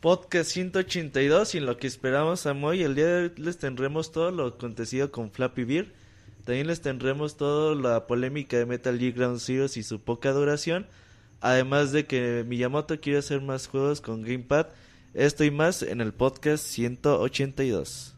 Podcast 182 y en lo que esperamos a Moy, el día de hoy les tendremos todo lo acontecido con Flappy Beer. También les tendremos toda la polémica de Metal Gear Ground Zeroes y su poca duración. Además de que Miyamoto quiere hacer más juegos con Gamepad. Esto y más en el podcast 182.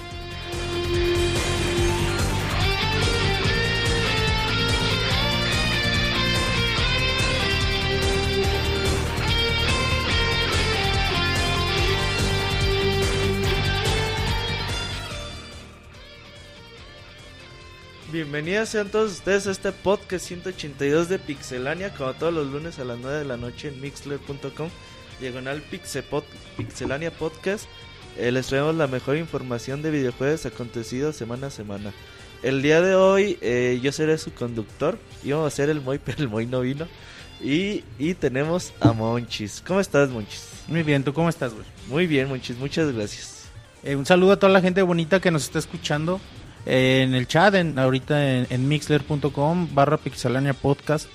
Bienvenidos sean todos ustedes a este podcast 182 de Pixelania, como todos los lunes a las 9 de la noche en mixler.com, diagonal Pixepod, Pixelania Podcast. Eh, les traemos la mejor información de videojuegos acontecidos semana a semana. El día de hoy eh, yo seré su conductor, íbamos a ser el Moy, pero el Moy no vino. Y, y tenemos a Monchis. ¿Cómo estás, Monchis? Muy bien, ¿tú cómo estás, güey? Muy bien, Monchis, muchas gracias. Eh, un saludo a toda la gente bonita que nos está escuchando eh, en el chat, en, ahorita en, mixler.com barra pixelania podcast.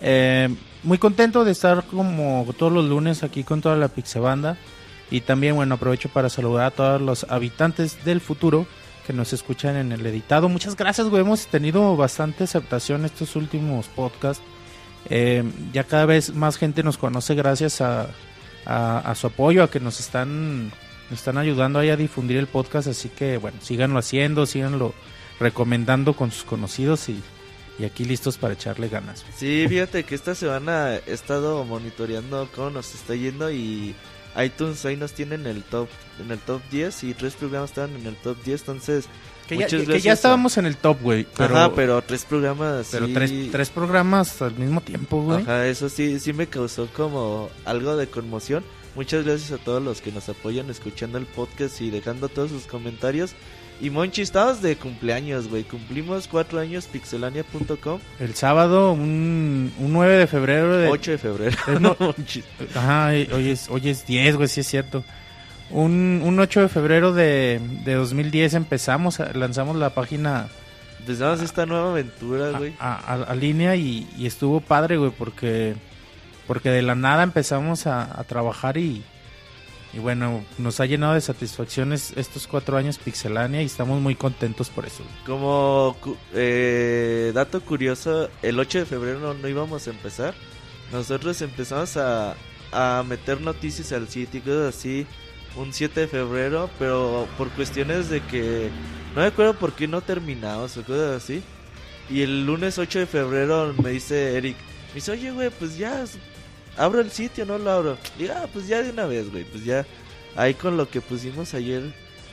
Eh, muy contento de estar como todos los lunes aquí con toda la pixebanda. Y también, bueno, aprovecho para saludar a todos los habitantes del futuro que nos escuchan en el editado. Muchas gracias, güey. Hemos tenido bastante aceptación estos últimos podcasts. Eh, ya cada vez más gente nos conoce gracias a su apoyo, a que nos están nos están ayudando ahí a difundir el podcast, así que bueno, síganlo haciendo, síganlo recomendando con sus conocidos y, y aquí listos para echarle ganas. Sí, fíjate que esta semana he estado monitoreando cómo nos está yendo y iTunes ahí nos tiene en el top en el top 10 y tres programas estaban en el top 10, entonces Que ya, que- ya a- estábamos en el top, güey. Pero, Ajá, pero tres programas pero sí- tres, tres programas al mismo tiempo, güey. Ajá, eso sí, sí me causó como algo de conmoción. Muchas gracias a todos los que nos apoyan escuchando el podcast y dejando todos sus comentarios. Y Monchi, estabas de cumpleaños, güey. Cumplimos cuatro años pixelania.com. El sábado, un, un 9 de febrero de... 8 de febrero. Es no-. Ajá, hoy es, hoy es 10, güey, sí es cierto. Un, un 8 de febrero de, de 2010 empezamos, a- lanzamos la página Empezamos esta nueva aventura, a, güey. a- a- a línea y, y estuvo padre, güey, porque, porque de la nada empezamos a, a trabajar y, y bueno, nos ha llenado de satisfacciones estos cuatro años Pixelania y estamos muy contentos por eso. Como eh, dato curioso, el 8 de febrero no, no íbamos a empezar. Nosotros empezamos a, a meter noticias al sitio y cosas así un 7 de febrero, pero por cuestiones de que no me acuerdo por qué no terminamos o cosas así. Y el lunes 8 de febrero me dice Eric, me dice, oye, güey, pues ya abro el sitio, no lo abro. Y ah, pues ya de una vez, güey, pues ya ahí con lo que pusimos ayer,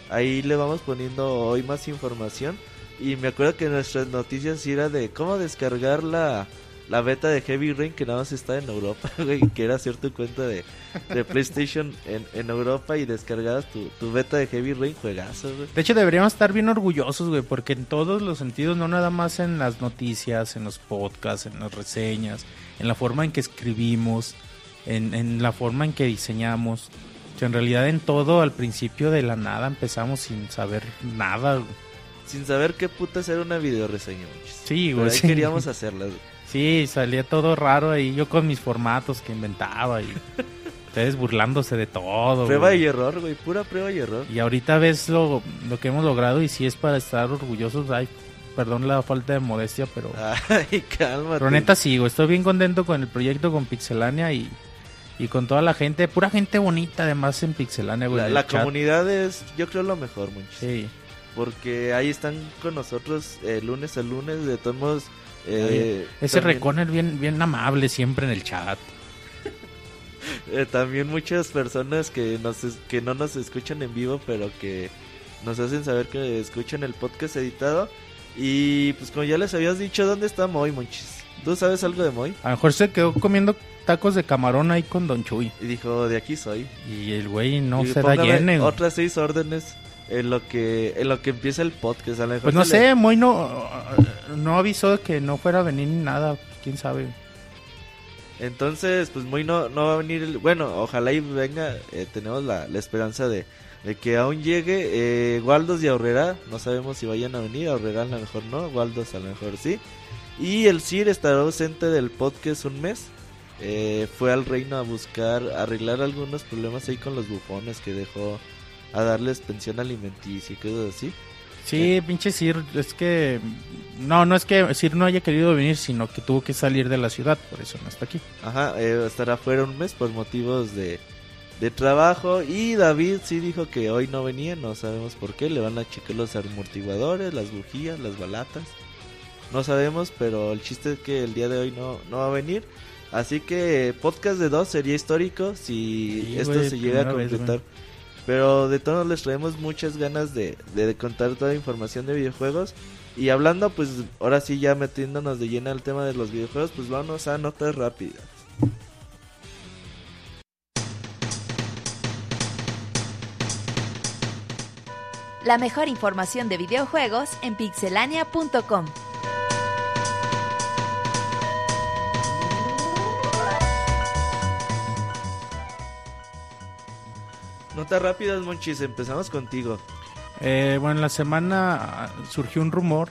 ahí le vamos poniendo hoy más información. Y me acuerdo que nuestras noticias era de cómo descargar la, la beta de Heavy Rain que nada más está en Europa, güey, que era cierto cuenta de, de PlayStation en, en Europa y descargabas tu, tu beta de Heavy Rain, juegazo, güey. De hecho, deberíamos estar bien orgullosos, güey, porque en todos los sentidos, no nada más en las noticias, en los podcasts, en las reseñas, en la forma en que escribimos, en, en la forma en que diseñamos. O sea, en realidad en todo, al principio de la nada, empezamos sin saber nada. güey. Sin saber qué puta era una video reseña. Sí, Pero güey. ahí sí. queríamos hacerlas. güey. Sí, salía todo raro ahí, yo con mis formatos que inventaba y ustedes burlándose de todo. Prueba güey. y error, güey, pura prueba y error. Y ahorita ves lo, lo que hemos logrado y si es para estar orgullosos. Ay, perdón la falta de modestia, pero... Ay, cálmate. Pero neta sí, güey, estoy bien contento con el proyecto con Pixelania y, y con toda la gente, pura gente bonita además en Pixelania, güey. la, la comunidad es, yo creo, lo mejor, muchis. Sí. Porque ahí están con nosotros eh, lunes a lunes, de todos modos. Eh, Ese también- Recon es bien, bien amable siempre en el chat. Eh, también muchas personas que nos que no nos escuchan en vivo, pero que nos hacen saber que escuchan el podcast editado. Y pues como ya les habías dicho, ¿dónde está Moy, Monchis? ¿Tú sabes algo de Moy? A lo mejor se quedó comiendo tacos de camarón ahí con Don Chuy. Y dijo, de aquí soy. Y el güey no Y se da llene. Otras seis órdenes en lo que en lo que empieza el podcast. A lo mejor Pues no le- sé, Moy no, no avisó que no fuera a venir ni nada. Quién sabe. Entonces, pues muy no, no va a venir. el- bueno, ojalá y venga. eh, tenemos la, la esperanza de, de que aún llegue. Eh, Waldos y Aurrera, no sabemos si vayan a venir. Aurrera a lo mejor no, Waldos a lo mejor sí. Y el Sir estará ausente del podcast un mes. Eh, fue al reino a buscar, arreglar algunos problemas ahí con los bufones que dejó a darles pensión alimenticia y cosas así. Sí, pinche Sir, es que... No, no es que Sir no haya querido venir, sino que tuvo que salir de la ciudad, por eso no está aquí. Ajá, eh, estará fuera un mes por motivos de, de trabajo. Y David sí dijo que hoy no venía, no sabemos por qué. Le van a checar los amortiguadores, las bujías, las balatas. No sabemos, pero el chiste es que el día de hoy no, no va a venir. Así que podcast de dos sería histórico si Sí, esto se llega a vez, completar. Pero de todos les traemos muchas ganas de, de contar toda la información de videojuegos. Y hablando, pues ahora sí ya metiéndonos de lleno al tema de los videojuegos, pues vamos a notas rápidas. La mejor información de videojuegos en pixelania.com. Notas rápidas, Monchis, empezamos contigo. Eh, bueno, en la semana surgió un rumor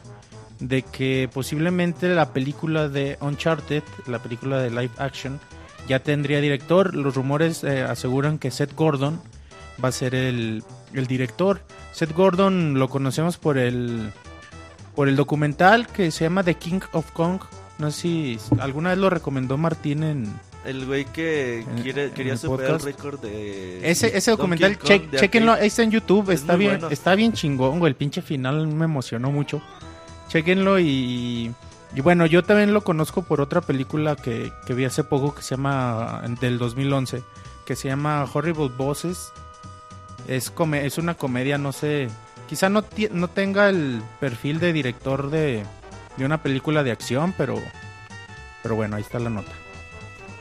de que posiblemente la película de Uncharted, la película de live action, ya tendría director. Los rumores eh, aseguran que Seth Gordon va a ser el, el director. Seth Gordon lo conocemos por el por el documental que se llama The King of Kong. No sé si alguna vez lo recomendó Martín en, El güey que En- quiere, en quería el superar el récord de... Ese, ese documental, Kong che- de chequenlo, ahí está en YouTube, Es está bien, bueno. está bien chingón, güey, el pinche final me emocionó mucho. Chequenlo y, y bueno, yo también lo conozco por otra película que, que vi hace poco que se llama, del 2011, que se llama Horrible Bosses. Es, come- es una comedia, no sé, quizá no, no tenga el perfil de director de, de una película de acción, pero, pero bueno, ahí está la nota.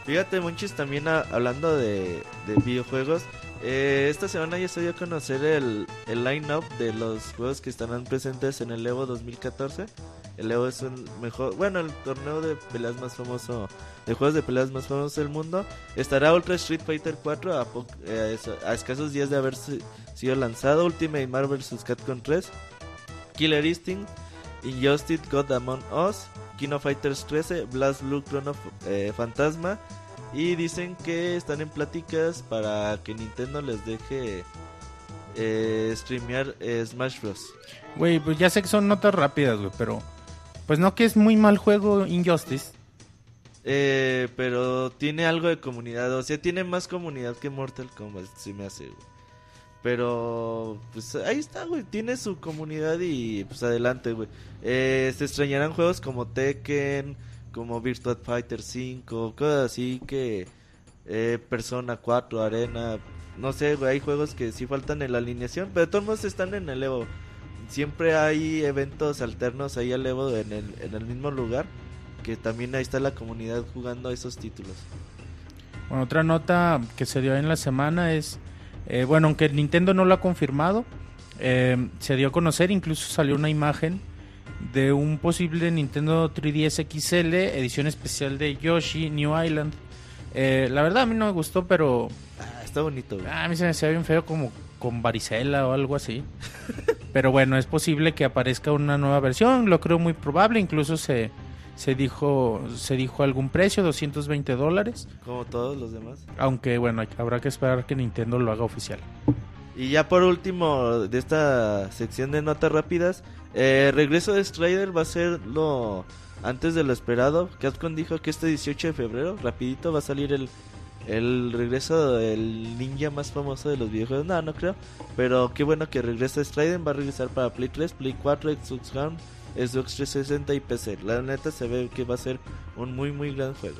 Fíjate, Monchis, también hablando de, de videojuegos, eh, esta semana ya se dio a conocer el, el line-up de los juegos que estarán presentes en el Evo 2014. El Evo es el mejor, bueno, el torneo de peleas más famoso, de juegos de peleas más famoso del mundo. Estará Ultra Street Fighter 4 a, po- eh, a escasos días de haber si- sido lanzado, Ultimate Marvel vs. Capcom 3, Killer Instinct, Injustice God Among Us, Kino Fighters 13, Blast Blue Chrono eh, Fantasma. Y dicen que están en pláticas para que Nintendo les deje eh, streamear eh, Smash Bros. Güey, pues ya sé que son notas rápidas, güey, pero pues no que es muy mal juego Injustice. Eh, pero tiene algo de comunidad, o sea, tiene más comunidad que Mortal Kombat, si me hace, güey. Pero, pues ahí está, güey, tiene su comunidad y pues adelante, güey. Eh, se extrañarán juegos como Tekken, como Virtua Fighter 5, cosas así que eh, Persona 4, Arena, no sé, güey, hay juegos que sí faltan en la alineación, pero todos modos están en el Evo. Siempre hay eventos alternos ahí al Evo en el, en el mismo lugar que también ahí está la comunidad jugando esos títulos. Bueno, otra nota que se dio en la semana es, eh, bueno, aunque Nintendo no lo ha confirmado, eh, se dio a conocer, incluso salió una imagen de un posible Nintendo 3DS XL, edición especial de Yoshi New Island. Eh, la verdad a mí no me gustó, pero Ah, está bonito, güey. ah, a mí se me hacía bien feo como con varicela o algo así. pero bueno, es posible que aparezca una nueva versión, lo creo muy probable, incluso se, se dijo se dijo algún precio, 220 dólares. Como todos los demás. Aunque bueno, hay- habrá que esperar que Nintendo lo haga oficial. Y ya por último de esta sección de notas rápidas, eh, regreso de Strider va a ser lo antes de lo esperado. Capcom dijo que este 18 de febrero, rapidito, va a salir el, el regreso del ninja más famoso de los videojuegos. No, no creo. Pero qué bueno que regresa Strider, va a regresar para Play 3, Play 4, Xbox One, Xbox 360 y PC. La neta se ve que va a ser un muy muy gran juego.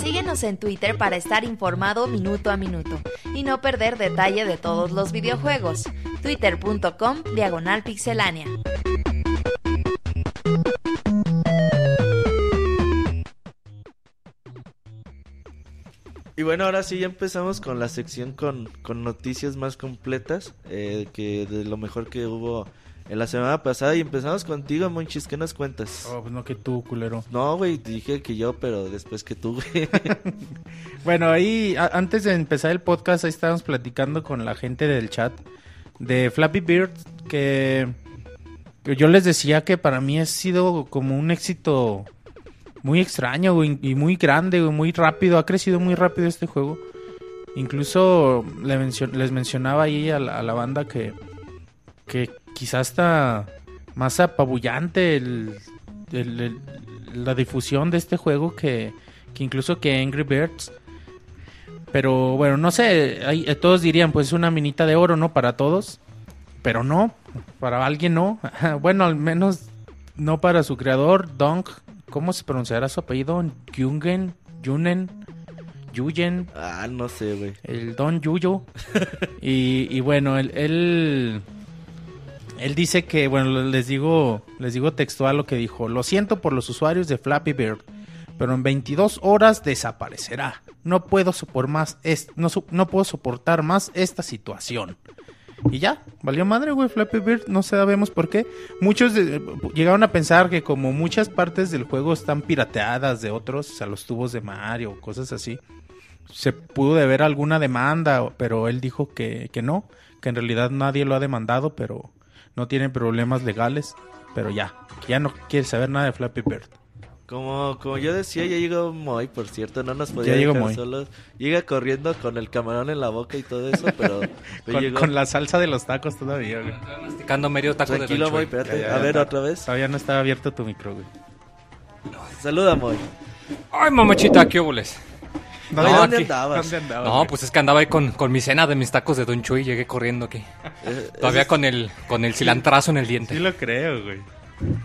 Síguenos en Twitter para estar informado minuto a minuto y no perder detalle de todos los videojuegos. twitter.com diagonal pixelánea. Y bueno, ahora sí ya empezamos con la sección con, con noticias más completas, eh, que de lo mejor que hubo en la semana pasada. Y empezamos contigo, Monchis, ¿qué nos cuentas? Oh, pues no que tú, culero. No, güey, dije que yo, pero después que tú, güey. Bueno, ahí, antes de empezar el podcast, ahí estábamos platicando con la gente del chat de Flappy Bird, que, que yo les decía que para mí ha sido como un éxito muy extraño, y muy grande, güey, muy rápido. Ha crecido muy rápido este juego. Incluso les mencionaba ahí a la, banda que, quizás está más apabullante la difusión de este juego que, incluso que Angry Birds. Pero bueno, no sé, eh, todos dirían, pues es una minita de oro, ¿no? Para todos. Pero no, para alguien no. bueno, al menos no para su creador, Donk. ¿Cómo se pronunciará su apellido? Jungen, Junen, Yuyen, ah, no sé, güey. el Don Yuyo. y, y bueno, él, él, él dice que, bueno, les digo, les digo textual lo que dijo. Lo siento por los usuarios de Flappy Bird, pero en 22 horas desaparecerá. No puedo soportar más, es- no, so- no puedo soportar más esta situación. Y ya, valió madre, güey, Flappy Bird, no sabemos por qué. Muchos de- llegaron a pensar que como muchas partes del juego están pirateadas de otros, o sea, los tubos de Mario, cosas así, se pudo deber alguna demanda, pero él dijo que, que no, que en realidad nadie lo ha demandado, pero no tiene problemas legales, pero ya, ya no quiere saber nada de Flappy Bird. Como, como yo decía, ya llegó Moy, por cierto, no nos podía Ya llegó dejar Moy. solos. Llega corriendo con el camarón en la boca y todo eso, pero, Con, llegó. con la salsa de los tacos todavía, güey. Masticando medio taco Tranquilo, de Moy, espérate. Ya, ya, a ver, ya. otra vez. Todavía no estaba abierto tu micro, güey. Saluda, Moy. Ay, mamachita, qué óboles. No, No, ¿Dónde andabas? ¿Dónde andabas, No, pues es que andaba ahí con, con mi cena de mis tacos de Don Chuy, llegué corriendo aquí. Eh, Todavía con el, con el cilantrazo en el diente. Sí lo creo, güey.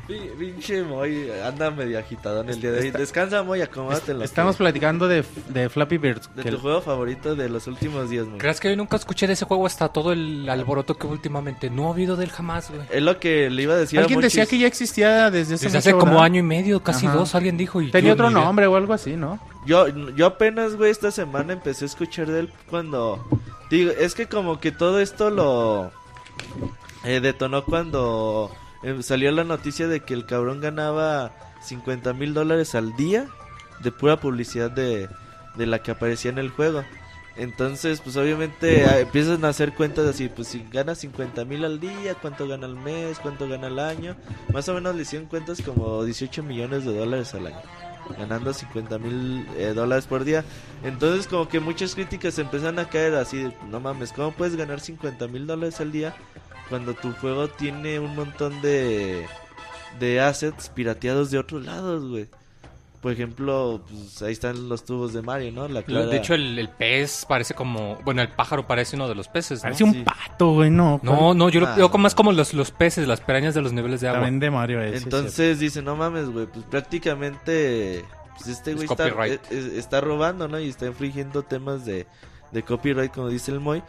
Pi- Pinche Moy anda medio agitado en el día de hoy. Descansa, Moy, acomódate Estamos que- platicando de, de Flappy Bird. de que- tu juego favorito de los últimos días, Moy. ¿Crees que yo nunca escuché de ese juego hasta todo el alboroto que últimamente? No ha habido de él jamás, güey. Es lo que le iba a decir a Alguien decía Monchis. que ya existía desde hace, Desde hace como año y medio, casi Ajá. dos, alguien dijo. Y Tenía yo otro idea. nombre o algo así, ¿no? Yo, yo apenas, güey, esta semana empecé a escuchar de él cuando... Digo, es que como que todo esto lo... eh, detonó cuando eh, salió la noticia de que el cabrón ganaba 50 mil dólares al día de pura publicidad de, de la que aparecía en el juego. Entonces, pues obviamente ah, empiezan a hacer cuentas así, pues si gana 50 mil al día, cuánto gana al mes, cuánto gana al año. Más o menos le hicieron cuentas como 18 millones de dólares al año ganando 50 mil eh, dólares por día. Entonces como que muchas críticas empiezan a caer así, no mames, ¿cómo puedes ganar 50 mil dólares al día cuando tu juego tiene un montón de, de assets pirateados de otros lados, güey? Por ejemplo, pues ahí están los tubos de Mario, ¿no? La Lo- clara- De hecho, el, el pez parece como... Bueno, el pájaro parece uno de los peces, ¿no? Parece un Sí. pato, güey, no. No, no, yo lo Ah, veo no. más como los, los peces, las pirañas de los niveles de agua. También de Mario ese. Entonces dice, no mames, güey, pues prácticamente pues este Es güey está, copyright. eh, eh, está robando, ¿no? Y está infringiendo temas de, de copyright, como dice el Moy.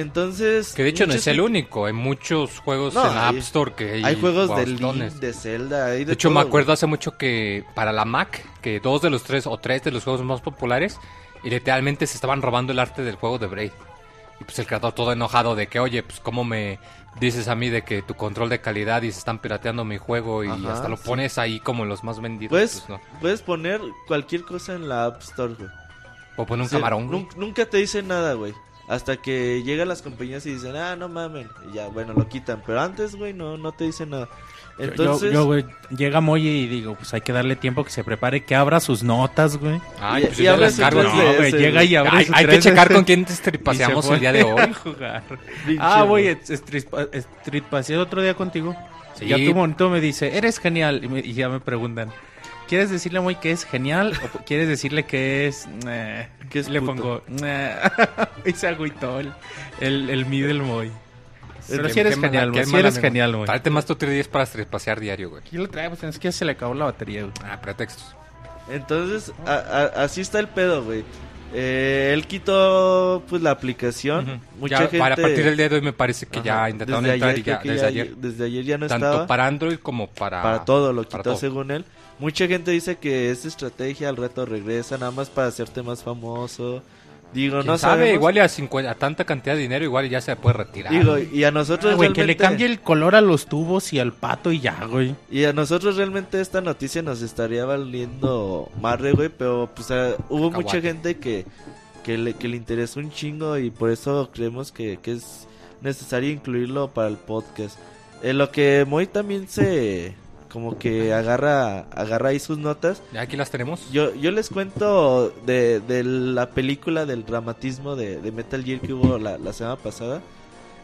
Entonces... Que de hecho no es el único, hay muchos juegos No, en la hay- App Store que hay, Hay juegos de. Link, de Zelda, hay de, De hecho, todo, me acuerdo hace mucho que para la Mac, que dos de los tres o tres de los juegos más populares, y literalmente se estaban robando el arte del juego de Braid. Y pues el creador todo enojado de que, oye, pues cómo me dices a mí de que tu control de calidad y se están pirateando mi juego y Ajá, hasta lo sí. pones ahí como los más vendidos. Puedes, pues, no. puedes poner cualquier cosa en la App Store, güey. O poner un O sea, camarón. güey. nun- nunca te dicen nada, güey. Hasta que llegan las compañías y dicen, ah, no mamen. Y ya, bueno, lo quitan. Pero antes, güey, no, no te dicen nada. Yo- Entonces, yo, güey, llega Moy y digo, pues hay que darle tiempo que se prepare, que abra sus notas, güey. Ay, y- pues y yo ya las cargo. No, güey, llega y abre Hay, su hay que 3DS checar con quién te estripaseamos el día de hoy. jugar. Ah, güey. pasé otro día contigo. Sí. Y a tu monito me dice, eres genial. Y, me- y ya me preguntan, ¿quieres decirle a Moy que es genial o quieres decirle que es... eh, Que es le puto. pongo... eh, y se agüitó el, el, el middle Moy. Pero si eres genial, Moy. Si eres genial, Moy. Tráete más tu 3DS para estripasear diario, güey. Aquí lo trae, pues es que ya se le acabó la batería, güey. Ah, pretextos. Entonces, a- a- así está el pedo, güey. Eh, él quitó pues la aplicación. Ujú. Mucha Ya, gente. Para partir del día de hoy me parece que ya Ajá, intentaron desde entrar ayer y ya, desde ya- ayer. Desde ayer ya no Tanto estaba. para Android como para... Para todo lo quitó todo. según él. Mucha gente dice que es estrategia, al rato regresa, nada más para hacerte más famoso. Digo, ¿Quién no sabe? sabemos. Igual y a, 50 a tanta cantidad de dinero, igual ya se puede retirar. Digo, y a nosotros Ah, güey, que le cambie el color a los tubos y al pato y ya, güey. Y a nosotros realmente esta noticia nos estaría valiendo madre, güey, pero pues ah, hubo Cacahuate. mucha gente que, que, le, que le interesó un chingo y por eso creemos que, que es necesario incluirlo para el podcast. En lo que Moy también se como que agarra agarra ahí sus notas. Ya aquí las tenemos. Yo, yo les cuento de, de la película del dramatismo de, de Metal Gear que hubo la, la semana pasada.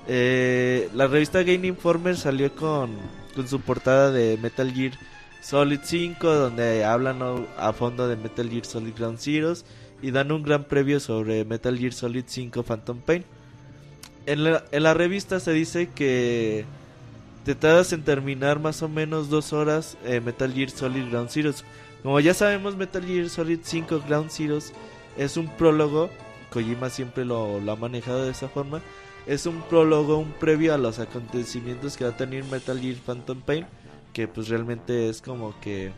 Eh, la revista Game Informer salió con, con su portada de Metal Gear Solid 5, donde hablan a fondo de Metal Gear Solid Ground Zeroes y dan un gran previo sobre Metal Gear Solid 5 Phantom Pain. En la, en la revista se dice que te tardas en terminar más o menos dos horas eh, Metal Gear Solid Ground Zeroes. Como ya sabemos, Metal Gear Solid 5 Ground Zeroes es un prólogo. Kojima siempre lo, lo ha manejado de esa forma. Es un prólogo, un previo a los acontecimientos que va a tener Metal Gear Phantom Pain. Que pues realmente es como que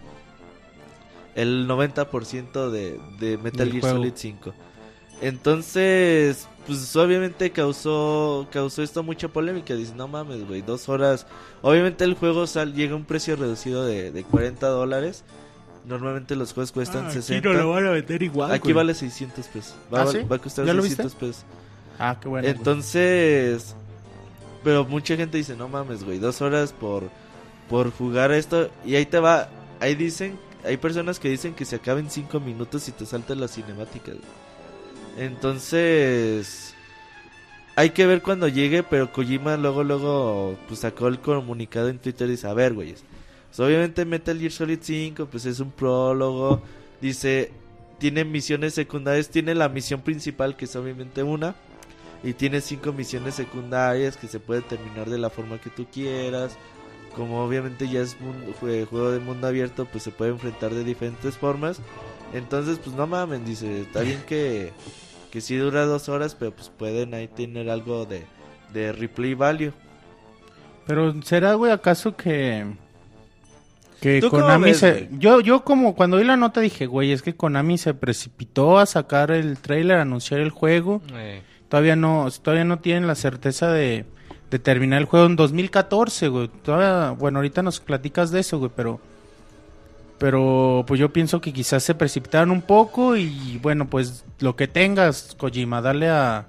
el 90% de, de Metal Gear juego. Solid 5. Entonces, pues obviamente causó causó esto mucha polémica. Dice, no mames, güey, dos horas. Obviamente el juego sal, llega a un precio reducido de, de 40 dólares. Normalmente los juegos cuestan 60. van a vender igual. Aquí vale 600 pesos. Va, ¿Ah, a- sí? va a costar ¿Ya lo 600 pesos. Ah, qué bueno. güey. Entonces, pero mucha gente dice, no mames, güey, dos horas por, por jugar esto. Y ahí te va, ahí dicen, hay personas que dicen que se acaben cinco minutos y te saltan las cinemáticas. güey. Entonces, hay que ver cuando llegue, pero Kojima luego, luego, pues sacó el comunicado en Twitter y dice, a ver, güeyes. Pues, obviamente Metal Gear Solid 5, pues es un prólogo. Dice, tiene misiones secundarias, tiene la misión principal que es obviamente una. Y tiene cinco misiones secundarias que se puede terminar de la forma que tú quieras. Como obviamente ya es juego de mundo abierto, pues se puede enfrentar de diferentes formas. Entonces, pues no mamen, dice, está bien que, que sí dura dos horas, pero pues pueden ahí tener algo de, de replay value. Pero será, güey, acaso que que ¿Tú cómo Konami ves, se yo yo como cuando vi la nota dije, güey, es que Konami se precipitó a sacar el trailer, a anunciar el juego. Eh, Todavía no todavía no tienen la certeza de, de terminar el juego en 2014, güey. Todavía, bueno, ahorita nos platicas de eso, güey, pero pero pues yo pienso que quizás se precipitaron un poco y bueno, pues lo que tengas, Kojima, dale a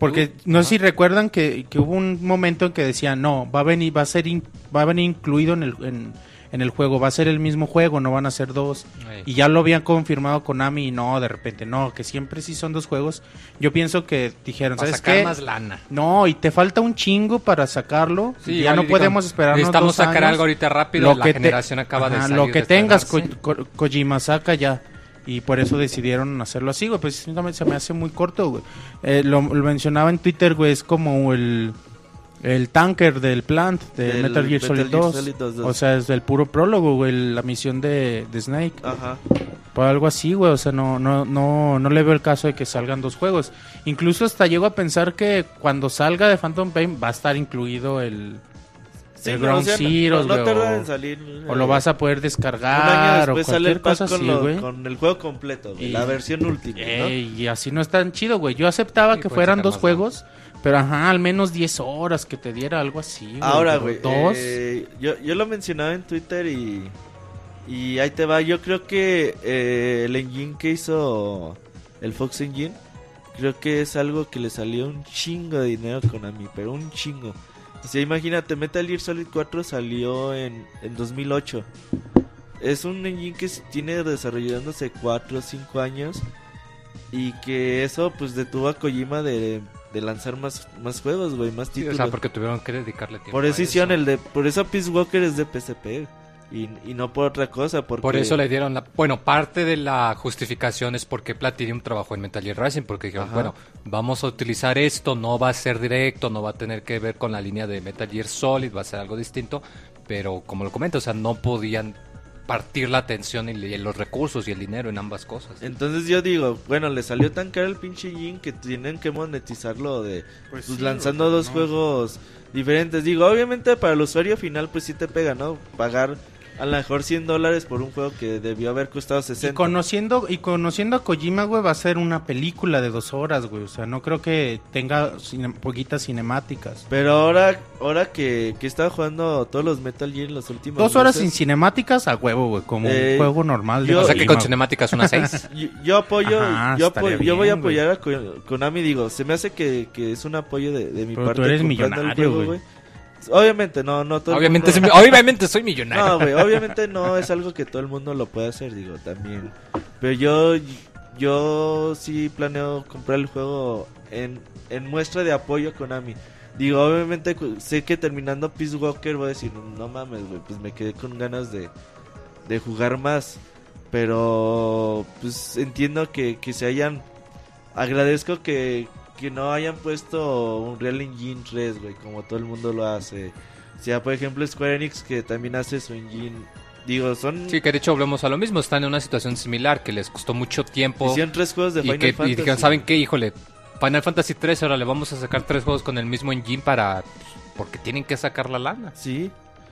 porque no sé si recuerdan que, que hubo un momento en que decían, no, va a venir, va a ser, in- va a venir incluido en el, en, en el juego, va a ser el mismo juego, no van a ser dos. Y ya lo habían confirmado Konami y no, de repente, no, que siempre sí son dos juegos. Yo pienso que dijeron, Para ¿sabes sacar qué? más lana. No, y te falta un chingo para sacarlo. Sí, ya no podemos esperar Necesitamos sacar algo ahorita rápido. la te- generación acaba de salir Lo que tengas, Ko-. Ko- Kojima, saca ya. Y por eso decidieron hacerlo así, güey. Pues simplemente se me hace muy corto, güey. Eh, lo, lo mencionaba en Twitter, güey. Es como el, el tanker del plant de Del Metal Gear Metal Solid Gear 2. Solid 2, O sea, es el puro prólogo, güey. La misión de, de Snake. Ajá. Por algo así, güey. O sea, no, no, no, no le veo el caso de que salgan dos juegos. Incluso hasta llego a pensar que cuando salga de Phantom Pain va a estar incluido el, Sí, el Ground o sea, no- Zeroes, no, güey, o- en salir. o lo eh, vas a poder un año descargar o cualquier el pack cosa con, así, lo- güey. con el juego completo, güey, Y- la versión última, ¿no? Y así no es tan chido, güey. Yo aceptaba que fueran dos más juegos, pero ajá, al menos 10 horas que te diera algo así. güey, Ahora, güey, Dos. eh, yo, yo lo mencionaba en Twitter y, y ahí te va. Yo creo que eh, el engine que hizo el Fox Engine, creo que es algo que le salió un chingo de dinero con Konami, pero un chingo. O sea, imagínate, Metal Gear Solid 4 salió en, en 2008. Es un engine que tiene desarrollándose 4 o 5 años y que eso pues detuvo a Kojima de, de lanzar más, más juegos, güey, más Sí, títulos. o sea, porque tuvieron que dedicarle tiempo. Por eso hicieron el de. Por eso Peace Walker es de PSP. Y, y no por otra cosa. Porque... Por eso le dieron la... Bueno, parte de la justificación es porque Platinum trabajó en Metal Gear Rising, porque dijeron, Ajá. bueno, vamos a utilizar esto, no va a ser directo, no va a tener que ver con la línea de Metal Gear Solid, va a ser algo distinto, pero como lo comento, o sea, no podían repartir la atención y, y los recursos y el dinero en ambas cosas. Entonces yo digo, bueno, le salió tan caro el pinche Jin que tienen que monetizarlo de Pues pues, sí, lanzando o sea, dos no. juegos diferentes. Digo, obviamente para el usuario final pues sí te pega, ¿no? Pagar a lo mejor 100 dólares por un juego que debió haber costado Y 60. conociendo, y conociendo a Kojima, güey, va a ser una película de dos horas, güey. O sea, no creo que tenga cine- poquitas cinemáticas. Pero ahora ahora que, que estaba jugando todos los Metal Gear en los últimos Dos horas sin cinemáticas a huevo, güey, como Eh, un juego normal. de yo- o sea que con cinemáticas una 6. yo, yo apoyo, Ajá, yo, apoyo- yo voy a bien, güey. apoyar a Ko- Konami, digo, se me hace que, que es un apoyo de, de mi Pero tú parte. eres comprando el millonario, güey. Obviamente, no, no todo el obviamente, mundo- soy, obviamente soy millonario. No, güey, obviamente no es algo que todo el mundo lo puede hacer, digo, también. Pero yo, yo sí planeo comprar el juego en, en muestra de apoyo a Konami. Digo, obviamente sé que terminando Peace Walker voy a decir, no mames, güey, pues me quedé con ganas de, de jugar más. Pero, pues entiendo que, que se hayan... Agradezco que, que no hayan puesto un Real Engine 3, güey, como todo el mundo lo hace. O sea, por ejemplo, Square Enix que también hace su engine. Digo, son. Sí, que de hecho volvemos a lo mismo. Están en una situación similar que les costó mucho tiempo. Hicieron tres juegos de y, Final que, y Fantasy. dijeron, ¿saben qué? Híjole, Final Fantasy 3, ahora le vamos a sacar tres juegos con el mismo engine para... Porque tienen que sacar la lana. Sí.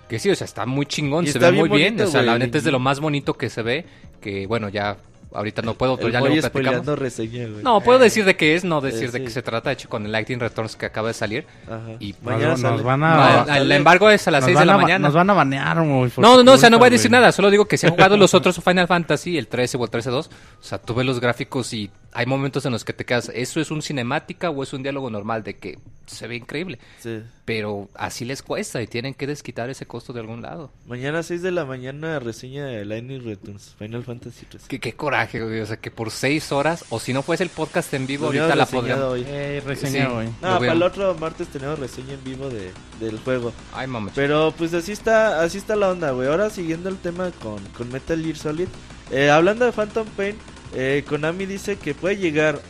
Que sí, o sea, está muy chingón, Y se ve muy bien o sea, la neta es de lo más bonito que se ve. Que bueno, ya ahorita no puedo, pero El ya voy luego platicamos. reseña. No, puedo decir de qué es, no decir Eh, de qué se trata. De hecho, con el Lightning Returns que acaba de salir. Ajá. y mañana nos- nos sale. van a- No, el- embargo es a las Nos 6 de la a mañana. Nos van a banear, por No, no, no, o sea, no voy a decir güey. nada, solo digo que si han jugado los otros Final Fantasy, el 13 o el 13-2, o sea, tú ves los gráficos y hay momentos en los que te quedas, ¿eso es un cinemática o es un diálogo normal? De que se ve increíble, Sí. pero así les cuesta y tienen que desquitar ese costo de algún lado. Mañana 6 de la mañana reseña de Lightning Returns. Final Fantasy 3. Qué, qué coraje, güey, o sea, que por 6 horas, o si no fuese el podcast en vivo, ahorita la podríamos... hoy. Eh, reseña, Sí. güey. No, para el otro martes tenemos reseña en vivo de, del juego. Ay, mamá. Pero pues así está, así está la onda, güey. Ahora siguiendo el tema con, con Metal Gear Solid. eh, hablando de Phantom Pain, eh, Konami dice que puede llegar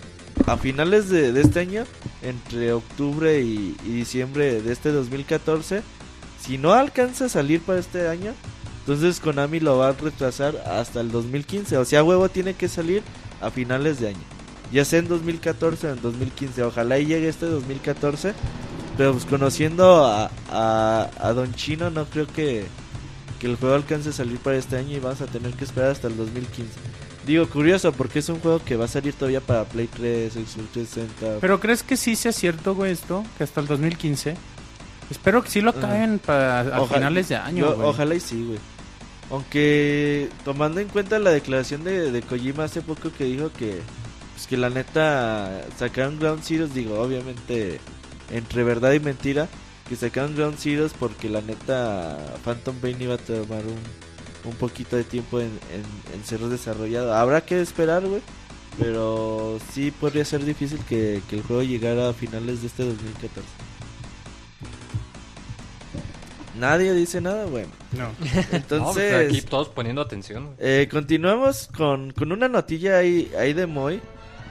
a finales de, este año, entre octubre y, diciembre de este 2014. Si no alcanza a salir para este año, entonces Konami lo va a retrasar hasta el 2015. O sea, huevo tiene que salir a finales de año. Ya sea en 2014 o en 2015. Ojalá y llegue este 2014. Pero pues conociendo a, Don Chino, no creo que, que el juego alcance a salir para este año y vamos a tener que esperar hasta el 2015. Digo, curioso, porque es un juego que va a salir todavía para Play 3, Xbox 360. Pero ¿crees que sí sea cierto, güey, esto? Que hasta el 2015. Espero que sí lo caen para a Ojalá- finales de año, yo- güey. ojalá y sí, güey. Aunque tomando en cuenta la declaración de, de Kojima hace poco que dijo que pues que la neta sacaron Ground Zeroes, digo, obviamente entre verdad y mentira, que sacaron Ground Zeroes porque la neta Phantom Pain iba a tomar un, un poquito de tiempo en, en- en ser desarrollado. Habrá que esperar, güey. Pero sí podría ser difícil que, que el juego llegara a finales de este 2014. Nadie dice nada, güey. No. No, pues, Entonces, aquí todos poniendo atención. eh, continuamos con, con una notilla ahí, ahí de Moy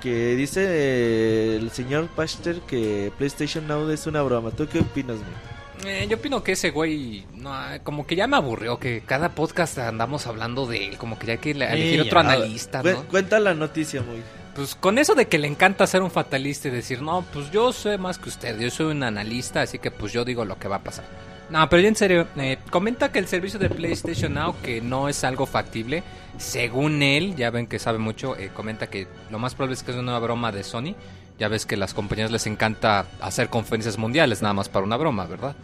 que dice eh, el señor Pachter que PlayStation Now es una broma. ¿Tú qué opinas, güey? Eh, yo opino que ese güey, no, como que ya me aburrió, que cada podcast andamos hablando de él, como que ya hay que Sí, elegir otro ya. analista. Cuenta la noticia, Moy. Pues con eso de que le encanta ser un fatalista y decir, no, pues yo sé más que usted, yo soy un analista, así que pues yo digo lo que va a pasar. No, pero ya en serio, eh, comenta que el servicio de PlayStation Now, que no es algo factible, según él, ya ven que sabe mucho, eh, comenta que lo más probable es que es una broma de Sony. Ya ves que a las compañías les encanta hacer conferencias mundiales nada más para una broma, ¿verdad?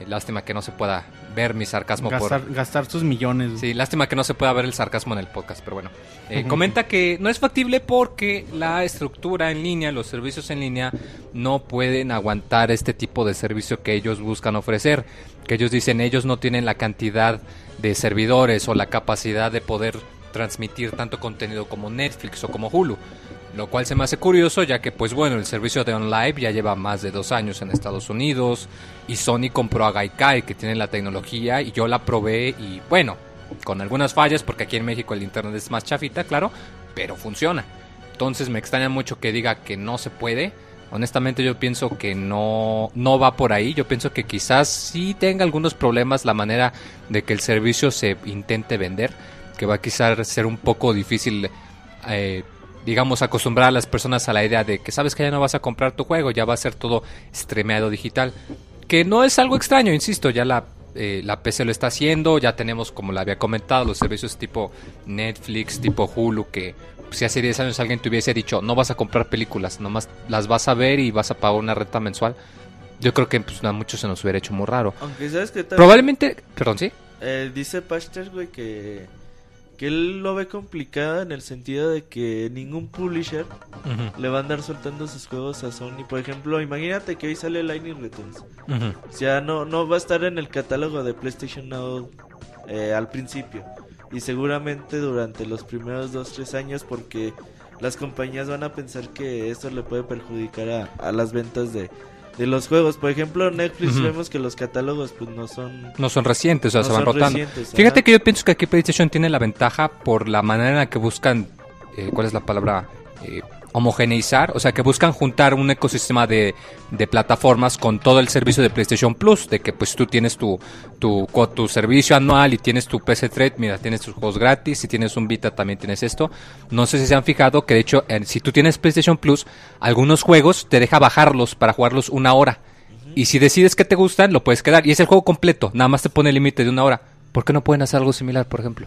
Eh, lástima que no se pueda ver mi sarcasmo por... Gastar, gastar sus millones. Sí, lástima que no se pueda ver el sarcasmo en el podcast, pero bueno. Eh, comenta que no es factible porque la estructura en línea, los servicios en línea, no pueden aguantar este tipo de servicio que ellos buscan ofrecer. Que ellos dicen, ellos no tienen la cantidad de servidores o la capacidad de poder transmitir tanto contenido como Netflix o como Hulu. Lo cual se me hace curioso ya que pues bueno, el servicio de OnLive ya lleva más de dos años en Estados Unidos y Sony compró a Gaikai que tiene la tecnología y yo la probé y bueno, con algunas fallas porque aquí en México el internet es más chafita, claro, pero funciona. Entonces me extraña mucho que diga que no se puede Honestamente yo pienso que no, no va por ahí. Yo pienso que quizás sí tenga algunos problemas la manera de que el servicio se intente vender, que va a quizás ser un poco difícil, eh, digamos, acostumbrar a las personas a la idea de que sabes que ya no vas a comprar tu juego, ya va a ser todo streameado digital. Que no es algo extraño, insisto, ya la, eh, la PC lo está haciendo, ya tenemos, como le había comentado, los servicios tipo Netflix, tipo Hulu, que si hace 10 años alguien te hubiese dicho, no vas a comprar películas, nomás las vas a ver y vas a pagar una renta mensual, yo creo que pues, a muchos se nos hubiera hecho muy raro. Aunque sabes que también, Probablemente, perdón, sí. eh, dice Pachter, güey, que, que él lo ve complicado en el sentido de que ningún publisher le va a andar soltando sus juegos a Sony. Por ejemplo, imagínate que hoy sale Lightning Returns. Ujú. O sea, no, no va a estar en el catálogo de PlayStation Now eh, al principio. Y seguramente durante los primeros 2-3 años porque las compañías van a pensar que esto le puede perjudicar a, a las ventas de, de los juegos. Por ejemplo, Netflix vemos que los catálogos pues no son... No son recientes, o sea, No se van rotando. Fíjate ajá. que yo pienso que aquí PlayStation tiene la ventaja por la manera en la que buscan, eh, ¿cuál es la palabra? Eh, homogeneizar, o sea, que buscan juntar un ecosistema de, de plataformas con todo el servicio de PlayStation Plus, de que pues tú tienes tu, tu, tu servicio anual y tienes tu PC Trade, mira, tienes tus juegos gratis, si tienes un Vita también tienes esto. No sé si se han fijado que de hecho, en- si tú tienes PlayStation Plus, algunos juegos te deja bajarlos para jugarlos una hora. Y si decides que te gustan, lo puedes quedar. Y es el juego completo, nada más te pone el límite de una hora. ¿Por qué no pueden hacer algo similar, por ejemplo?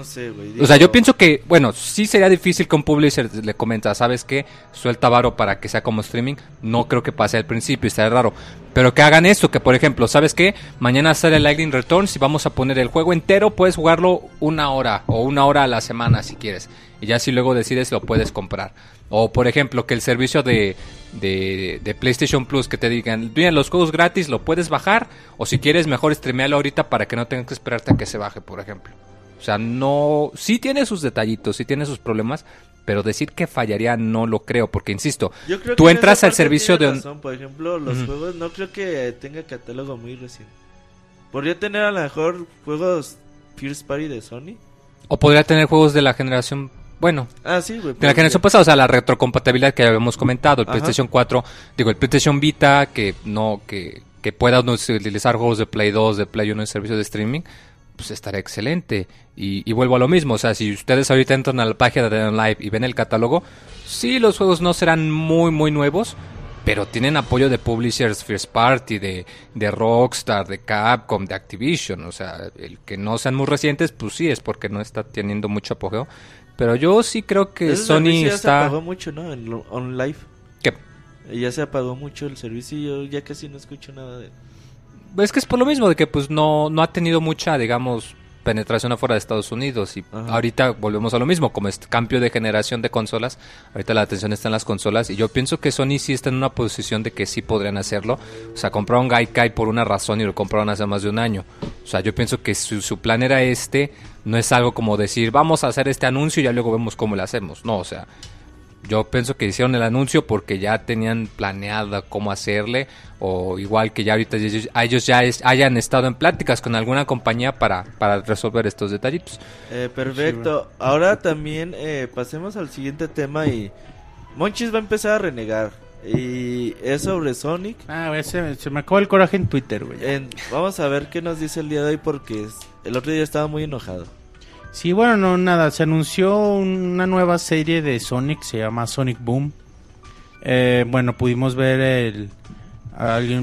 No sé, güey. O sea, yo pienso que, bueno, sí sería difícil que un publisher le comenta, ¿sabes qué? Suelta varo para que sea como streaming. No creo que pase al principio, estaría raro. Pero que hagan esto, que por ejemplo, ¿sabes qué? Mañana sale Lightning Returns y vamos a poner el juego entero, puedes jugarlo una hora o una hora a la semana si quieres. Y ya si luego decides lo puedes comprar. O por ejemplo, que el servicio de, de, de PlayStation Plus que te digan, bien, los juegos gratis lo puedes bajar. O si quieres, mejor streamearlo ahorita para que no tengas que esperarte a que se baje, por ejemplo. O sea, no. Sí tiene sus detallitos, sí tiene sus problemas, pero decir que fallaría no lo creo, porque insisto, yo creo tú que entras al servicio de un- razón. Por ejemplo, los juegos no creo que tenga catálogo muy reciente. Podría tener a lo mejor juegos First Party de Sony. O podría tener juegos de la generación. Bueno, Ah, sí, de la generación pasada, o sea, la retrocompatibilidad que ya habíamos comentado, el Ajá. PlayStation 4, digo, el PlayStation Vita, que no, que, que pueda utilizar juegos de Play 2, de Play 1 en servicio de streaming, pues estaría excelente. Y, y vuelvo a lo mismo, o sea, si ustedes ahorita entran a la página de Live y ven el catálogo, sí, los juegos no serán muy, muy nuevos, pero tienen apoyo de publishers First Party, de, de Rockstar, de Capcom, de Activision. O sea, el que no sean muy recientes, pues sí, es porque no está teniendo mucho apogeo. Pero yo sí creo que Sony ya se está... apagó mucho, ¿no? En on live. ¿Qué? Ya se apagó mucho el servicio y yo ya casi no escucho nada de Es que es por lo mismo, de que pues no, no ha tenido mucha, digamos, penetración afuera de Estados Unidos. Y Ajá. ahorita volvemos a lo mismo, como es cambio de generación de consolas, ahorita la atención está en las consolas. Y yo pienso que Sony sí está en una posición de que sí podrían hacerlo. O sea, compraron Gaikai por una razón y lo compraron hace más de un año. O sea, yo pienso que su, su plan era este, no es algo como decir, vamos a hacer este anuncio y ya luego vemos cómo lo hacemos. No, o sea, yo pienso que hicieron el anuncio porque ya tenían planeada cómo hacerle o igual que ya ahorita ellos, ellos ya es- hayan estado en pláticas con alguna compañía para, para resolver estos detallitos. Eh, perfecto. Ahora también eh, pasemos al siguiente tema y Monchis va a empezar a renegar. Y es sobre Sonic. Ah, güey, se, se me acabó el coraje en Twitter, güey. En- vamos a ver qué nos dice el día de hoy porque el otro día estaba muy enojado. Sí, bueno, no, nada, se anunció una nueva serie de Sonic, se llama Sonic Boom. Eh, bueno, pudimos ver el,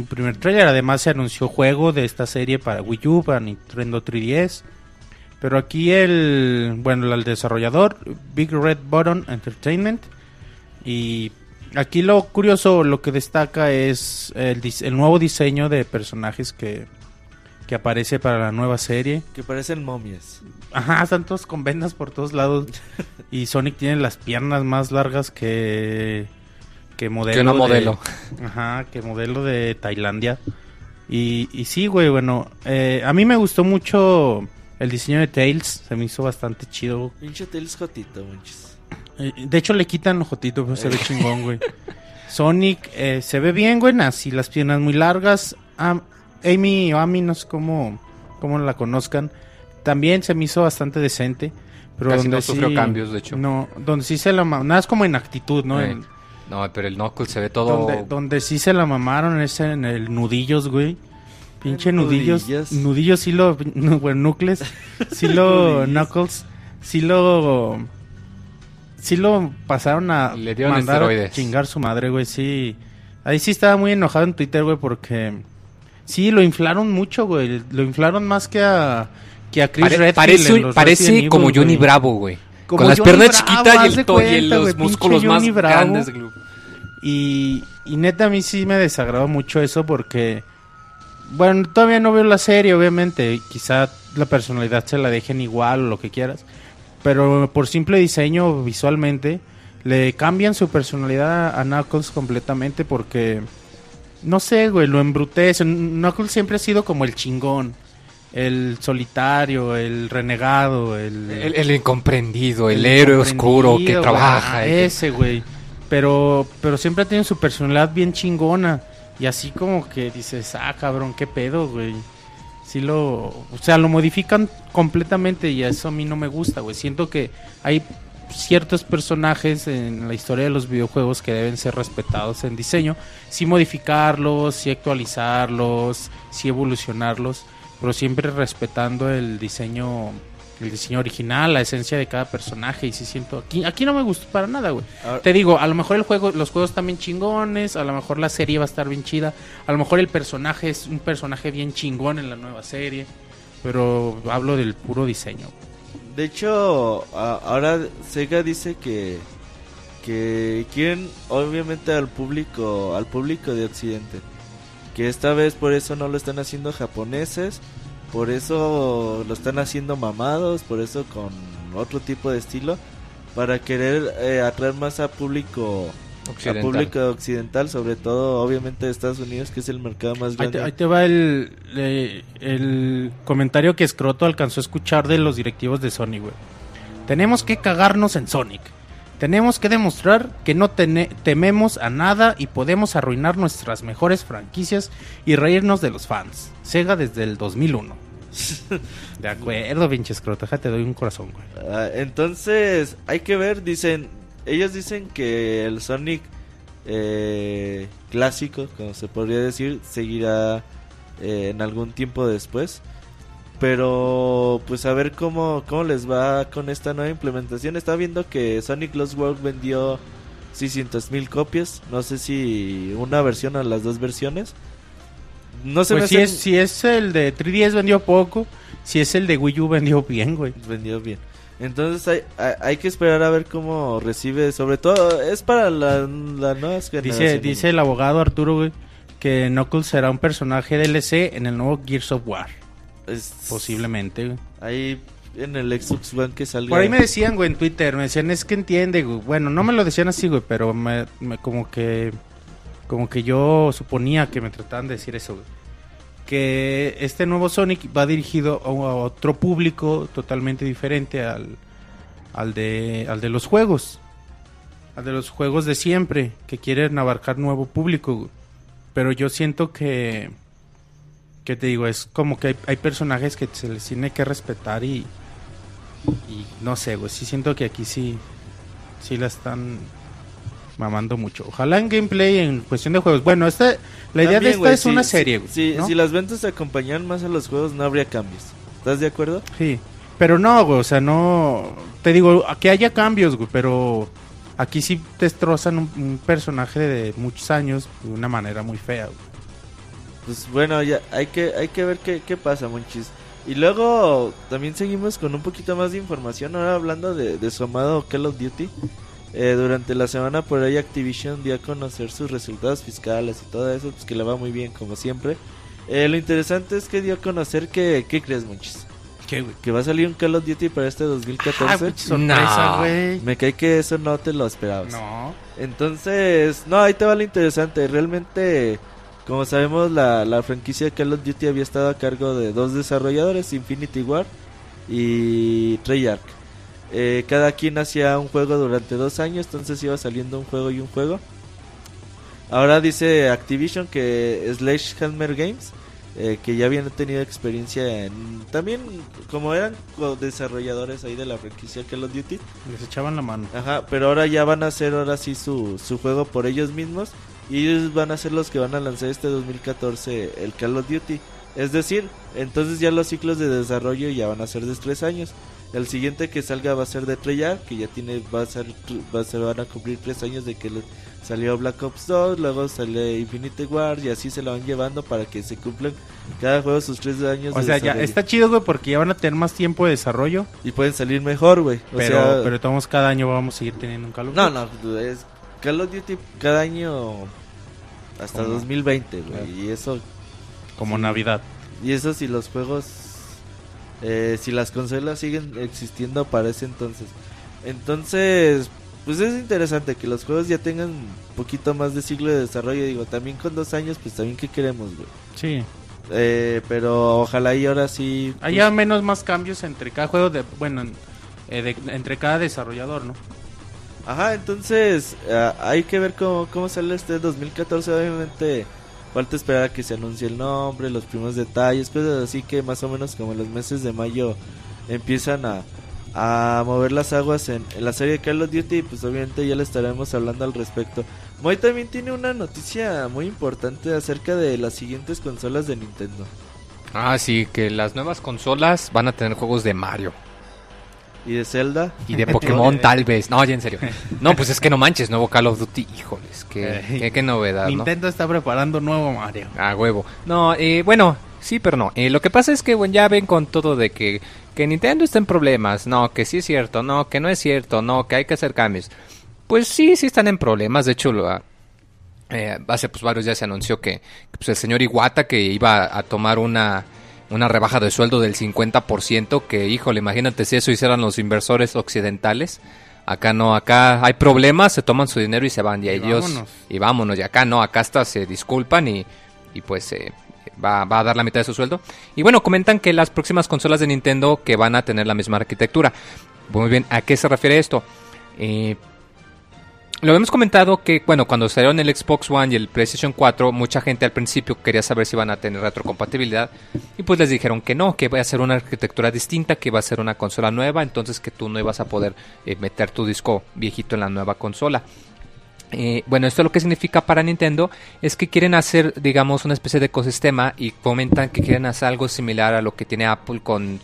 primer trailer, además se anunció juego de esta serie para Wii U, para Nintendo 3DS. Pero aquí el, bueno, el desarrollador, Big Red Button Entertainment. Y aquí lo curioso, lo que destaca es el nuevo diseño de personajes que, que aparece para la nueva serie. Que parecen momias. Ajá, están todos con vendas por todos lados. y Sonic tiene las piernas más largas que. Que modelo. Que una de- modelo. ajá, que modelo de Tailandia. Y, y sí, güey, bueno. eh, a mí me gustó mucho el diseño de Tails. Se me hizo bastante chido. Pinche Tails Jotito, Monchis. Eh, de hecho, le quitan ojotito, pero se ve chingón, güey. Sonic eh, se ve bien, güey. Así las piernas muy largas. Am- Amy o Amy, no sé cómo, cómo la conozcan. También se me hizo bastante decente. Pero Casi donde no sufrió sí- cambios, de hecho. No, donde sí se la... ma- Nada es como en actitud, ¿no? Eh. En- No, pero el Knuckles se ve todo... Donde, donde sí se la mamaron es en el nudillos, güey. Pinche nudillos. Nudillos. Nudillos sí lo. no, bueno, Knuckles. Sí lo. Knuckles. Sí lo. Sí lo pasaron a Le dieron mandar a chingar su madre, güey. Sí. Ahí sí estaba muy enojado en Twitter, güey, porque. Sí, lo inflaron mucho, güey. Lo inflaron más que a. Que a Chris Pare- Redfield parece en los parece Evil, como Johnny güey. Bravo, güey. Como Con las Johnny piernas Bravo, chiquitas y, el y los güey, músculos más Bravo. grandes. güey. Y, y neta a mí sí me desagradó mucho eso porque, bueno, todavía no veo la serie, obviamente, quizá la personalidad se la dejen igual o lo que quieras, pero por simple diseño visualmente le cambian su personalidad a Knuckles completamente porque, no sé, güey, lo embrutece. Knuckles siempre ha sido como el chingón, el solitario, el renegado, el... El, el incomprendido, el, el héroe oscuro que trabaja. güey. que- Ese, güey. Pero, pero siempre ha tenido su personalidad bien chingona. Y así como que dices, ah, cabrón, qué pedo, güey. Sí lo... O sea, lo modifican completamente y eso a mí no me gusta, güey. Siento que hay ciertos personajes en la historia de los videojuegos que deben ser respetados en diseño. Sí modificarlos, sí actualizarlos, sí evolucionarlos, pero siempre respetando el diseño el diseño original, la esencia de cada personaje y sí siento aquí aquí no me gustó para nada, güey. Ahora- Te digo, a lo mejor el juego los juegos están bien chingones, a lo mejor la serie va a estar bien chida, a lo mejor el personaje es un personaje bien chingón en la nueva serie, pero hablo del puro diseño. De hecho, ahora Sega dice que que quieren obviamente al público al público de Occidente. Que esta vez por eso no lo están haciendo japoneses, por eso lo están haciendo mamados, por eso con otro tipo de estilo para querer eh, atraer más a público Occidental. público occidental, sobre todo obviamente de Estados Unidos, que es el mercado más Ahí grande. te, ahí te va el, el comentario que Scroto alcanzó a escuchar de los directivos de Sony, güey. Tenemos que cagarnos en Sonic. Tenemos que demostrar que no tememos a nada y podemos arruinar nuestras mejores franquicias y reírnos de los fans. Sega desde el 2001. De acuerdo, pinche Scroto. Déjate, doy un corazón, güey. Ah, entonces, hay que ver, dicen, ellos dicen que el Sonic eh, clásico, como se podría decir, seguirá eh, en algún tiempo después. Pero, pues a ver cómo, cómo les va con esta nueva implementación. Está viendo que Sonic Lost World vendió 600 mil copias. No sé si una versión o las dos versiones. No se Pues me si hacen- es, si es el de 3DS vendió poco, si es el de Wii U vendió bien, güey. vendió bien. Entonces hay, hay, hay que esperar a ver cómo recibe, sobre todo es para la, la nuevas Dice, generaciones. dice el abogado Arturo, güey, que Knuckles será un personaje DLC en el nuevo Gears of War. Es- Posiblemente, güey. Ahí en el Xbox One que salga. Por ahí me decían, güey, en Twitter, me decían, es que entiende, güey. Bueno, no me lo decían así, güey, pero me, me- como que como que yo suponía que me trataban de decir eso, güey. Que este nuevo Sonic va dirigido a, otro público totalmente diferente al, al, de, al de los juegos. Al de los juegos de siempre, que quieren abarcar nuevo público. Pero yo siento que, que te digo, es como que hay, hay personajes que se les tiene que respetar y, y no sé, güey, sí siento que aquí sí, sí la están mamando mucho. Ojalá en gameplay, en cuestión de juegos. Bueno, esta, la idea de esta es si- una serie, güey. Si, ¿no? si las ventas acompañan más a los juegos, no habría cambios. ¿Estás de acuerdo? Sí, pero no, güey, o sea, no... Te digo, que haya cambios, güey, pero aquí sí destrozan un, un personaje de muchos años de una manera muy fea, güey. Pues bueno, ya hay que, hay que ver qué, qué pasa, Monchis. Y luego también seguimos con un poquito más de información. Ahora hablando de, de su amado Call of Duty. Eh, durante la semana por ahí Activision dio a conocer sus resultados fiscales y todo eso, pues que le va muy bien como siempre. Eh, lo interesante es que dio a conocer que, ¿qué crees, Monchis? ¿Qué, güey? Que va a salir un Call of Duty para este 2014. Ah, sorpresa, No. güey. Me cae que eso no te lo esperabas. No. Entonces, no, ahí te va lo interesante. Realmente, como sabemos, la, la franquicia de Call of Duty había estado a cargo de dos desarrolladores, Infinity Ward y Treyarch. Eh, cada quien hacía un juego durante dos años, entonces iba saliendo un juego y un juego. Ahora dice Activision que Sledgehammer Games eh, que ya habían tenido experiencia en... También como eran desarrolladores ahí de la franquicia Call of Duty. Les echaban la mano. Ajá, pero ahora ya van a hacer ahora sí su, su juego por ellos mismos. Y ellos van a ser los que van a lanzar este 2014 el Call of Duty. Es decir, entonces ya los ciclos de desarrollo ya van a ser de tres años. El siguiente que salga va a ser de Treyarch, que ya tiene, va a ser, va a ser, van a cumplir tres años de que le- salió Black Ops 2, luego sale Infinity War y así se lo van llevando para que se cumplan cada juego sus tres años. O de sea, ya está chido, güey, porque ya van a tener más tiempo de desarrollo. Y pueden salir mejor, güey. Pero, sea, pero todos cada año vamos a seguir teniendo un Call of No, Duty. no, es Call of Duty cada año hasta ¿Cómo? 2020, güey. Y eso, Como Navidad. y eso si los juegos, eh, si las consolas siguen existiendo para ese entonces. Entonces, pues es interesante que los juegos ya tengan un poquito más de siglo de desarrollo. Digo, también con dos años, pues también que queremos, güey. Sí. Eh, pero ojalá y ahora sí. pues, Haya menos más cambios entre cada juego de... Bueno, en- eh, de- entre cada desarrollador, ¿no? Ajá, entonces ah, hay que ver cómo, cómo sale este 2014. Obviamente, falta esperar a que se anuncie el nombre, los primeros detalles, cosas así que más o menos como en los meses de mayo empiezan a, mover las aguas en, la serie de Call of Duty. Pues obviamente ya le estaremos hablando al respecto. Moy también tiene una noticia muy importante acerca de las siguientes consolas de Nintendo. Ah, sí, que las nuevas consolas van a tener juegos de Mario. Y de Zelda. Y de Pokémon tal vez. No, ya en serio. No, pues es que no manches, nuevo Call of Duty. Híjoles, qué, qué, qué novedad, ¿no? Nintendo está preparando nuevo Mario. A huevo. No, eh, bueno, sí, pero no. Eh, lo que pasa es que bueno, ya ven con todo de que, que Nintendo está en problemas. No, que sí es cierto. No, que no es cierto. No, que hay que hacer cambios. Pues sí, sí están en problemas. De hecho, lo, ah, eh, hace pues varios días se anunció que, que, pues, el señor Iwata que iba a tomar una, una rebaja de sueldo del 50%. Que, híjole, imagínate si eso hicieran los inversores occidentales. Acá no, acá hay problemas, se toman su dinero y se van. Y, Y ellos, vámonos. y vámonos. Y acá no, acá hasta se disculpan y, y pues eh, va, va a dar la mitad de su sueldo. Y bueno, comentan que las próximas consolas de Nintendo que van a tener la misma arquitectura. Muy bien, ¿a qué se refiere esto? Eh, lo hemos comentado que, bueno, cuando salieron el Xbox One y el PlayStation 4, mucha gente al principio quería saber si iban a tener retrocompatibilidad y pues les dijeron que no, que va a ser una arquitectura distinta, que va a ser una consola nueva, entonces que tú no ibas a poder eh, meter tu disco viejito en la nueva consola. Eh, bueno, esto lo que significa para Nintendo es que quieren hacer, digamos, una especie de ecosistema y comentan que quieren hacer algo similar a lo que tiene Apple con,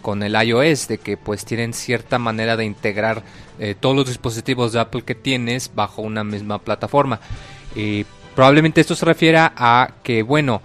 con el iOS, de que pues tienen cierta manera de integrar eh, todos los dispositivos de Apple que tienes bajo una misma plataforma. Eh, probablemente esto se refiera a que, bueno,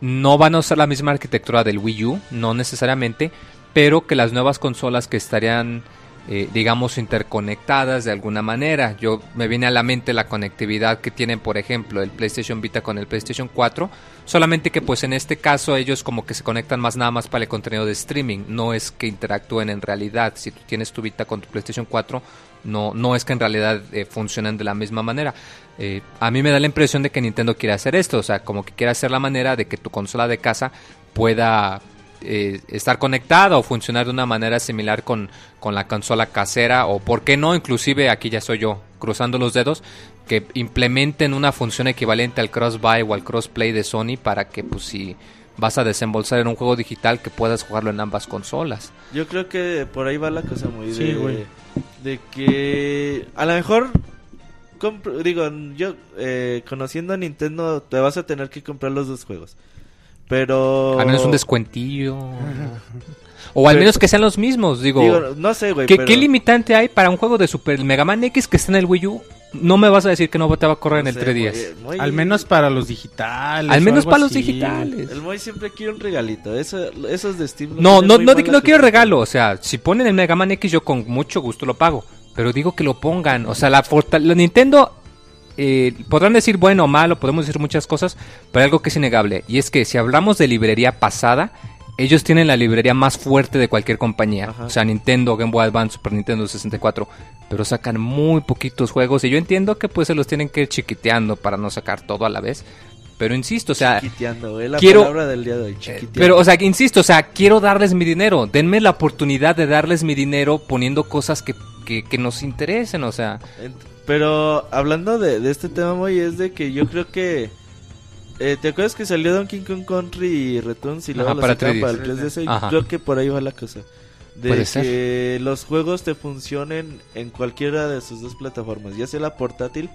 no van a usar la misma arquitectura del Wii U, no necesariamente, pero que las nuevas consolas que estarían eh, digamos, interconectadas de alguna manera. Yo me viene a la mente la conectividad que tienen, por ejemplo, el PlayStation Vita con el PlayStation 4, solamente que pues en este caso ellos como que se conectan más nada más para el contenido de streaming, no es que interactúen en realidad. Si tú tienes tu Vita con tu PlayStation 4, no, no es que en realidad eh, funcionen de la misma manera. Eh, a mí me da la impresión de que Nintendo quiere hacer esto, o sea, como que quiere hacer la manera de que tu consola de casa pueda eh, estar conectada o funcionar de una manera similar con, con la consola casera o por qué no, inclusive aquí ya soy yo cruzando los dedos, que implementen una función equivalente al cross-buy o al cross-play de Sony para que pues si vas a desembolsar en un juego digital que puedas jugarlo en ambas consolas. Yo creo que por ahí va la cosa muy Sí, de, güey. de que a lo mejor digo yo eh, conociendo a Nintendo te vas a tener que comprar los dos juegos. Pero Al menos un descuentillo. O al menos que sean los mismos, digo. digo, no sé, güey, ¿qué, pero- qué limitante hay para un juego de Super Mega Man X que está en el Wii U? No me vas a decir que no te va a correr no en el sé, 3DS. güey, muy- Al menos para los digitales. Al menos para los digitales. el Moy siempre quiere un regalito, eso esos de Steam No, no, no, di- no quiero regalo. O sea, si ponen el Mega Man X, yo con mucho gusto lo pago. Pero digo que lo pongan. O sea, la, forta- la Nintendo. Eh, podrán decir bueno o malo, podemos decir muchas cosas, pero hay algo que es innegable. Y es que si hablamos de librería pasada, ellos tienen la librería más fuerte de cualquier compañía. Ajá. O sea, Nintendo, Game Boy Advance, Super Nintendo 64. Pero sacan muy poquitos juegos. Y yo entiendo que pues se los tienen que ir chiquiteando para no sacar todo a la vez. Pero insisto, o sea, Chiquiteando, la quiero- palabra del día de hoy, chiquiteando. pero, o sea, insisto, o sea, quiero darles mi dinero. Denme la oportunidad de darles mi dinero poniendo cosas que, que, que nos interesen, o sea. Ent- Pero hablando de, de este tema, Moy, es de que yo creo que Eh, ¿Te acuerdas que salió Donkey Kong Country y Returns y luego Ajá, lo para sacaron 3DS? para el 3DS? Y Ajá. Creo que por ahí va la cosa. De Puede que ser. los juegos te funcionen en cualquiera de sus dos plataformas, ya sea la portátil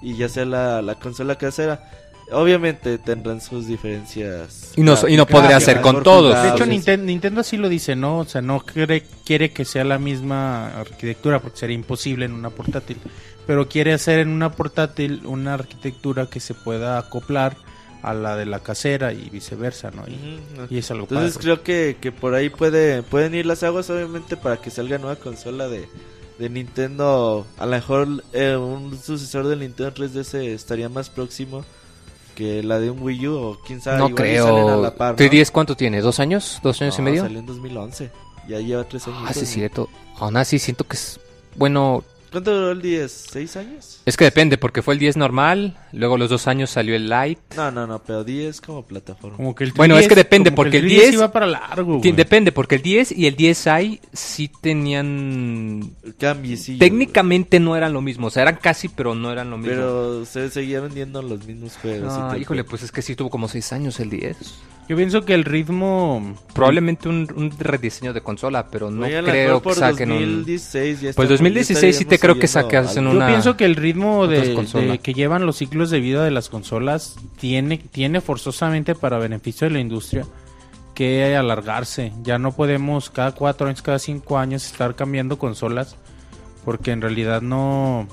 y ya sea la, la consola casera. Obviamente tendrán sus diferencias. Y no- y no podría ser con todos. De hecho, jugables. Ninten- Nintendo así lo dice, ¿no? O sea, no quiere, quiere que sea la misma arquitectura porque sería imposible en una portátil. Pero quiere hacer en una portátil una arquitectura que se pueda acoplar a la de la casera y viceversa, ¿no? Y, Ujú. y es algo Entonces padre. creo que, que por ahí puede, pueden ir las aguas, obviamente, para que salga nueva consola de, de Nintendo. A lo mejor eh, un sucesor del Nintendo 3DS estaría más próximo que la de un Wii U, o quién sabe. no salen a creo. la par, ¿no? 3DS cuánto tiene? ¿Dos años? ¿Dos años No, y medio? Salió en 2011. Ya lleva tres años. Ah, sí es cierto. Aún así siento que es... Bueno, ¿Cuánto duró el 10? ¿Seis años? es que depende, porque fue el 10 normal, luego los dos años salió el Lite. No, no, no, pero 10 como plataforma. Como que el Bueno, 3DS es que depende, porque el 3DS 10 iba para largo, güey. Depende, porque el 10 y el 10i sí tenían... Cambiecillo. Técnicamente no eran lo mismo, o sea, eran casi, pero no eran lo mismo. Pero se seguía vendiendo los mismos juegos. Ah, el híjole, pues es que sí tuvo como 6 años el 10. Yo pienso que el ritmo... Probablemente un, un rediseño de consola, pero no Oye, creo que saquen un... 2016 ya Pues estamos- 2016 sí te creo que estaríamos saques siguiendo en Yo una- pienso que el ritmo de, de que llevan los ciclos de vida de las consolas tiene, tiene forzosamente para beneficio de la industria que alargarse. Ya no podemos cada cuatro años, cada cinco años estar cambiando consolas porque en realidad no,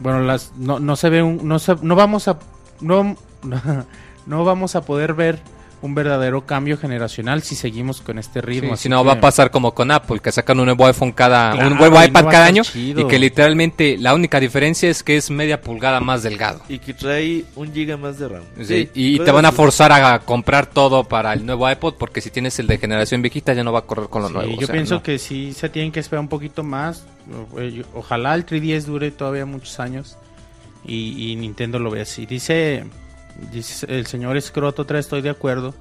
bueno, las no, no se ve un, no, se- no vamos a no, no vamos a poder ver un verdadero cambio generacional si seguimos con este Sí, ritmo. si no va a pasar como con Apple, que sacan un nuevo iPhone cada, Claro, un nuevo no iPad cada año chido. y que literalmente la única diferencia es que es media pulgada más delgado. Y que trae un giga más de RAM. Sí, y te van a forzar a comprar todo para el nuevo iPod porque si tienes el de generación viejita ya no va a correr con lo Sí, nuevo. o yo sea, pienso no. que sí se tienen que esperar un poquito más. O- eh, Ojalá el 3DS dure todavía muchos años y, y Nintendo lo vea así. Dice, dice el señor Scroto 3, estoy de acuerdo,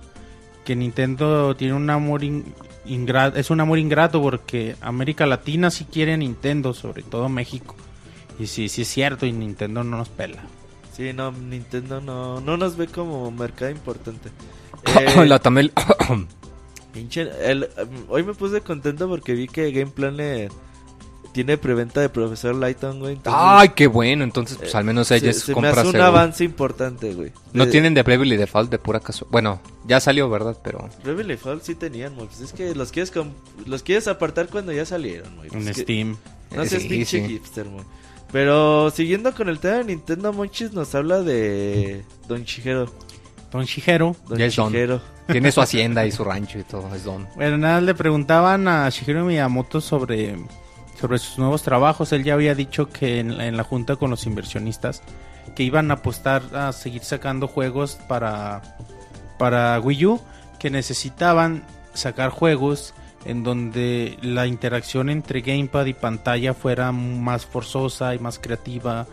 que Nintendo tiene un amor in- ingrato, es un amor ingrato porque América Latina sí quiere a Nintendo, sobre todo México. Y sí, sí es cierto y Nintendo no nos pela. Sí, no, Nintendo no, no nos ve como mercado importante. Eh, la Tamel... pinche- el- um, hoy me puse contento porque vi que Game Planet tiene preventa de Profesor Lighton, güey. entonces, Ay, qué bueno, entonces pues eh, al menos se, ella se me compra hace un seguro. avance importante, güey. No De- tienen de Bravely Default de pura casualidad. Bueno, ya salió, ¿verdad? Pero... Bravely Default sí tenían, güey. Pues es que los quieres, los quieres apartar cuando ya salieron, güey. Un Pues que- Steam. No seas Sí, pinche sí. hipster, güey. Pero siguiendo con el tema de Nintendo, Monchis nos habla de Don Chihiro. Don Shigeru. Don Ya es Don. Chihiro. Tiene su hacienda y su rancho y todo, es don. Bueno, nada, le preguntaban a Shigeru Miyamoto sobre, sobre sus nuevos trabajos. Él ya había dicho que en, en la junta con los inversionistas que iban a apostar a seguir sacando juegos para, para Wii U, que necesitaban sacar juegos en donde la interacción entre gamepad y pantalla fuera más forzosa y más creativa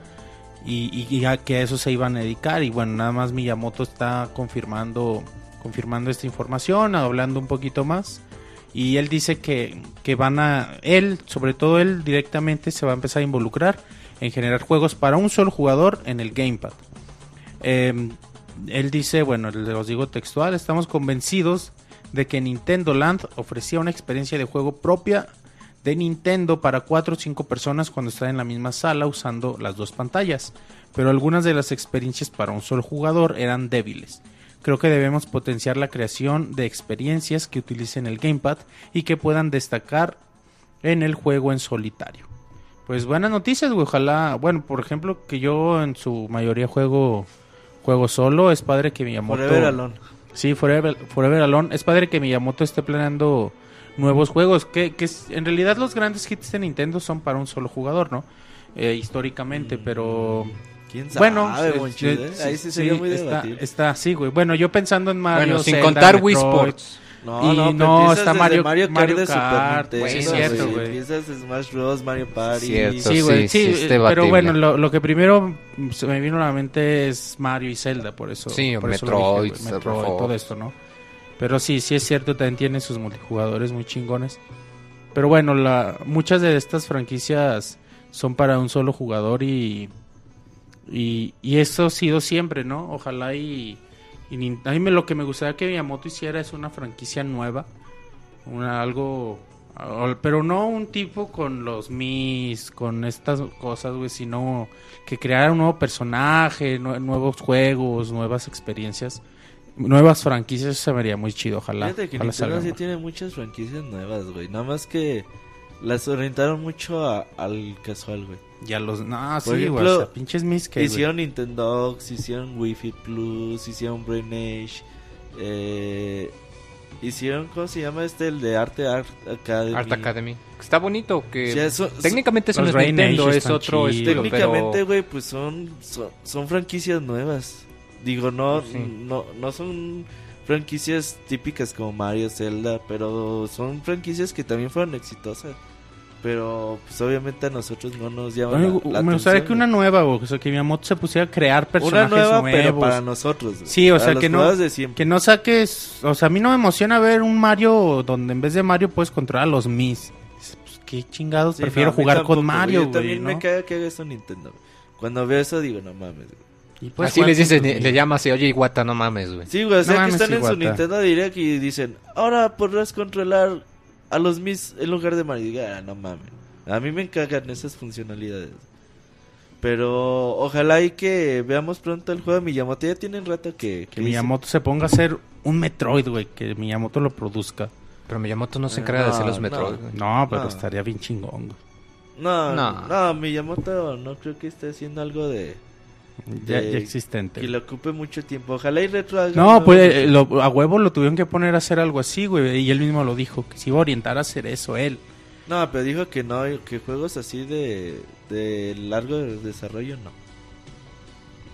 y, y- a que a eso se iban a dedicar y bueno nada más Miyamoto está confirmando confirmando esta información hablando un poquito más y él dice que, que van a él sobre todo él directamente se va a empezar a involucrar en generar juegos para un solo jugador en el gamepad eh, él dice, bueno, les digo textual, estamos convencidos de que Nintendo Land ofrecía una experiencia de juego propia de Nintendo para 4 o 5 personas cuando están en la misma sala usando las dos pantallas, pero algunas de las experiencias para un solo jugador eran débiles. Creo que debemos potenciar la creación de experiencias que utilicen el gamepad y que puedan destacar en el juego en solitario. Pues buenas noticias, güey. Ojalá, bueno, por ejemplo, que yo en su mayoría juego juego solo. Es padre que Miyamoto. Forever Alone. Sí, Forever, Forever Alone. Es padre que Miyamoto esté planeando nuevos juegos. Que, que en realidad los grandes hits de Nintendo son para un solo jugador, ¿no? Eh, históricamente, pero. ¿Quién sabe, Bueno, eh, eh? Ahí sí sería muy está, debatible. está, sí, güey. Bueno, yo pensando en Mario. bueno, sin Zelda, contar Wii Sports. No, Y no, está desde Mario- Mario Kart Mario de Kart, Super Nintendo, es cierto, güey. Empiezas Smash Bros, Mario Party. Cierto. Sí, güey, sí, sí, pero bueno, lo, lo que primero se me vino a la mente es Mario y Zelda, por eso. Sí, o por eso Metroid, dije, Metroid, Fox. todo esto, ¿no? Pero sí, sí es cierto, también tiene sus multijugadores muy chingones. Pero bueno, la, muchas de estas franquicias son para un solo jugador y, y, y eso ha sido siempre, ¿no? Ojalá y, Y a mí me, lo que me gustaría que Miyamoto hiciera es una franquicia nueva. Una, algo... Pero no un tipo con los Mis, con estas cosas, güey, sino que creara un nuevo personaje, nue- nuevos juegos, nuevas experiencias, nuevas franquicias, eso se vería muy chido, ojalá. Fíjate que ojalá Nintendo salga sí tiene muchas franquicias nuevas, güey. Nada más que las orientaron mucho a- al casual, güey. Ya los... No, sí, Por güey, ejemplo, o sea, pinches Mis que... güey. Hicieron Nintendo, hicieron Wi-Fi Plus, hicieron Brain Age, eh, hicieron, ¿cómo se llama este? El de Arte Art Academy. Art Academy. Está bonito que O sea, son- técnicamente eso no es Nintendo, es otro estilo, Técnicamente, pero güey, pues son, son, son franquicias nuevas. Digo, no, Sí. no, no son franquicias típicas como Mario, Zelda, pero son franquicias que también fueron exitosas. Pero, pues obviamente a nosotros no nos llama Oye, la, la me gustaría atención, que una nueva, güey, o sea, que Miyamoto se pusiera a crear Una personajes nueva, nuevos. pero para nosotros. güey. Sí, o sea, que no-. Que no saques, o sea, a mí no me emociona ver un Mario donde en vez de Mario puedes controlar a los Mis. Pues, qué chingados, Sí, prefiero no, jugar tampoco, con Mario, güey, también ¿no? me caga que haga eso Nintendo, güey. Cuando veo eso digo, no mames, güey. Y puedes así les dices, le llamas y oye Iwata, no mames, güey. Sí, güey, o sea No que mames, están en su. Nintendo Direct y dicen, ahora podrás controlar a los Mis en lugar de Mario. Ah, no mames. A mí me encagan esas funcionalidades. Pero ojalá y que veamos pronto el juego de Miyamoto. Ya tienen rato que... Que Miyamoto se ponga a hacer un Metroid, güey, que Miyamoto lo produzca. Pero Miyamoto no se Eh, encarga de hacer no, los Metroid, no. No, pero No. estaría bien chingón, No. no, Miyamoto no creo que esté haciendo algo de... Ya, ya existente. Que le ocupe mucho tiempo. Ojalá y Retro No, pues eh, lo- a huevo lo tuvieron que poner a hacer algo así, güey, y él mismo lo dijo, que se iba a orientar a hacer eso él. No, pero dijo que no, que juegos así de, de largo desarrollo no.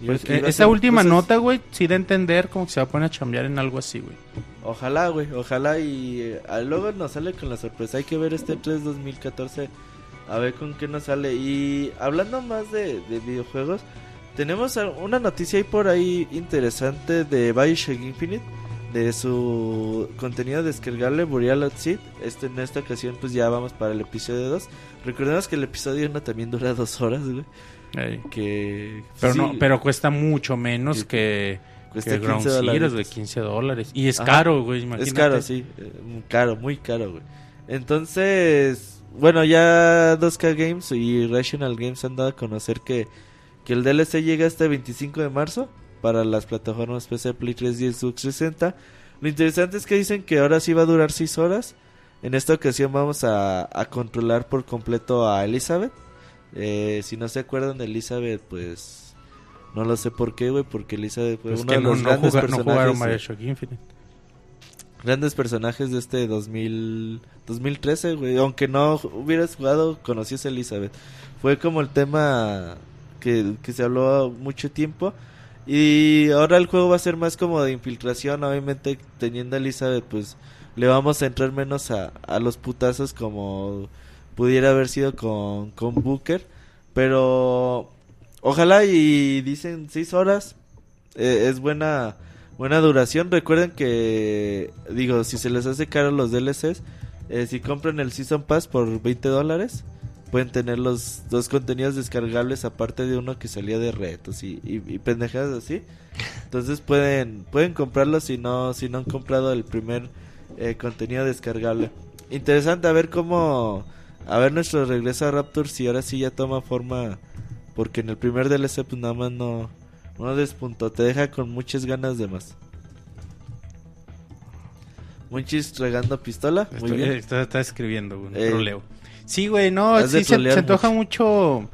Pues, eh, esa última cosas- nota, güey, sí de entender como que se va a poner a chambear en algo así, güey. Ojalá, güey, ojalá y eh, luego nos sale con la sorpresa. Hay que ver este 3 2014 a ver con qué nos sale. Y hablando más de, de videojuegos, tenemos una noticia ahí por ahí interesante de Bioshock Infinite. De su contenido descargable Burial at Sea. Este, en esta ocasión pues ya vamos para el episodio 2. Recordemos que el episodio 1 también dura dos horas, güey. Ey. Que... Pero sí, no, pero cuesta mucho menos que, cuesta que Ground 15 Zeroes, dólares. güey, 15 dólares. Y es Ajá. caro, güey, imagínate. Es caro, sí. eh, caro, muy caro, güey. Entonces, bueno, ya 2K Games y Rational Games han dado a conocer que, que el DLC llega este 25 de marzo para las plataformas PC, Play 3 y Xbox 360. Lo interesante es que dicen que ahora sí va a durar 6 horas. En esta ocasión vamos a, a controlar por completo a Elizabeth. Eh, si no se acuerdan de Elizabeth, pues no lo sé por qué, güey, porque Elizabeth fue Pues uno de los no, grandes no personajes. Infinite. grandes personajes de este 2000, 2013, güey. Aunque no hubieras jugado, conocías a Elizabeth. Fue como el tema que, que se habló mucho tiempo. Y ahora el juego va a ser más como de infiltración. Obviamente, teniendo a Elizabeth, pues le vamos a entrar menos a, a los putazos como pudiera haber sido con, con Booker. Pero ojalá y dicen 6 horas. eh, es buena buena duración. Recuerden que, digo, si se les hace caro los DLCs, eh, si compran el Season Pass por 20 dólares, pueden tener los dos contenidos descargables aparte de uno que salía de retos y, y, y pendejadas así. Entonces pueden pueden comprarlo si no si no han comprado el primer eh, contenido descargable. Interesante a ver cómo a ver nuestro regreso a Raptor si ahora sí ya toma forma porque en el primer DLC pues nada más no no despuntó, te deja con muchas ganas de más. Munchis regando pistola, muy Estoy- bien. Está, está escribiendo, güey, Eh, troleo. Sí, güey, no, sí se, se antoja mucho.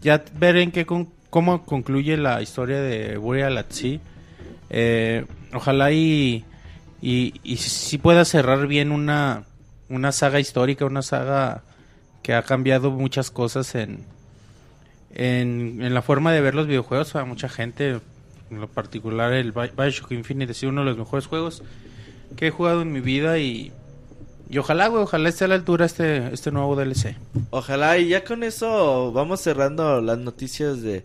ya ver en qué con- cómo concluye la historia de Burial at Sea. Eh, ojalá y, y, y sí pueda cerrar bien una, una saga histórica, una saga que ha cambiado muchas cosas en, en, en la forma de ver los videojuegos. A mucha gente, en lo particular el Bi- Bioshock Infinite ha sido uno de los mejores juegos que he jugado en mi vida y, y ojalá, güey, ojalá esté a la altura este, este nuevo DLC. Ojalá y ya con eso vamos cerrando las noticias de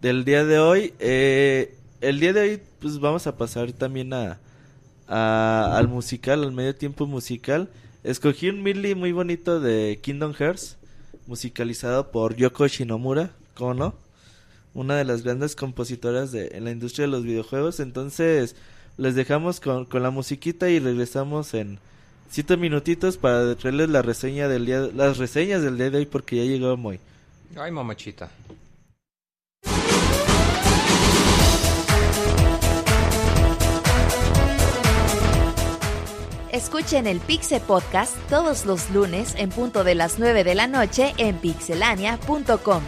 del día de hoy. Eh, el día de hoy pues vamos a pasar también a, al musical, al medio tiempo musical. Escogí un medley muy bonito de Kingdom Hearts, musicalizado por Yoko Shinomura, ¿cómo no? Una de las grandes compositoras de, en la industria de los videojuegos. Entonces, les dejamos con, con la musiquita y regresamos en siete minutitos para traerles la reseña del día, las reseñas del día de hoy porque ya llegó muy. Ay, mamachita. Escuchen el Pixe Podcast todos los lunes en punto de las 9 de la noche en pixelania.com.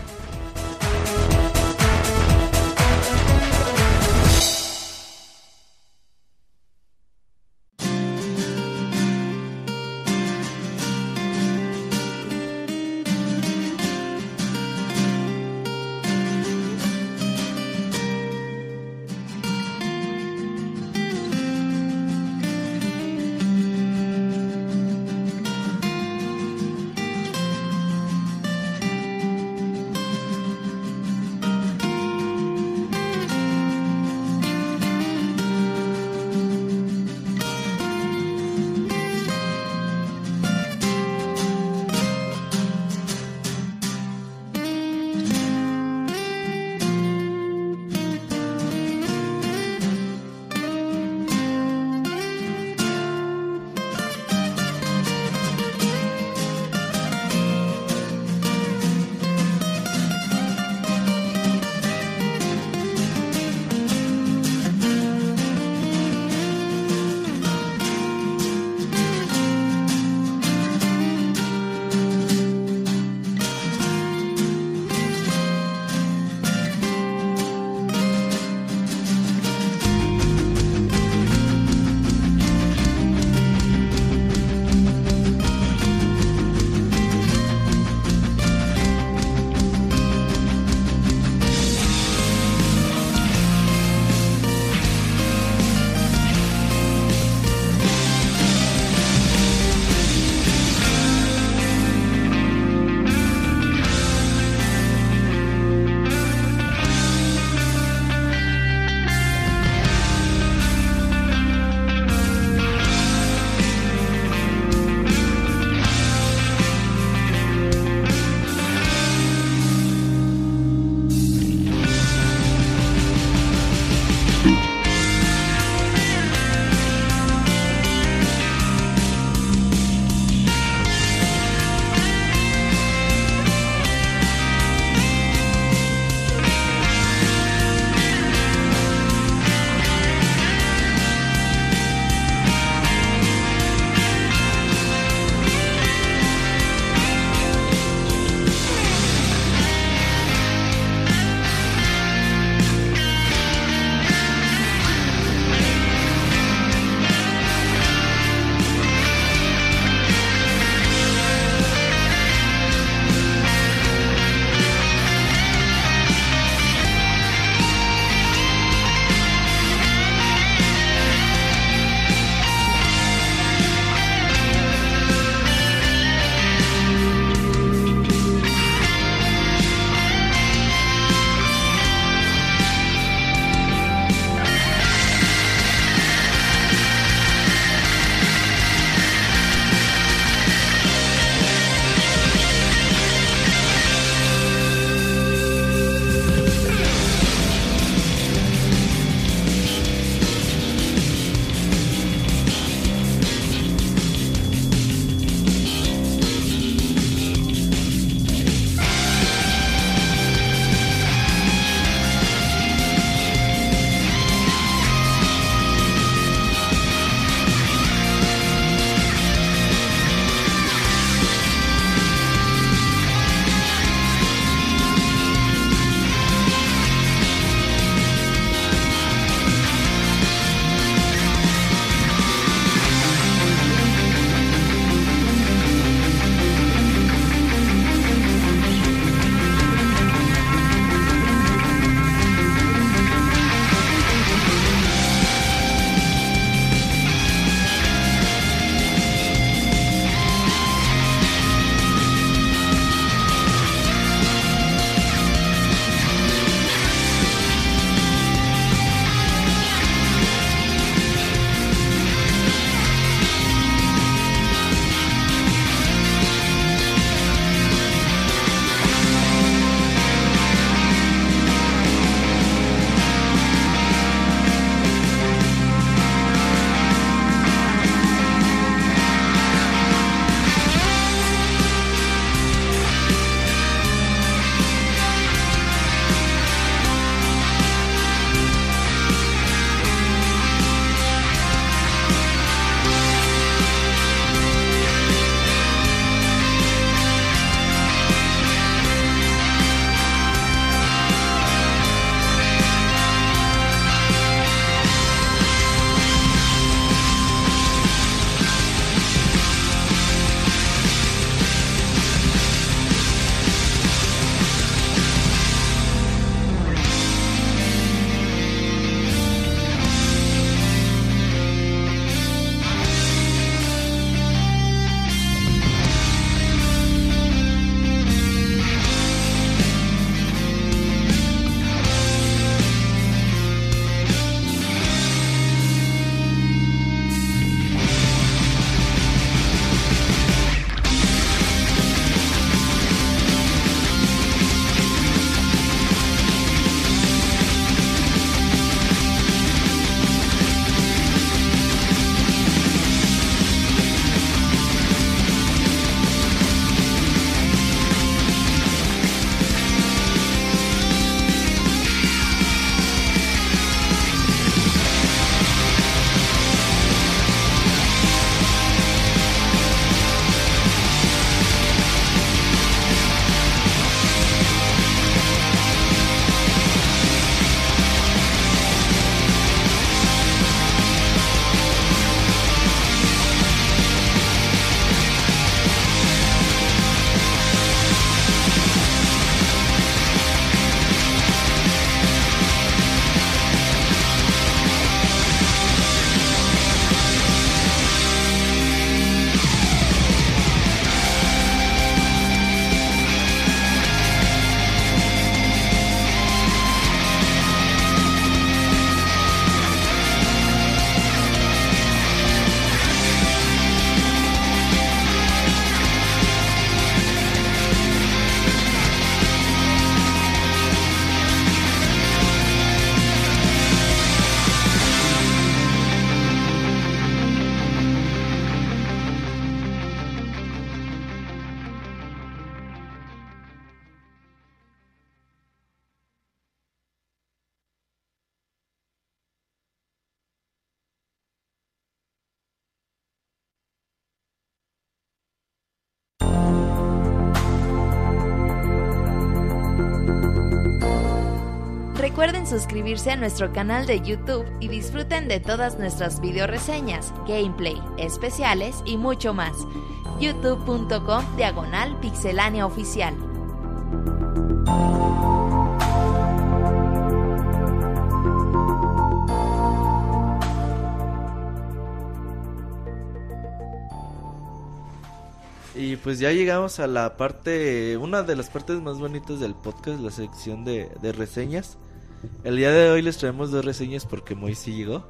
suscribirse a nuestro canal de YouTube y disfruten de todas nuestras video reseñas, gameplay, especiales y mucho más. youtube.com diagonal pixelánea oficial. Y pues ya llegamos a la parte, una de las partes más bonitas del podcast, la sección de, de reseñas. El día de hoy les traemos dos reseñas porque Moy sí llegó.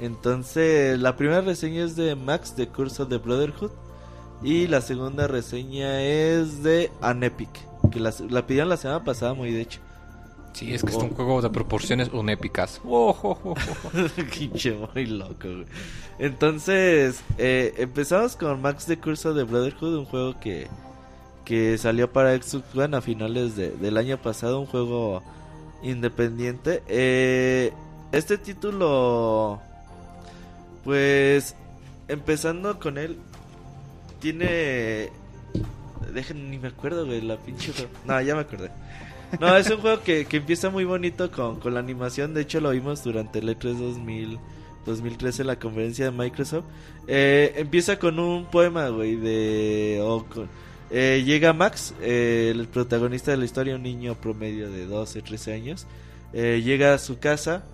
Entonces, la primera reseña es de Max de Curso de Brotherhood. Y la segunda reseña es de Anepic, que la, la pidieron la semana pasada, muy de hecho. Sí, es que es un juego de proporciones unépicas. Oh, oh, oh, oh. Muy loco, güey. Entonces, eh, empezamos con Max de Curso de Brotherhood, un juego que, que salió para Xbox One a finales de- del año pasado, un juego independiente. Eh, este título, pues, empezando con él, tiene... Dejen, ni me acuerdo, güey, la pinche... No, ya me acordé. No, es un juego que, que empieza muy bonito con, con la animación. De hecho, lo vimos durante el E E3 2000, 2013 en la conferencia de Microsoft. Eh, empieza con un poema, güey, de... o con- eh, llega Max, eh, el protagonista de la historia, un niño promedio de 12, 13 años. eh, llega a su casa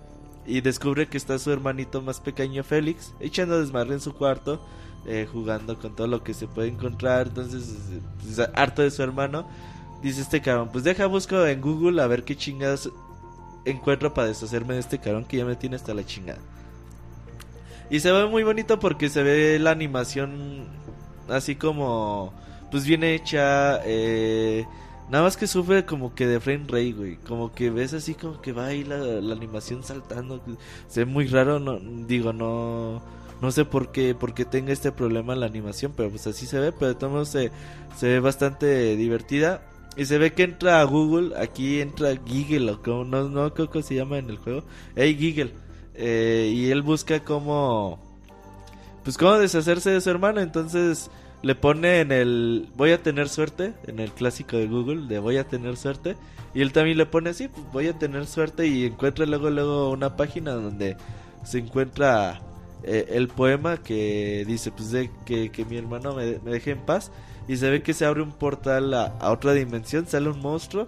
y descubre que está su hermanito más pequeño, Félix, echando desmadre en su cuarto, eh, jugando con todo lo que se puede encontrar. Entonces, pues, harto de su hermano, dice este cabrón, pues deja busco en Google a ver qué chingadas encuentro para deshacerme de este cabrón que ya me tiene hasta la chingada. Y se ve muy bonito porque se ve la animación así como pues bien hecha, eh, nada más que sufre como que de frame rate, güey, como que ves así como que va ahí la, animación saltando, se ve muy raro, no digo, no no sé por qué por qué tenga este problema la animación, pero pues así se ve, pero de todos modos se, se ve bastante divertida. Y se ve que entra a Google, aquí entra Giggle, o como, no, no creo que se llama en el juego. Hey Giggle. Eh, y él busca cómo, pues cómo deshacerse de su hermano. Entonces le pone en el, voy a tener suerte, en el clásico de Google, de voy a tener suerte. Y él también le pone así, pues voy a tener suerte. Y encuentra luego, luego una página donde se encuentra eh, el poema que dice, pues de, que, que mi hermano me, me deje en paz. Y se ve que se abre un portal a, otra dimensión, sale un monstruo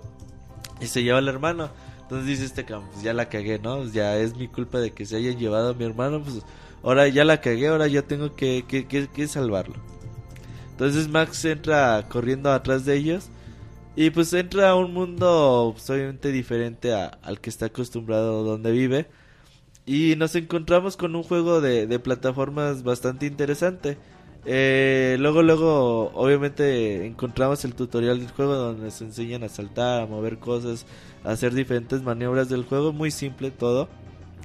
y se lleva al hermano. Entonces dice este cabrón, pues ya la cagué, ¿no? Pues ya es mi culpa de que se hayan llevado a mi hermano, pues ahora ya la cagué, ahora yo tengo que, que, que, que salvarlo. Entonces Max entra corriendo atrás de ellos y pues entra a un mundo pues, obviamente diferente a- al que está acostumbrado donde vive. Y nos encontramos con un juego de, de plataformas bastante interesante. Eh, luego, luego, obviamente encontramos el tutorial del juego donde nos enseñan a saltar, a mover cosas, a hacer diferentes maniobras del juego. Muy simple todo.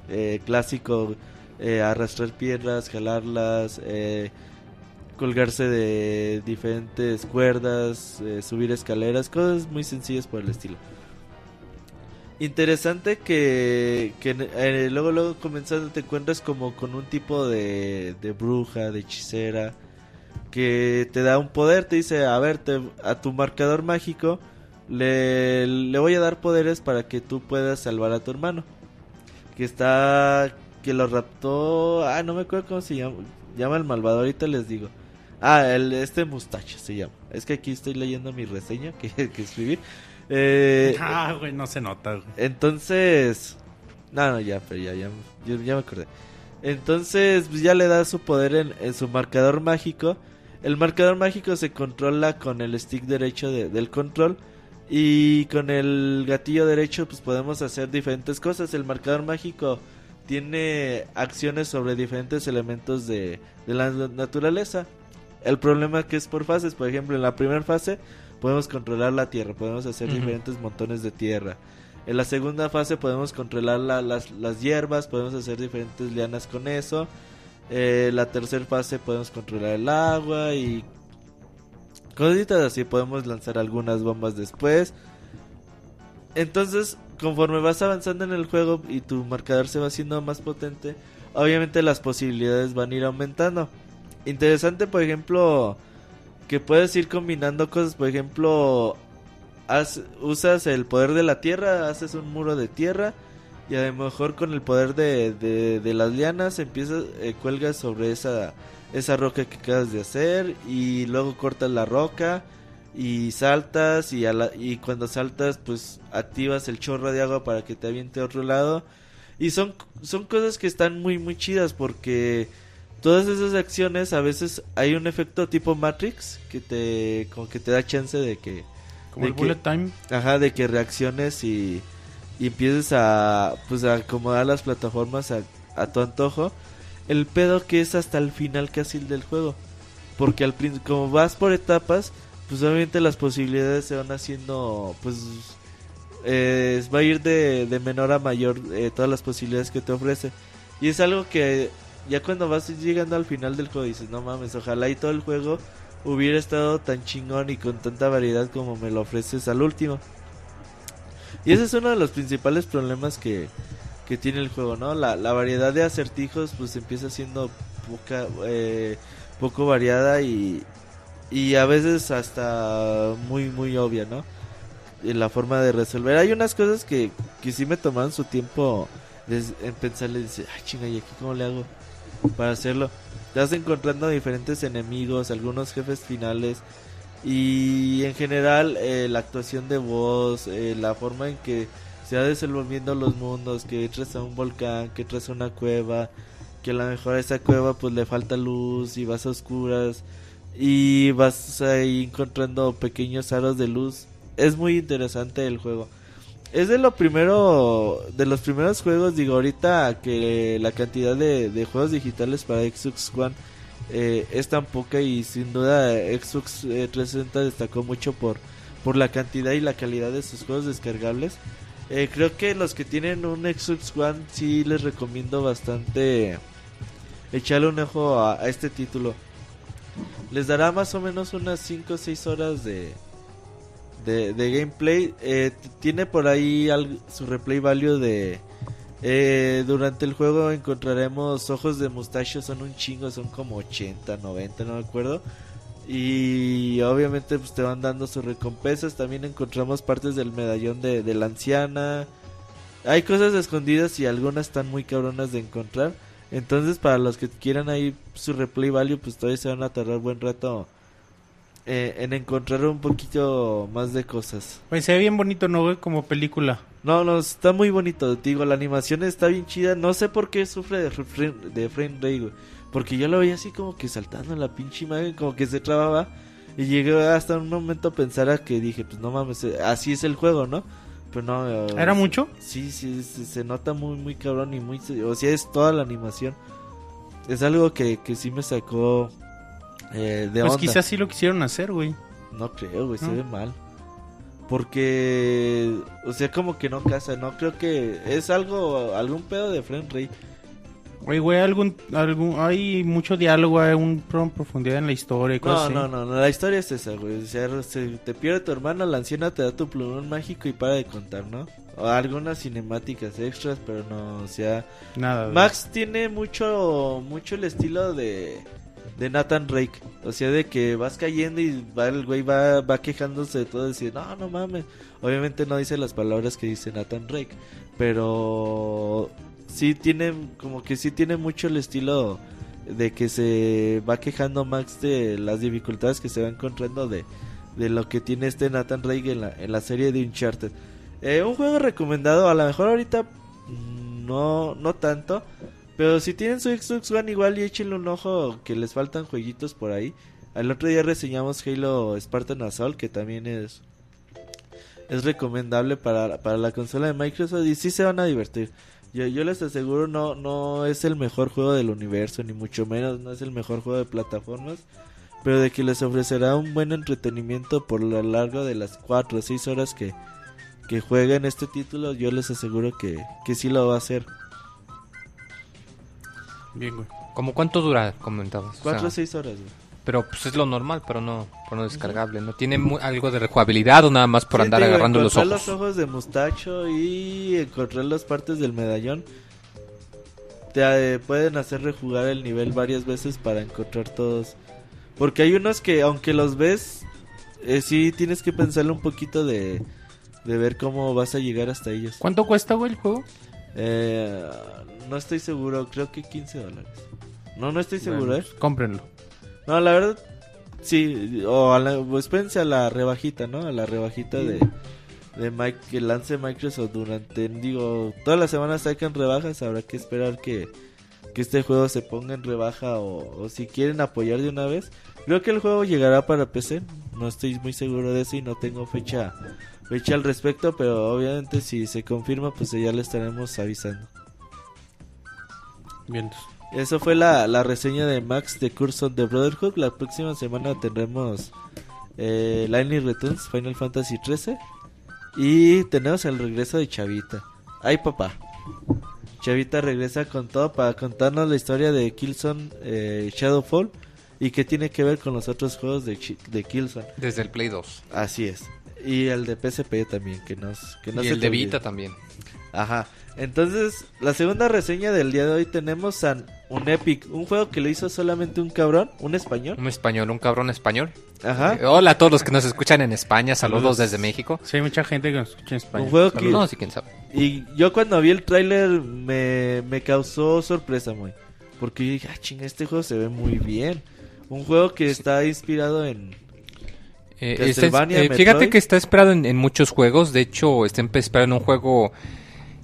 Eh, clásico, eh, arrastrar piedras, jalarlas, eh, colgarse de diferentes cuerdas, eh, subir escaleras, cosas muy sencillas por el estilo. Interesante que, que eh, luego luego comenzando te encuentras como con un tipo de, de bruja, de hechicera, que te da un poder, te dice, a ver, te- a tu marcador mágico le, le voy a dar poderes para que tú puedas salvar a tu hermano. Que está, que lo raptó, ah, no me acuerdo cómo se llama, llama el malvado, ahorita les digo. Ah, el, este mustache se llama. Es que aquí estoy leyendo mi reseña que, que escribí. Eh, Ah, güey, no se nota, güey. entonces. No, no, ya, pero ya, ya, ya me acordé. Entonces, pues, ya le da su poder en, en su marcador mágico. El marcador mágico se controla con el stick derecho de- del control. Y con el gatillo derecho, pues podemos hacer diferentes cosas. El marcador mágico tiene acciones sobre diferentes elementos de, de la naturaleza. El problema que es por fases, por ejemplo, en la primera fase podemos controlar la tierra, podemos hacer diferentes montones de tierra. En la segunda fase podemos controlar la- las, las hierbas, podemos hacer diferentes lianas con eso. Eh, la tercera fase podemos controlar el agua y cositas así. Podemos lanzar algunas bombas después. Entonces, conforme vas avanzando en el juego y tu marcador se va haciendo más potente, obviamente las posibilidades van a ir aumentando. Interesante, por ejemplo, que puedes ir combinando cosas. Por ejemplo, usas el poder de la tierra, haces un muro de tierra y a lo mejor con el poder de, de, de las lianas empiezas, eh, cuelgas sobre esa, esa roca que acabas de hacer y luego cortas la roca y saltas y, a la- y cuando saltas pues activas el chorro de agua para que te aviente a otro lado y son, son cosas que están muy muy chidas porque todas esas acciones a veces hay un efecto tipo Matrix que te como que te da chance de que Como de el que- bullet time. Ajá, de que reacciones y, y empieces a, pues, a acomodar las plataformas a, a tu antojo. El pedo que es hasta el final casi del juego. Porque al como vas por etapas, pues obviamente las posibilidades se van haciendo, pues, eh, va a ir de, de menor a mayor eh, todas las posibilidades que te ofrece. Y es algo que ya cuando vas llegando al final del juego dices, no mames, ojalá y todo el juego hubiera estado tan chingón y con tanta variedad como me lo ofreces al último. Y ese es uno de los principales problemas que, que tiene el juego, ¿no? La, la variedad de acertijos pues empieza siendo poca, eh, poco variada y, y a veces hasta muy muy obvia, ¿no? En la forma de resolver. Hay unas cosas que, que sí me tomaron su tiempo en pensarle, dice, ay chinga, ¿y aquí cómo le hago para hacerlo? Vas encontrando diferentes enemigos, algunos jefes finales y en general eh, la actuación de voz, eh, la forma en que se va desenvolviendo los mundos, que entras a un volcán, que entras a una cueva, que a lo mejor a esa cueva pues le falta luz y vas a oscuras y vas ahí encontrando pequeños aros de luz. Es muy interesante el juego. Es de lo primero, de los primeros juegos, digo, ahorita que la cantidad de, juegos digitales para Xbox One eh, es tan poca y sin duda Xbox eh, 360 destacó mucho por, por la cantidad y la calidad de sus juegos descargables. Eh, creo que los que tienen un Xbox One sí les recomiendo bastante echarle un ojo a, a este título. Les dará más o menos unas 5 o 6 horas de, de, de gameplay. Eh, tiene por ahí su replay value de... eh, durante el juego encontraremos ojos de mustacho, son un chingo, son como 80, 90, no me acuerdo. Y obviamente pues te van dando sus recompensas. También encontramos partes del medallón de, de la anciana. Hay cosas escondidas y algunas están muy cabronas de encontrar. Entonces para los que quieran ahí su replay value pues todavía se van a tardar buen rato eh, en encontrar un poquito más de cosas. Pues se ve bien bonito, ¿no, güey? Como película. No, no, está muy bonito, te digo, la animación está bien chida, no sé por qué sufre de frame, de frame rate, güey, porque yo lo veía así como que saltando en la pinche imagen, como que se trababa, y llegué hasta un momento a pensar a que dije, pues no mames, eh, así es el juego, ¿no? Pero no... eh, ¿Era mucho? Sí, sí, se, se nota muy, muy cabrón y muy... O sea, es toda la animación. Es algo que, que sí me sacó eh, de Pues onda. quizás sí lo quisieron hacer, güey. No creo, güey, se ¿No? ve mal. Porque, o sea, como que no casa, no creo que es algo, algún pedo de frame rate. Güey, güey, algún, algún, hay mucho diálogo, hay un pro- profundidad en la historia y No, cosas no, así. no, no, la historia es esa, güey. O sea, se te pierde tu hermano, la anciana te da tu plumón mágico y para de contar, ¿no? O algunas cinemáticas extras, pero no, o sea... Nada. güey. Max tiene mucho, mucho el estilo de, de Nathan Drake. O sea, de que vas cayendo y va, el güey va, va quejándose de todo, decir, no, no mames. Obviamente no dice las palabras que dice Nathan Drake, pero sí tiene, como que sí tiene mucho el estilo de que se va quejando Max de las dificultades que se va encontrando de, de lo que tiene este Nathan Drake en la, en la serie de Uncharted. Eh, un juego recomendado, a lo mejor ahorita mm, no, no tanto, pero si tienen su Xbox One igual y échenle un ojo que les faltan jueguitos por ahí. El otro día reseñamos Halo Spartan Assault que también es es recomendable para, para la consola de Microsoft y sí se van a divertir. Yo, yo les aseguro no no es el mejor juego del universo ni mucho menos no es el mejor juego de plataformas, pero de que les ofrecerá un buen entretenimiento por lo largo de las 4 o 6 horas que que jueguen este título, yo les aseguro que, que sí lo va a hacer. Bien, güey. ¿Cómo cuánto dura? Comentabas. O 4 o sea, 6 horas, güey. pero pues es lo normal, pero no, pero no descargable. ¿No tiene mu- algo de rejugabilidad o nada más por Sí, andar digo, agarrando los encontrar ojos? los ojos de mustacho y encontrar las partes del medallón. Te eh, pueden hacer rejugar el nivel varias veces para encontrar todos. Porque hay unos que, aunque los ves, eh, sí tienes que pensarle un poquito de, de ver cómo vas a llegar hasta ellos. ¿Cuánto cuesta, güey, el juego? Eh, no estoy seguro, creo que 15 dólares. No, no estoy seguro, Bueno, ¿eh? pues, cómprenlo. No, la verdad, sí. O a la, espérense a la rebajita, ¿no? A la rebajita de, de Mike, que lance Microsoft durante, digo, todas las semanas sacan rebajas. Habrá que esperar que, que este juego se ponga en rebaja o, o si quieren apoyar de una vez. Creo que el juego llegará para PC. No estoy muy seguro de eso y no tengo fecha fecha al respecto, pero obviamente si se confirma, pues ya le estaremos avisando. Bien. Eso fue la, la reseña de Max de Curse of the Brotherhood. La próxima semana tendremos eh, Lightning Returns Final Fantasy XIII. Y tenemos el regreso de Chavita. Ay, papá. Chavita regresa con todo para contarnos la historia de Killzone eh, Shadowfall. Y qué tiene que ver con los otros juegos de, Chi- de Killzone. Desde el Play 2. Así es. Y el de PSP también, que nos, que no y se el de olvide. Vita también. Ajá. Entonces, la segunda reseña del día de hoy tenemos a un Epic, un juego que lo hizo solamente un cabrón, un español. Un español, un cabrón español. Ajá. Eh, hola a todos los que nos escuchan en España. Saludos, Saludos. desde México. Sí, hay mucha gente que nos escucha en España. Un juego que- Saludos. No, sí, quién sabe. Y yo cuando vi el tráiler me, me causó sorpresa muy. Porque yo dije, ah, chinga, este juego se ve muy bien. Un juego que está inspirado en... Eh, está- eh, fíjate que está esperado en, en muchos juegos. De hecho, está esperado en un juego.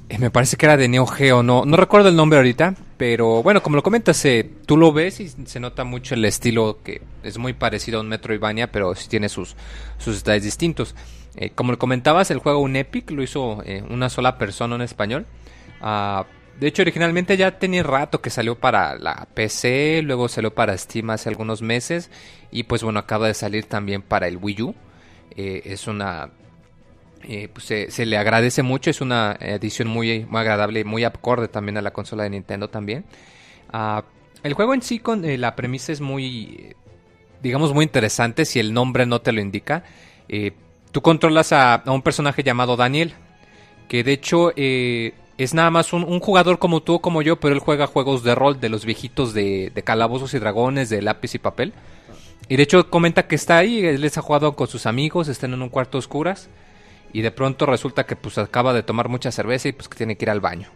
Eh, me parece que era de Neo Geo. No, no recuerdo el nombre ahorita. Pero bueno, como lo comentas, eh, tú lo ves y se nota mucho el estilo que es muy parecido a un Metroidvania, pero sí tiene sus, sus detalles distintos. Eh, como lo comentabas, el juego Un Epic lo hizo una sola persona en español. Ah, de hecho, originalmente ya tenía rato que salió para la PC, luego salió para Steam hace algunos meses y pues bueno, acaba de salir también para el Wii U. Es una... eh, pues, se, le agradece mucho, es una edición muy, muy agradable, muy acorde también a la consola de Nintendo también. Ah, el juego en sí con eh, la premisa es muy, digamos, muy interesante si el nombre no te lo indica. Eh, tú controlas a, un personaje llamado Daniel, que de hecho eh, es nada más un, jugador como tú o como yo, pero él juega juegos de rol de los viejitos de, de calabozos y dragones, de lápiz y papel. Y de hecho comenta que está ahí, él les ha jugado con sus amigos, están en un cuarto a oscuras. Y de pronto resulta que pues acaba de tomar mucha cerveza y pues que tiene que ir al baño.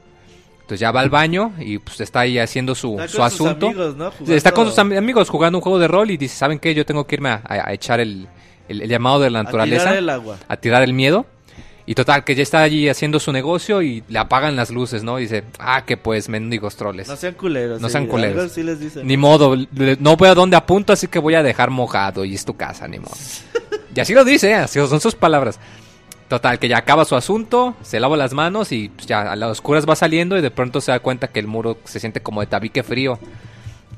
Entonces ya va al baño y pues está ahí haciendo su, Está su con sus asunto. amigos, ¿no? Está con sus am- amigos jugando un juego de rol y dice, ¿saben qué? Yo tengo que irme a, a- a echar el, el- el llamado de la a naturaleza tirar el agua. a tirar el miedo. Y total, que ya está allí haciendo su negocio y le apagan las luces, ¿no? Y dice, ah, que pues, mendigos troles. No sean culeros. No sí, sean culeros. algo sí les dicen. Ni modo, no veo a dónde apunto, así que voy a dejar mojado y es tu casa, ni modo. Y así lo dice, ¿eh? así son sus palabras. Total, que ya acaba su asunto, se lava las manos y pues, ya a las oscuras va saliendo y de pronto se da cuenta que el muro se siente como de tabique frío.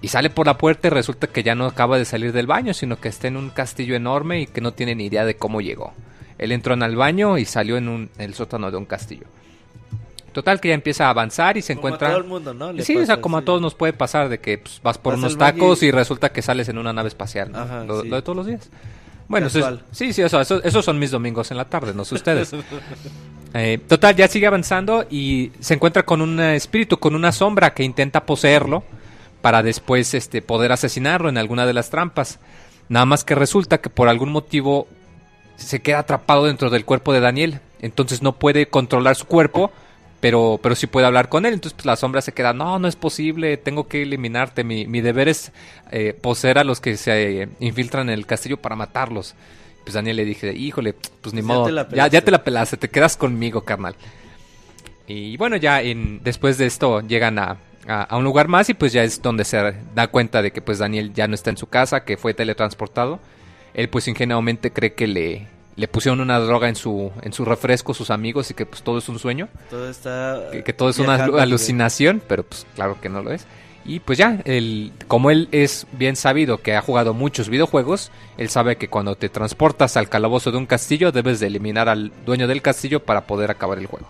Y sale por la puerta y resulta que ya no acaba de salir del baño, sino que está en un castillo enorme y que no tiene ni idea de cómo llegó. Él entró en el baño y salió en, un, en el sótano de un castillo. Total, que ya empieza a avanzar y se Como a encuentra... todo el mundo, ¿no? Le Sí, o sea, como a todos nos puede pasar de que pues, vas por Vas unos tacos y- y... resulta que sales en una nave espacial. ¿no? Ajá, lo, sí. lo de todos los días. Bueno, eso sí, sí, eso, eso- esos son mis domingos en la tarde, no sé ustedes. Eh, total, ya sigue avanzando y se encuentra con un espíritu, con una sombra que intenta poseerlo para después este, poder asesinarlo en alguna de las trampas. Nada más que resulta que por algún motivo se queda atrapado dentro del cuerpo de Daniel. Entonces no puede controlar su cuerpo, pero, pero sí puede hablar con él. Entonces pues, la sombra se queda, no, no es posible, tengo que eliminarte. Mi, mi deber es eh, poseer a los que se eh, infiltran en el castillo para matarlos. Pues Daniel le dije, híjole, pues ni Pues ya modo, te la ya, ya te la pelaste, te quedas conmigo, carnal. Y bueno, ya en, después de esto llegan a, a- a un lugar más y pues ya es donde se da cuenta de que pues Daniel ya no está en su casa, que fue teletransportado. Él pues ingenuamente cree que le, le pusieron una droga en su, en su refresco sus amigos y que pues todo es un sueño, Todo está. que, que todo es una alucinación, pero pues claro que no lo es. Y pues ya, él, como él es bien sabido que ha jugado muchos videojuegos, él sabe que cuando te transportas al calabozo de un castillo debes de eliminar al dueño del castillo para poder acabar el juego.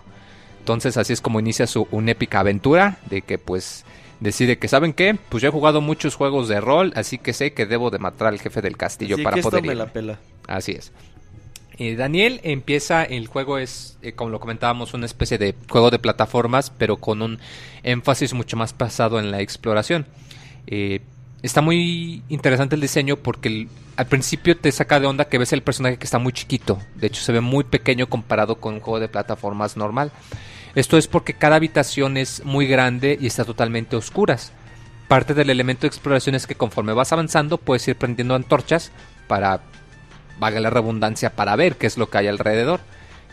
Entonces así es como inicia su una épica aventura de que pues decide que saben qué, pues yo he jugado muchos juegos de rol, así que sé que debo de matar al jefe del castillo Así para que esto poder me la pela. Así es. Eh, Daniel empieza, el juego es, eh, como lo comentábamos, una especie de juego de plataformas, pero con un énfasis mucho más pasado en la exploración. Eh, está muy interesante el diseño porque al principio te saca de onda que ves el personaje que está muy chiquito. De hecho, se ve muy pequeño comparado con un juego de plataformas normal. Esto es porque cada habitación es muy grande y está totalmente oscuras. Parte del elemento de exploración es que conforme vas avanzando puedes ir prendiendo antorchas para, valga la redundancia, para ver qué es lo que hay alrededor.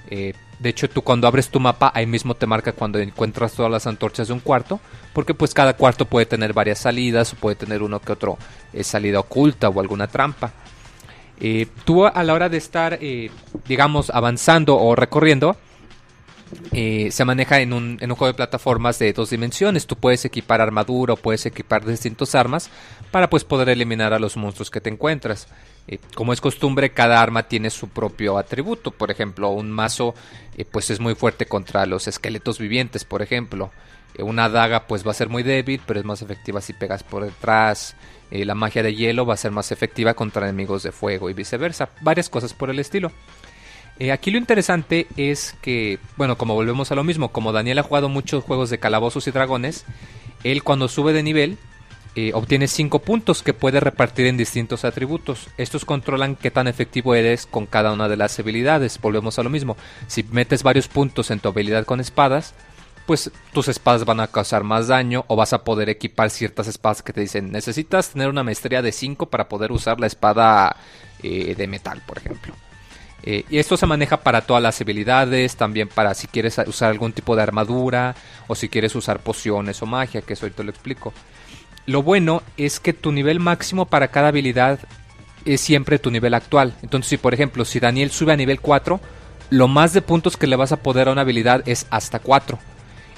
Eh, de hecho, tú cuando abres tu mapa, ahí mismo te marca cuando encuentras todas las antorchas de un cuarto, porque pues cada cuarto puede tener varias salidas o puede tener uno que otro eh, salida oculta o alguna trampa. Eh, tú a la hora de estar, digamos, avanzando o recorriendo, se maneja en un, en un, juego de plataformas de dos dimensiones. Tú puedes equipar armadura o puedes equipar distintas armas para pues poder eliminar a los monstruos que te encuentras. Eh, como es costumbre, cada arma tiene su propio atributo. Por ejemplo, un mazo eh, pues es muy fuerte contra los esqueletos vivientes, por ejemplo. Eh, una daga pues va a ser muy débil, pero es más efectiva si pegas por detrás. la magia de hielo va a ser más efectiva contra enemigos de fuego y viceversa. Varias cosas por el estilo. aquí lo interesante es que, bueno, como volvemos a lo mismo, como Daniel ha jugado muchos juegos de calabozos y dragones, él cuando sube de nivel eh, obtienes 5 puntos que puedes repartir en distintos atributos. Estos controlan qué tan efectivo eres con cada una de las habilidades. Volvemos a lo mismo. Si metes varios puntos en tu habilidad con espadas, pues tus espadas van a causar más daño o vas a poder equipar ciertas espadas que te dicen necesitas tener una maestría de 5 para poder usar la espada eh, de metal, por ejemplo. Eh, y esto se maneja para todas las habilidades, también para si quieres usar algún tipo de armadura o si quieres usar pociones o magia, que eso ahorita lo explico. Lo bueno es que tu nivel máximo para cada habilidad es siempre tu nivel actual. Entonces, si por ejemplo, si Daniel sube a nivel 4, lo más de puntos que le vas a poder a una habilidad es hasta 4.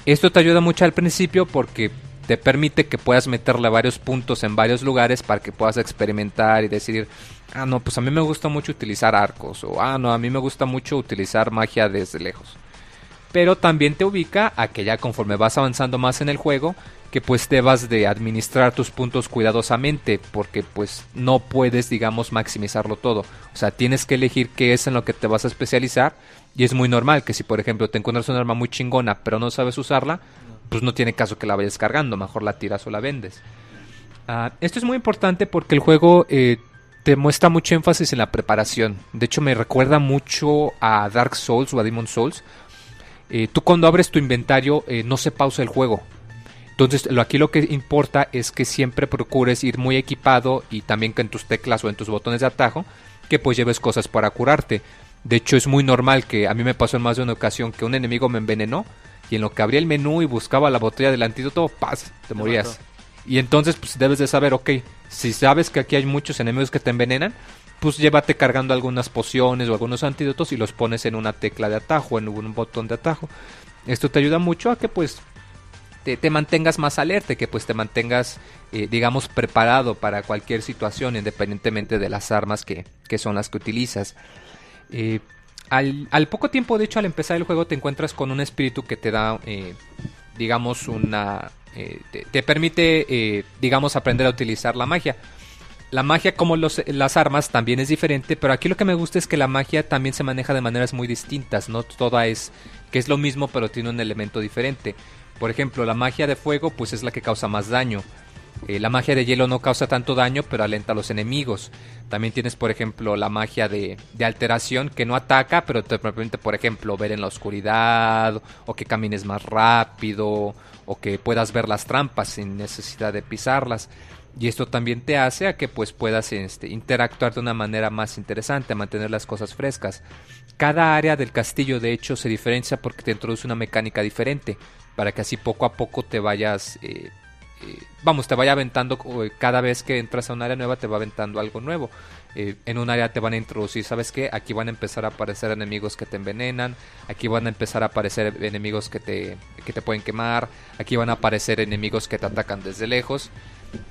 Esto te ayuda mucho al principio porque te permite que puedas meterle varios puntos en varios lugares para que puedas experimentar y decidir, ah, no, pues a mí me gusta mucho utilizar arcos, o ah, no, a mí me gusta mucho utilizar magia desde lejos. Pero también te ubica a que ya conforme vas avanzando más en el juego, que pues debas de administrar tus puntos cuidadosamente porque pues no puedes digamos maximizarlo todo. O sea tienes que elegir qué es en lo que te vas a especializar y es muy normal que si por ejemplo te encuentras un arma muy chingona pero no sabes usarla pues no tiene caso que la vayas cargando mejor la tiras o la vendes. Ah, esto es muy importante porque el juego eh, te muestra mucho énfasis en la preparación. De hecho me recuerda mucho a Dark Souls o a Demon Souls. Eh, tú cuando abres tu inventario eh, no se pausa el juego entonces, lo, aquí lo que importa es que siempre procures ir muy equipado y también que en tus teclas o en tus botones de atajo, que pues lleves cosas para curarte. De hecho, es muy normal que a mí me pasó en más de una ocasión que un enemigo me envenenó y en lo que abría el menú y buscaba la botella del antídoto, ¡paz! Te morías. Y entonces, pues debes de saber, ok, si sabes que aquí hay muchos enemigos que te envenenan, pues llévate cargando algunas pociones o algunos antídotos y los pones en una tecla de atajo, en un botón de atajo. Esto te ayuda mucho a que pues te, mantengas más alerta, que pues te mantengas, eh, digamos, preparado para cualquier situación, independientemente de las armas que, son las que utilizas. Eh, al, poco tiempo, de hecho, al empezar el juego, te encuentras con un espíritu que te da, eh, digamos, una... Te, permite, digamos, aprender a utilizar la magia. La magia, como las armas, también es diferente, pero aquí lo que me gusta es que la magia también se maneja de maneras muy distintas, no toda es que es lo mismo, pero tiene un elemento diferente. Por ejemplo, la magia de fuego pues es la que causa más daño. Eh, la magia de hielo no causa tanto daño, pero alenta a los enemigos. También tienes, por ejemplo, la magia de, alteración que no ataca, pero te permite, por ejemplo, ver en la oscuridad, o que camines más rápido, o que puedas ver las trampas sin necesidad de pisarlas. Y esto también te hace a que pues puedas este, interactuar de una manera más interesante, mantener las cosas frescas. Cada área del castillo de hecho se diferencia porque te introduce una mecánica diferente para que así poco a poco te vayas, eh, eh, vamos, te vaya aventando, eh, cada vez que entras a un área nueva te va aventando algo nuevo. en un área te van a introducir, ¿sabes qué? Aquí van a empezar a aparecer enemigos que te envenenan, aquí van a empezar a aparecer enemigos que te, que te pueden quemar, aquí van a aparecer enemigos que te atacan desde lejos.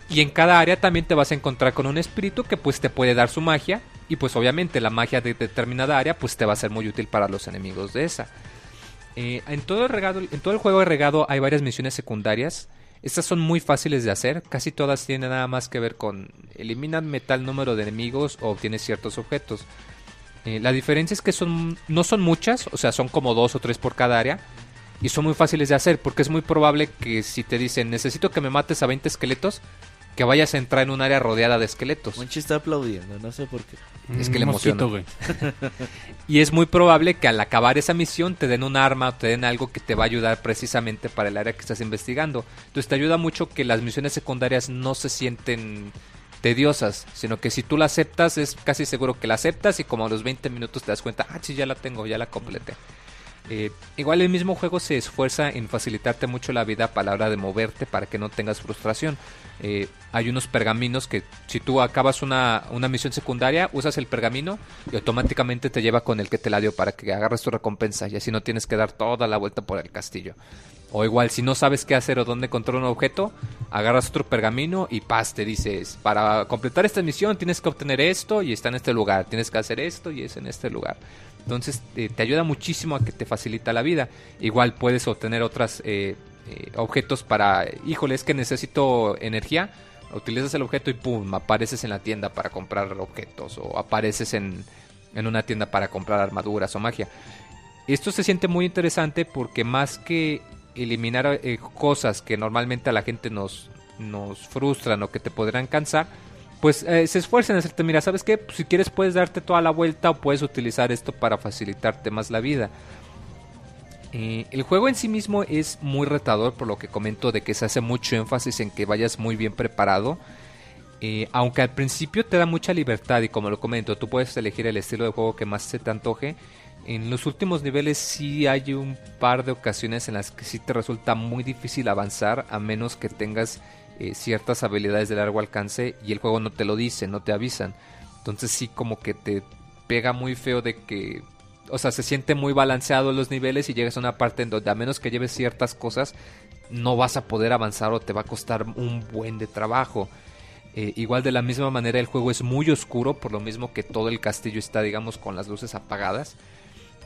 Y en cada área también te vas a encontrar con un espíritu que pues te puede dar su magia y pues obviamente la magia de determinada área pues te va a ser muy útil para los enemigos de esa. Eh, en, todo el juego de regado hay varias misiones secundarias. Estas son muy fáciles de hacer. Casi todas tienen nada más que ver con eliminar metal número de enemigos o obtienes ciertos objetos. Eh, la diferencia es que son, no son muchas, o sea, son como dos o tres por cada área. Y son muy fáciles de hacer porque es muy probable que si te dicen necesito que me mates a 20 esqueletos, que vayas a entrar en un área rodeada de esqueletos. Monchi está aplaudiendo, no sé por qué. Es que Un le mosquito, emociona. güey. Y es muy probable que al acabar esa misión te den un arma o te den algo que te va a ayudar precisamente para el área que estás investigando. Entonces te ayuda mucho que las misiones secundarias no se sienten tediosas, sino que si tú la aceptas es casi seguro que la aceptas y como a los 20 minutos te das cuenta, ah, sí, ya la tengo, ya la completé. Eh, igual el mismo juego se esfuerza en facilitarte mucho la vida para la hora de moverte para que no tengas frustración. Eh, hay unos pergaminos que si tú acabas una, una misión secundaria, usas el pergamino y automáticamente te lleva con el que te la dio para que agarres tu recompensa y así no tienes que dar toda la vuelta por el castillo. O igual, si no sabes qué hacer o dónde encontrar un objeto, agarras otro pergamino y paz, te dices, para completar esta misión tienes que obtener esto y está en este lugar, tienes que hacer esto y es en este lugar. Entonces eh, te ayuda muchísimo a que te facilita la vida. Igual puedes obtener otros objetos para, híjole, es que necesito energía. Utilizas el objeto y pum, apareces en la tienda para comprar objetos o apareces en, en una tienda para comprar armaduras o magia. Esto se siente muy interesante porque más que eliminar eh, cosas que normalmente a la gente nos, nos frustran o que te podrán cansar, pues eh, se esfuerzan en hacerte, mira, ¿sabes qué? Pues, si quieres puedes darte toda la vuelta o puedes utilizar esto para facilitarte más la vida. Eh, el juego en sí mismo es muy retador por lo que comento de que se hace mucho énfasis en que vayas muy bien preparado. Eh, aunque al principio te da mucha libertad y como lo comento, tú puedes elegir el estilo de juego que más se te antoje. En los últimos niveles sí hay un par de ocasiones en las que sí te resulta muy difícil avanzar a menos que tengas eh, ciertas habilidades de largo alcance y el juego no te lo dice, no te avisan. Entonces sí como que te pega muy feo de que, o sea, se siente muy balanceado los niveles y llegas a una parte en donde a menos que lleves ciertas cosas no vas a poder avanzar o te va a costar un buen de trabajo. Eh, igual de la misma manera el juego es muy oscuro, por lo mismo que todo el castillo está, digamos, con las luces apagadas.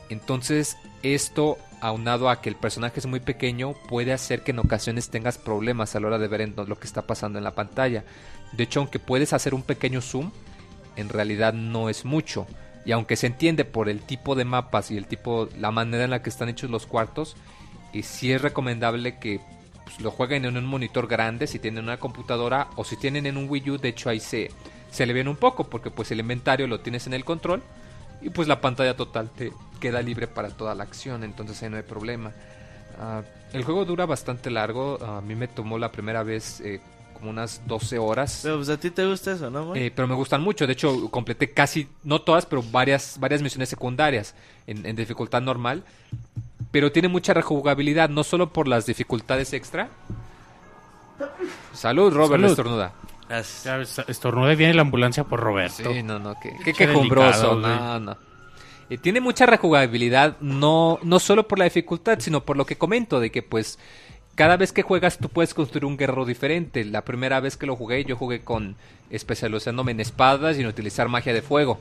Entonces, esto, aunado a que el personaje es muy pequeño, puede hacer que en ocasiones tengas problemas a la hora de ver lo que está pasando en la pantalla. De hecho, aunque puedes hacer un pequeño zoom, en realidad no es mucho. Y aunque se entiende por el tipo de mapas y el tipo, la manera en la que están hechos los cuartos, y sí es recomendable que pues, lo jueguen en un monitor grande si tienen una computadora o si tienen en un Wii U, de hecho ahí se, se le ven un poco porque pues el inventario lo tienes en el control y pues la pantalla total te queda libre para toda la acción, entonces ahí no hay problema. Ah, el juego dura bastante largo, a mí me tomó la primera vez eh, como unas 12 horas. Pero pues a ti te gusta eso, ¿no? Eh, pero me gustan mucho. De hecho, completé casi, no todas, pero varias, varias misiones secundarias en, en dificultad normal. Pero tiene mucha rejugabilidad, no solo por las dificultades extra. Salud, Robert, Salud. estornuda. Gracias. Ya estornude viene la ambulancia por Roberto. Sí, no, no, qué, qué Qué quejumbroso. delicado. No, no. Eh, tiene mucha rejugabilidad, no, no solo por la dificultad, sino por lo que comento, de que pues cada vez que juegas tú puedes construir un guerrero diferente. La primera vez que lo jugué, yo jugué con especializándome en espadas y en utilizar magia de fuego.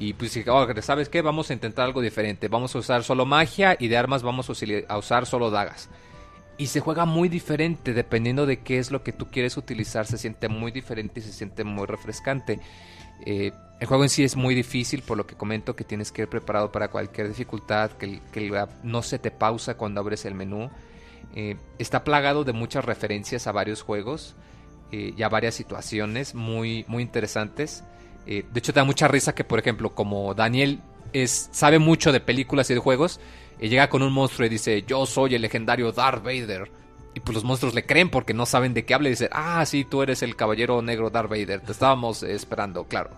Y pues dije, "Oh, ¿sabes qué? Vamos a intentar algo diferente. Vamos a usar solo magia y de armas vamos a usar solo dagas. Y se juega muy diferente dependiendo de qué es lo que tú quieres utilizar. Se siente muy diferente y se siente muy refrescante. Eh, el juego en sí es muy difícil, por lo que comento que tienes que ir preparado para cualquier dificultad, que, que no se te pausa cuando abres el menú. Eh, está plagado de muchas referencias a varios juegos eh, y a varias situaciones muy, muy interesantes. Eh, de hecho, te da mucha risa que, por ejemplo, como Daniel es, sabe mucho de películas y de juegos, y llega con un monstruo y dice, yo soy el legendario Darth Vader. Y pues los monstruos le creen porque no saben de qué habla y dicen, ah, sí, tú eres el caballero negro Darth Vader, te estábamos esperando, claro.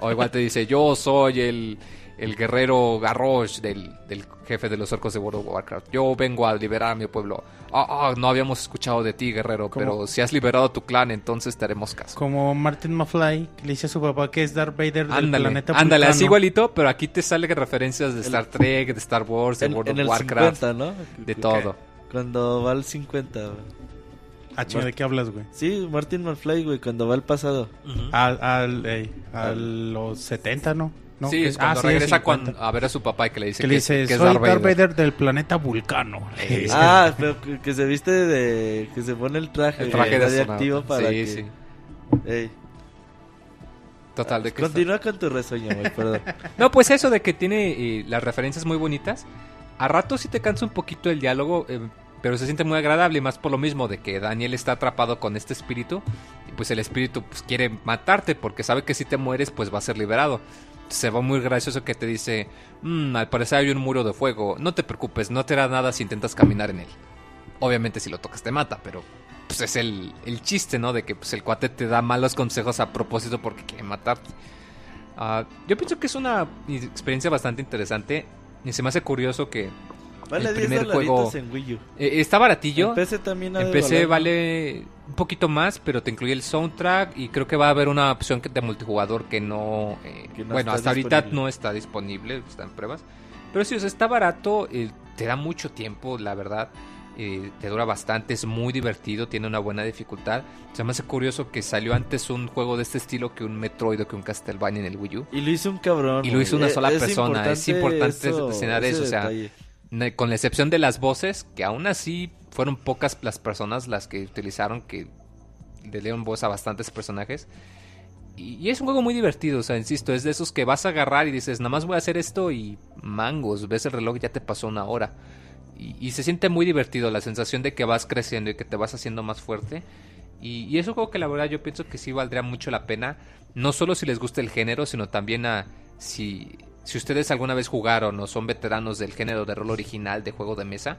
O igual te dice, yo soy el, el guerrero Garrosh del, del jefe de los orcos de World of Warcraft. Yo vengo a liberar a mi pueblo. Ah, ah, no habíamos escuchado de ti, guerrero, ¿Cómo? pero si has liberado a tu clan, entonces te haremos caso. Como Martin McFly, que le dice a su papá que es Darth Vader del Ándale, planeta ándale, así igualito, pero aquí te salen referencias de Star Trek, de Star Wars, de En, World en of el Warcraft, 50, ¿no? de todo. Cuando va al 50, güey. Ah, chinga, ¿de qué hablas, güey? Sí, Martin McFly, güey, cuando va al pasado. Al, al, ey, a los 70, ¿no? ¿No? sí, ¿Qué? es cuando Ah, sí, regresa 50. cuando- a ver a su papá y que le dice Que le es- dice, que es soy Darth Darth Vader". Vader del planeta Vulcano. Dice. Ah, pero que, que se viste de... que se pone el traje, El traje de radioactivo astronauta. para sí, que... sí. Ey, Total, de que está- Continúa con tu reseña, güey, perdón. No, pues eso de que tiene eh, las referencias muy bonitas. A rato sí te cansa un poquito el diálogo, eh, pero se siente muy agradable y más por lo mismo de que Daniel está atrapado con este espíritu. pues el espíritu pues, quiere matarte porque sabe que si te mueres pues va a ser liberado. Se va muy gracioso que te dice, "Mm, al parecer hay un muro de fuego, no te preocupes, no te hará nada si intentas caminar en él. Obviamente si lo tocas te mata, pero pues es el, el chiste, ¿no? De que pues, el cuate te da malos consejos a propósito porque quiere matarte. Ah, yo pienso que es una experiencia bastante interesante y se me hace curioso que Vale el 10 primer juego- en Wii U. eh, está baratillo. En PC también ha En PC vale un poquito más, pero te incluye el soundtrack y creo que va a haber una opción de multijugador que no... eh, Que no bueno, hasta ahorita disponible. no está disponible, está en pruebas. Pero sí, o sea, está barato, eh, te da mucho tiempo, la verdad. eh, te dura bastante, es muy divertido, tiene una buena dificultad. Se me hace curioso que salió antes un juego de este estilo que un Metroid o que un Castlevania en el Wii U. Y lo hizo un cabrón. Y lo hizo una sola Es persona, es importante mencionar ese eso, o sea, Con la excepción de las voces, que aún así fueron pocas las personas las que utilizaron, que le dieron voz a bastantes personajes. Y, es un juego muy divertido, o sea, insisto, es de esos que vas a agarrar y dices, nada más voy a hacer esto y mangos, ves el reloj y ya te pasó una hora. Y, y se siente muy divertido la sensación de que vas creciendo y que te vas haciendo más fuerte. Y, y es un juego que la verdad yo pienso que sí valdría mucho la pena, no solo si les gusta el género, sino también a si, si ustedes alguna vez jugaron o son veteranos del género de rol original de juego de mesa,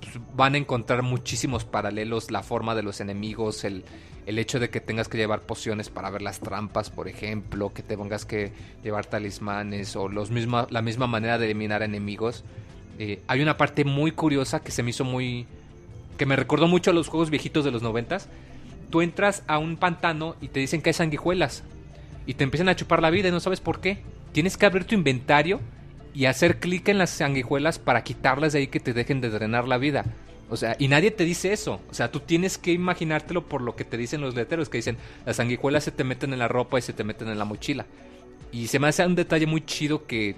pues, van a encontrar muchísimos paralelos, la forma de los enemigos, el, el hecho de que tengas que llevar pociones para ver las trampas, por ejemplo, que te tengas que llevar talismanes o los misma, la misma manera de eliminar enemigos. Eh, hay una parte muy curiosa que se me hizo muy... que me recordó mucho a los juegos viejitos de los noventas. Tú entras a un pantano y te dicen que hay sanguijuelas y te empiezan a chupar la vida y no sabes por qué. Tienes que abrir tu inventario y hacer clic en las sanguijuelas para quitarlas de ahí que te dejen de drenar la vida. O sea, y nadie te dice eso. O sea, tú tienes que imaginártelo por lo que te dicen los letreros, que dicen, las sanguijuelas se te meten en la ropa y se te meten en la mochila. Y se me hace un detalle muy chido que,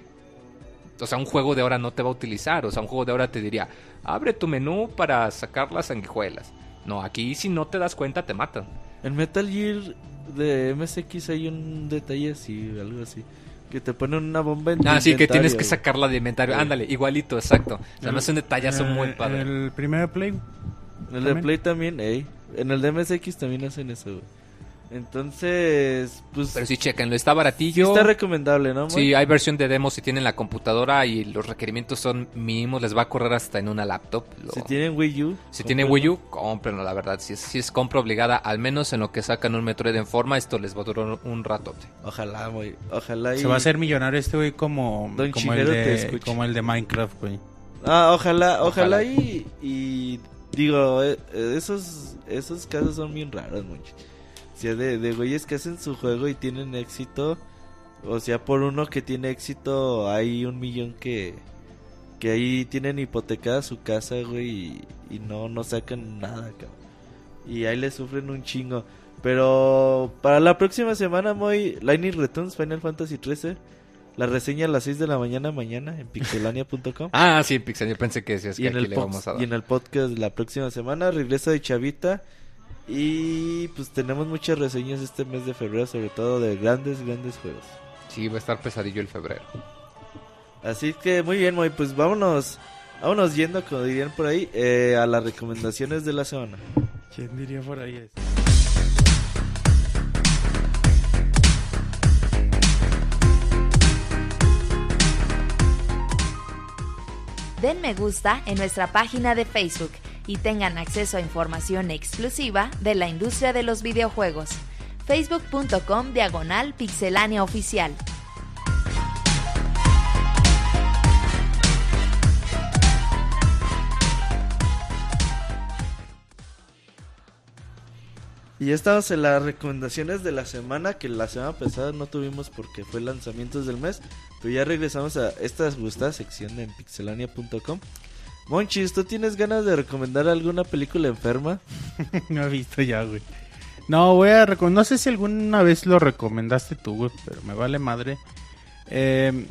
o sea, un juego de ahora no te va a utilizar. O sea, un juego de ahora te diría, abre tu menú para sacar las sanguijuelas. No, aquí si no te das cuenta te matan. En Metal Gear de MSX hay un detalle así, algo así. Que te ponen una bomba en tu Ah, sí, que tienes que güey. sacarla de inventario. Sí. Ándale, igualito, exacto. Se me hace un detallazo Eh, muy padre. En el primer Play. En el de. Play también, ey. En el de MSX también hacen eso, güey. Entonces, pues. Pero sí, chequenlo, está sí baratillo. está recomendable, ¿no? Sí, hay versión de demo si tienen la computadora y los requerimientos son mínimos, les va a correr hasta en una laptop. Lo- Si tienen Wii U. si tienen Wii U, cómprenlo, la verdad. Si es, si es compra obligada, al menos en lo que sacan un Metroid en forma, esto les va a durar un, ratote. Ojalá, güey. Ojalá. y- Se va a hacer millonario este güey como, Don como, el de, como el de Minecraft, güey. Ah, ojalá, ojalá, Ojalá. y, y digo, eh, esos esos casos son bien raros, muchachos. Sea, de, de güeyes que hacen su juego y tienen éxito. O sea, por uno que tiene éxito hay un millón que que ahí tienen hipotecada su casa, güey, y, y no no sacan nada, cabrón. Y ahí le sufren un chingo. Pero para la próxima semana, muy Lightning Returns Final Fantasy 13. La reseña a las 6 de la mañana mañana en pixelania.com. Ah, sí, Pixel, yo pensé que decías y que aquí el le vamos a dar. y en el podcast la próxima semana regresa de Chavita y pues tenemos muchas reseñas este mes de febrero sobre todo de grandes grandes juegos Sí, va a estar pesadillo el febrero. así que muy bien muy pues vámonos vámonos yendo como dirían por ahí eh, a las recomendaciones de la semana ¿Quién diría por ahí eso? Den me gusta en nuestra página de Facebook y tengan acceso a información exclusiva de la industria de los videojuegos. facebook.com diagonal pixelánea oficial. y ya estamos en las recomendaciones de la semana que la semana pasada no tuvimos porque fue lanzamientos del mes pero ya regresamos a esta gustada sección en pixelania.com Monchis, ¿tú tienes ganas de recomendar alguna película enferma? no he visto ya, güey. No, voy a recomendar. No sé si alguna vez lo recomendaste tú, güey, pero me vale madre. Eh,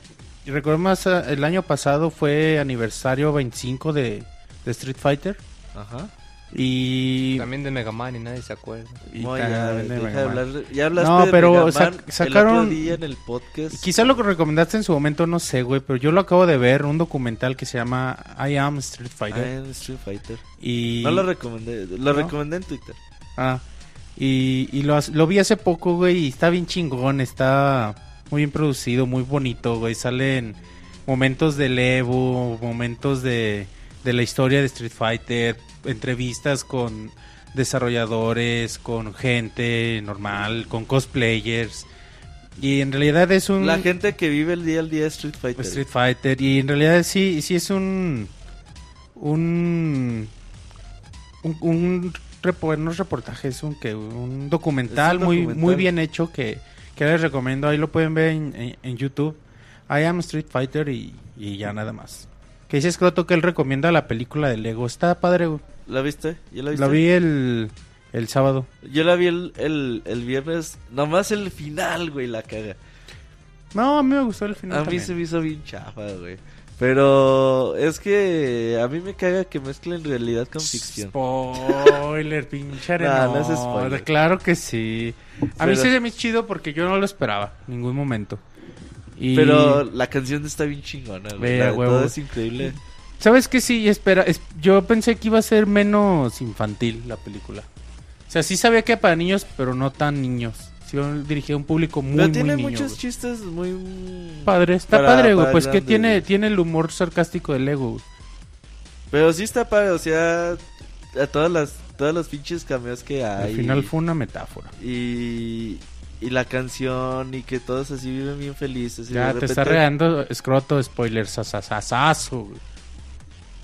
recuerdo más, eh, el año pasado fue aniversario 25 de, de Street Fighter. Ajá. Y. También de Mega Man y nadie se acuerda. y No, ya, de deja Mega de Man. hablar. Ya hablaste No, de pero Mega sac- Man el sacaron- otro día en el podcast. Quizá lo que recomendaste en su momento, no sé, güey, pero yo lo acabo de ver, un documental que se llama I Am Street Fighter. en Street Fighter. y... No lo recomendé, lo ¿No? recomendé en Twitter. Ah, Y, y lo, lo vi hace poco, güey, y está bien chingón, está muy bien producido, muy bonito, güey. Salen momentos del Evo, momentos de, de la historia de Street Fighter, entrevistas con desarrolladores, con gente normal, con cosplayers. Y en realidad es un... La gente que vive el día al día de Street Fighter. Street Fighter. Y en realidad sí, sí es un... Un... Un, un repo- no es reportaje, es un, que, un documental, un muy, documental. muy bien hecho que, que les recomiendo. Ahí lo pueden ver en, en- en YouTube. I am Street Fighter y, y ya nada más. Que dice Scroto que él recomienda la película de Lego. Está padre, güey. ¿La viste? ¿Ya la viste? La vi el, el sábado. Yo la vi el, el, el viernes. Nomás el final, güey, la caga. No, a mí me gustó el final. a mí también. se me hizo bien chafa, güey. Pero es que a mí me caga que mezclen realidad con ficción. Spoiler, pinche No, arena. no es spoiler. Claro que sí. A mí Pero- sí se me hizo chido porque yo no lo esperaba en ningún momento. Y... Pero la canción está bien chingona, güey. Todo es increíble. ¿Sabes qué? Sí, espera. es- yo pensé que iba a ser menos infantil la película. O sea, sí sabía que era para niños, pero no tan niños. Sí, dirigida a un público muy, Pero muy tiene niño, muchos güey. chistes muy... Padre, está para- padre, güey. Pues que tiene, güey. tiene el humor sarcástico del ego, güey. Pero sí está padre, o sea, a todas las, todas los pinches cameos que hay. Al final fue una metáfora. Y, y la canción y que todos así viven bien felices. y de Ya te está reando escroto, spoiler, sasasasazo, güey.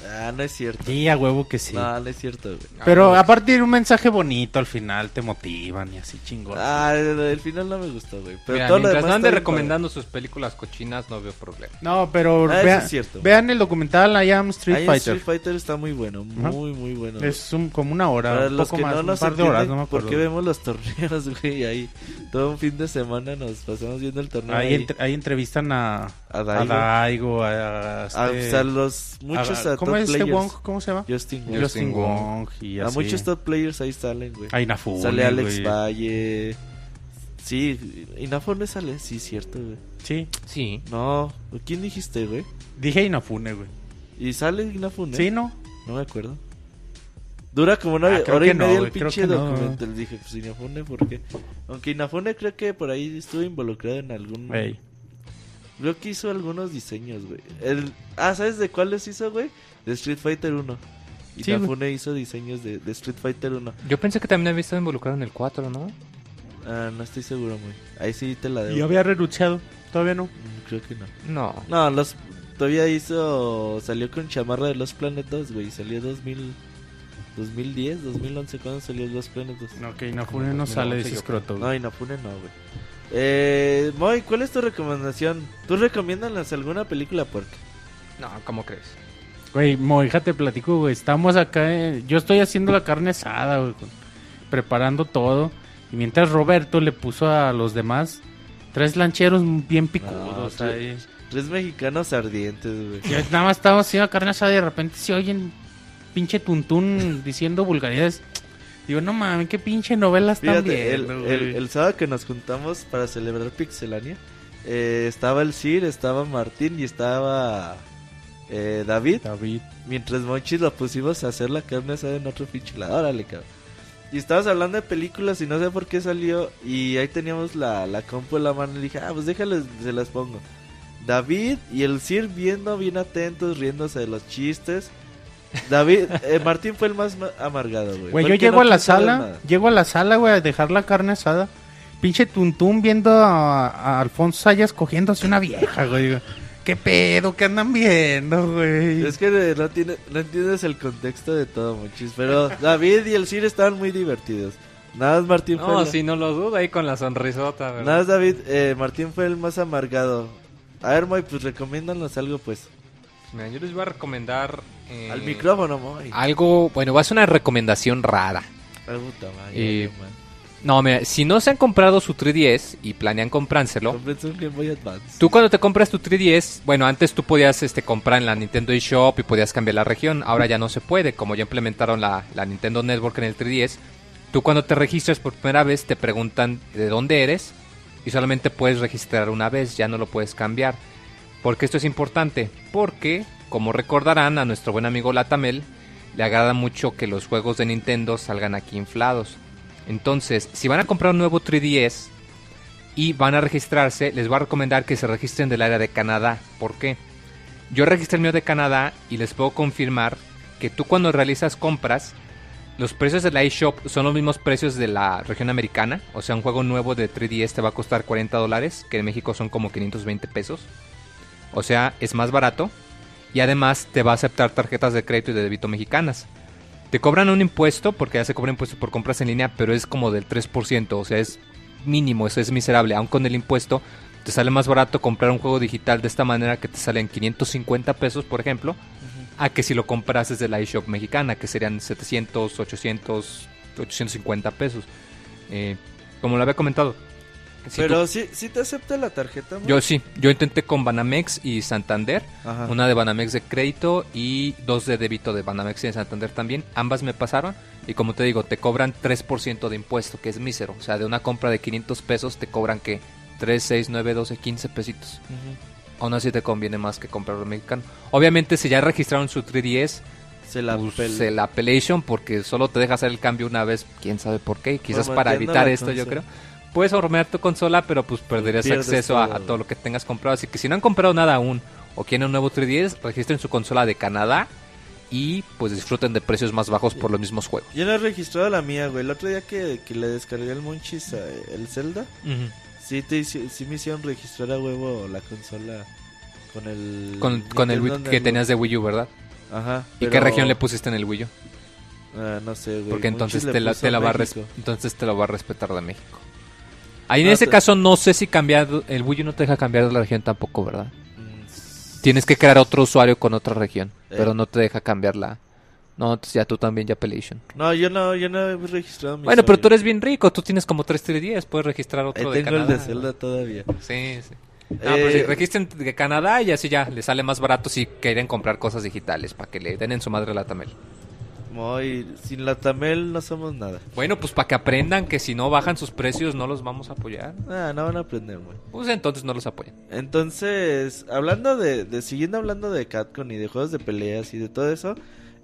Ah, no es cierto. Sí, a huevo que sí. No, no es cierto, güey. Pero aparte tiene un mensaje bonito al final, te motivan y así chingón. Ah, el, final no me gustó, güey. Pero Mira, todo lo demás no ande recomendando sus películas cochinas, no veo problema. No, pero Ah, eso vea- es cierto. vean el documental I Am Street en Fighter. Street Fighter está muy bueno, muy, muy bueno. Es un, como una hora, Para un los poco que más, no un par de horas, no me por acuerdo. qué vemos los torneos, güey, ahí todo un fin de semana nos pasamos viendo el torneo Ahí, ahí. entre- ahí entrevistan a, A a Daigo. A, a Ah, o sea, los muchos a- a, ¿Cómo top es este players. Wong? ¿Cómo se llama? Justin Wong. Justin Justin Wong. Y A así. muchos top players ahí salen, güey. A Inafune, Sale Alex güey. Valle. Sí, Inafune sale, sí, cierto, güey. Sí, Sí. No, ¿quién dijiste, güey? dije Inafune, güey. ¿Y sale Inafune? Sí, ¿no? No me acuerdo. Dura como una Ah, hora y no, media el pinche que no. documental. Dije, pues Inafune, ¿por qué? Aunque Inafune creo que por ahí estuvo involucrado en algún... Ey. Creo que hizo algunos diseños, güey. El... Ah, ¿sabes de cuáles hizo, güey? De Street Fighter 1. Sí, güey. Inafune hizo diseños de, de Street Fighter 1. Yo pensé que también había estado involucrado en el 4, ¿no? Ah, no estoy seguro, güey. Ahí sí te la debo. Y había renunciado, todavía no. Mm, Creo que no. No. No, los... Todavía hizo... Salió con chamarra de Los Planet 2, güey. Salió 2000... 2010, 2011, ¿cuándo salió Los Planet 2? No, que Inafune no sale de ese yo escroto. No, Inafune no, güey. Eh, Moy, ¿cuál es tu recomendación? ¿Tú recomiendas alguna película puerca? No, ¿cómo crees? Güey, mo, te platico, güey. Estamos acá. eh, Yo estoy haciendo la carne asada, güey. Preparando todo. Y mientras Roberto le puso a los demás tres lancheros bien picudos. No, ahí. Tres mexicanos ardientes, güey. Nada más estábamos haciendo la carne asada y de repente se oyen pinche tuntún diciendo vulgaridades. Digo, no mames, qué pinche novela están Fíjate, el, sábado que nos juntamos para celebrar Pixelania, eh, estaba el Sir, estaba Martín y estaba eh, David. David. Mientras Monchis lo pusimos a hacer la carne asada en otro pinche lado, órale, cabrón. Y estabas hablando de películas y no sé por qué salió. Y ahí teníamos la, la compu en la mano y dije, ah, pues déjales, se las pongo. David y el Sir viendo bien atentos, riéndose de los chistes. David, eh, Martín fue el más ma- amargado, güey. Güey, yo llego no a la sala, llego a la sala, güey, a dejar la carne asada. Pinche tuntún viendo a, a Alfonso Sayas cogiéndose una vieja, güey. ¿Qué pedo? ¿Qué andan viendo, güey? Es que no, tiene, no entiendes el contexto de todo, Monchis. Pero David y el Sir estaban muy divertidos. Nada más Martín fue No, el- sí, no lo dudo ahí con la sonrisota, ¿verdad? Nada más David, eh, Martín fue el más amargado. A ver, Moy, pues recomiéndanos algo, pues. Mira, yo les voy a recomendar... eh, Al micrófono, Moy. Algo, bueno, va a ser una recomendación rara. Ay, puta madre, Eh, man. No, mira, si no se han comprado su 3DS y planean comprárselo. Tú cuando te compras tu 3DS, bueno, antes tú podías este, comprar en la Nintendo eShop y podías cambiar la región, ahora ya no se puede, como ya implementaron la, la Nintendo Network en el 3DS. Tú cuando te registras por primera vez te preguntan de dónde eres y solamente puedes registrar una vez, ya no lo puedes cambiar. Porque esto es importante, porque, como recordarán a nuestro buen amigo Latamel, le agrada mucho que los juegos de Nintendo salgan aquí inflados. Entonces, si van a comprar un nuevo 3DS y van a registrarse, les voy a recomendar que se registren del área de Canadá. ¿Por qué? Yo registré el mío de Canadá y les puedo confirmar que tú cuando realizas compras, los precios de la eShop son los mismos precios de la región americana. O sea, un juego nuevo de 3DS te va a costar 40 dólares, que en México son como 520 pesos. O sea, es más barato. Y además te va a aceptar tarjetas de crédito y de débito mexicanas. Te cobran un impuesto, porque ya se cobra impuesto por compras en línea, pero es como del 3%, o sea, es mínimo, eso es miserable. Aún con el impuesto, te sale más barato comprar un juego digital de esta manera que te salen 550 pesos, por ejemplo, a que si lo compras desde la eShop mexicana, que serían 700, 800, 850 pesos. Eh, como lo había comentado. Si Pero tú- sí, sí te acepta la tarjeta, yo sí, yo intenté con Banamex y Santander, Ajá. una de Banamex de crédito y dos de débito de Banamex y de Santander también. Ambas me pasaron y como te digo, te cobran 3% de impuesto, que es mísero. O sea, de una compra de 500 pesos te cobran que 3, 6, 9, 12, 15 pesitos. Ujú. Aún así te conviene más que comprarlo mexicano. Obviamente si ya registraron su 3DS, Se la pues, se la Appellation porque solo te deja hacer el cambio una vez, quién sabe por qué, quizás para evitar esto yo creo. Puedes hornear tu consola, pero pues perderías Pierdes acceso a, todo. a todo lo que tengas comprado. Así que si no han comprado nada aún o quieren un nuevo 3DS, registren su consola de Canadá y pues disfruten de precios más bajos por los mismos juegos. Yo no he registrado la mía, güey. El otro día que, que le descargué el Munchies, eh, el Zelda, sí, te, sí me hicieron registrar a huevo la consola con el... Con, con el Wii que tenías de Wii U, ¿verdad? Ajá. ¿Y qué región le pusiste en el Wii U? Ah, no sé, güey. Porque entonces te la, te la va entonces te lo va a respetar de México. Ahí en No, ese te- caso no sé si cambiar el Wii U no te deja cambiar de la región tampoco, ¿verdad? Mm, Tienes que crear otro usuario con otra región, Eh. pero no te deja cambiarla. No, entonces ya tú también ya Appellation. No, yo no, yo no he registrado mi Bueno, pero tú eres bien rico, tú tienes como 3 3DS, puedes registrar otro de tengo el Canadá. de Zelda todavía. Sí, sí. No, pero Eh, sí, registren de Canadá y así ya les sale más barato si quieren comprar cosas digitales para que le den en su madre la Tamel. Moy, sin la Tamel no somos nada. Bueno, pues para que aprendan que si no bajan sus precios no los vamos a apoyar. Ah, no van a aprender, güey. Pues entonces no los apoyan. Entonces, hablando de, de, siguiendo hablando de Capcom y de juegos de peleas y de todo eso,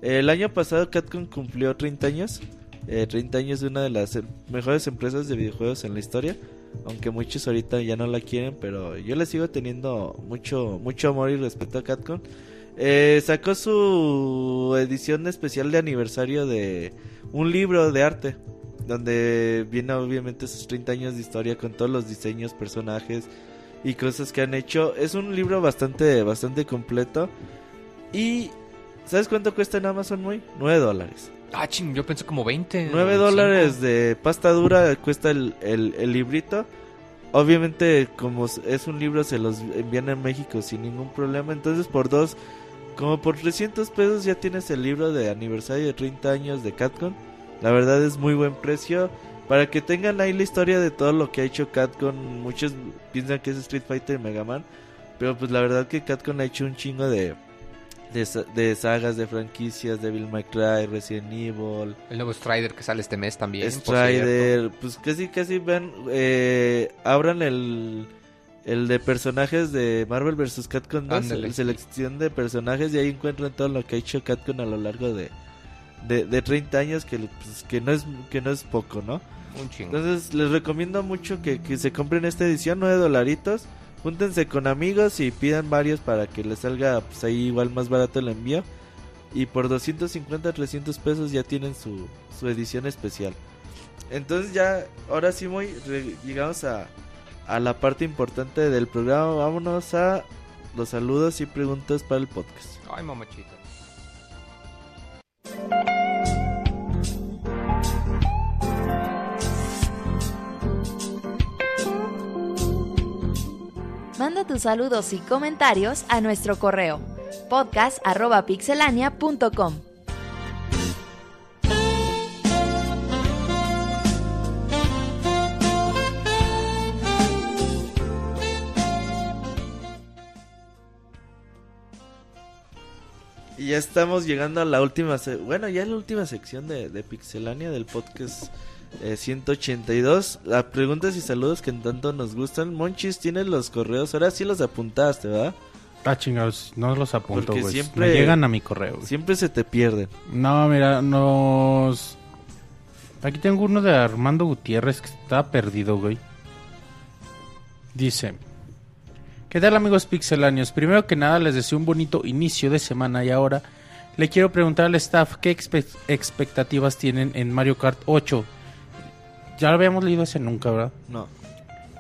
el año pasado Capcom cumplió 30 años, eh, 30 años de una de las em- mejores empresas de videojuegos en la historia, aunque muchos ahorita ya no la quieren, pero yo le sigo teniendo mucho, mucho amor y respeto a Capcom. Eh, sacó su edición especial de aniversario de un libro de arte, donde viene obviamente sus 30 años de historia con todos los diseños, personajes y cosas que han hecho. Es un libro bastante, bastante completo. Y ¿sabes cuánto cuesta en Amazon, muy? 9 dólares. Ah, ching, yo pensé como 20. 9 o dólares de pasta dura cuesta el, el, el librito. Obviamente, como es un libro, se los envían a México sin ningún problema. Entonces, por dos, como por 300 pesos, ya tienes el libro de aniversario de 30 años de Catcon. La verdad es muy buen precio. Para que tengan ahí la historia de todo lo que ha hecho Catcon. Muchos piensan que es Street Fighter y Mega Man. Pero pues la verdad que Catcon ha hecho un chingo de, de, sa- de sagas, de franquicias, Devil May Cry, Resident Evil. El nuevo Strider que sale este mes también. Strider, pues casi casi ven, eh, abran el el de personajes de Marvel vs. Capcom 2, Ándale, el sí. selección de personajes y ahí encuentran todo lo que ha hecho Capcom a lo largo de de, de 30 años que pues, que no es que no es poco, ¿no? Un chingo. Entonces les recomiendo mucho que, que se compren esta edición, 9 dolaritos. Júntense con amigos y pidan varios para que les salga pues ahí igual más barato el envío. Y por 250, 300 pesos ya tienen su, su edición especial. Entonces ya, ahora sí muy, llegamos a, a la parte importante del programa. Vámonos a los saludos y preguntas para el podcast. Ay, mamachita. Manda tus saludos y comentarios a nuestro correo podcast@pixelania.com. Y ya estamos llegando a la última, bueno, ya la última sección de, de Pixelania del podcast eh, 182. Las preguntas y saludos que tanto nos gustan. Monchis, tienes los correos, ahora sí los apuntaste, ¿verdad? Ah, chingados, no los apunto, Porque güey. siempre- Me llegan a mi correo. güey. Siempre se te pierden. No, mira, nos... Aquí tengo uno de Armando Gutiérrez que está perdido, güey. Dice: ¿Qué tal, amigos pixelanios? Primero que nada, les deseo un bonito inicio de semana y ahora le quiero preguntar al staff qué expe- expectativas tienen en Mario Kart 8. Ya lo habíamos leído ese nunca, ¿verdad? No.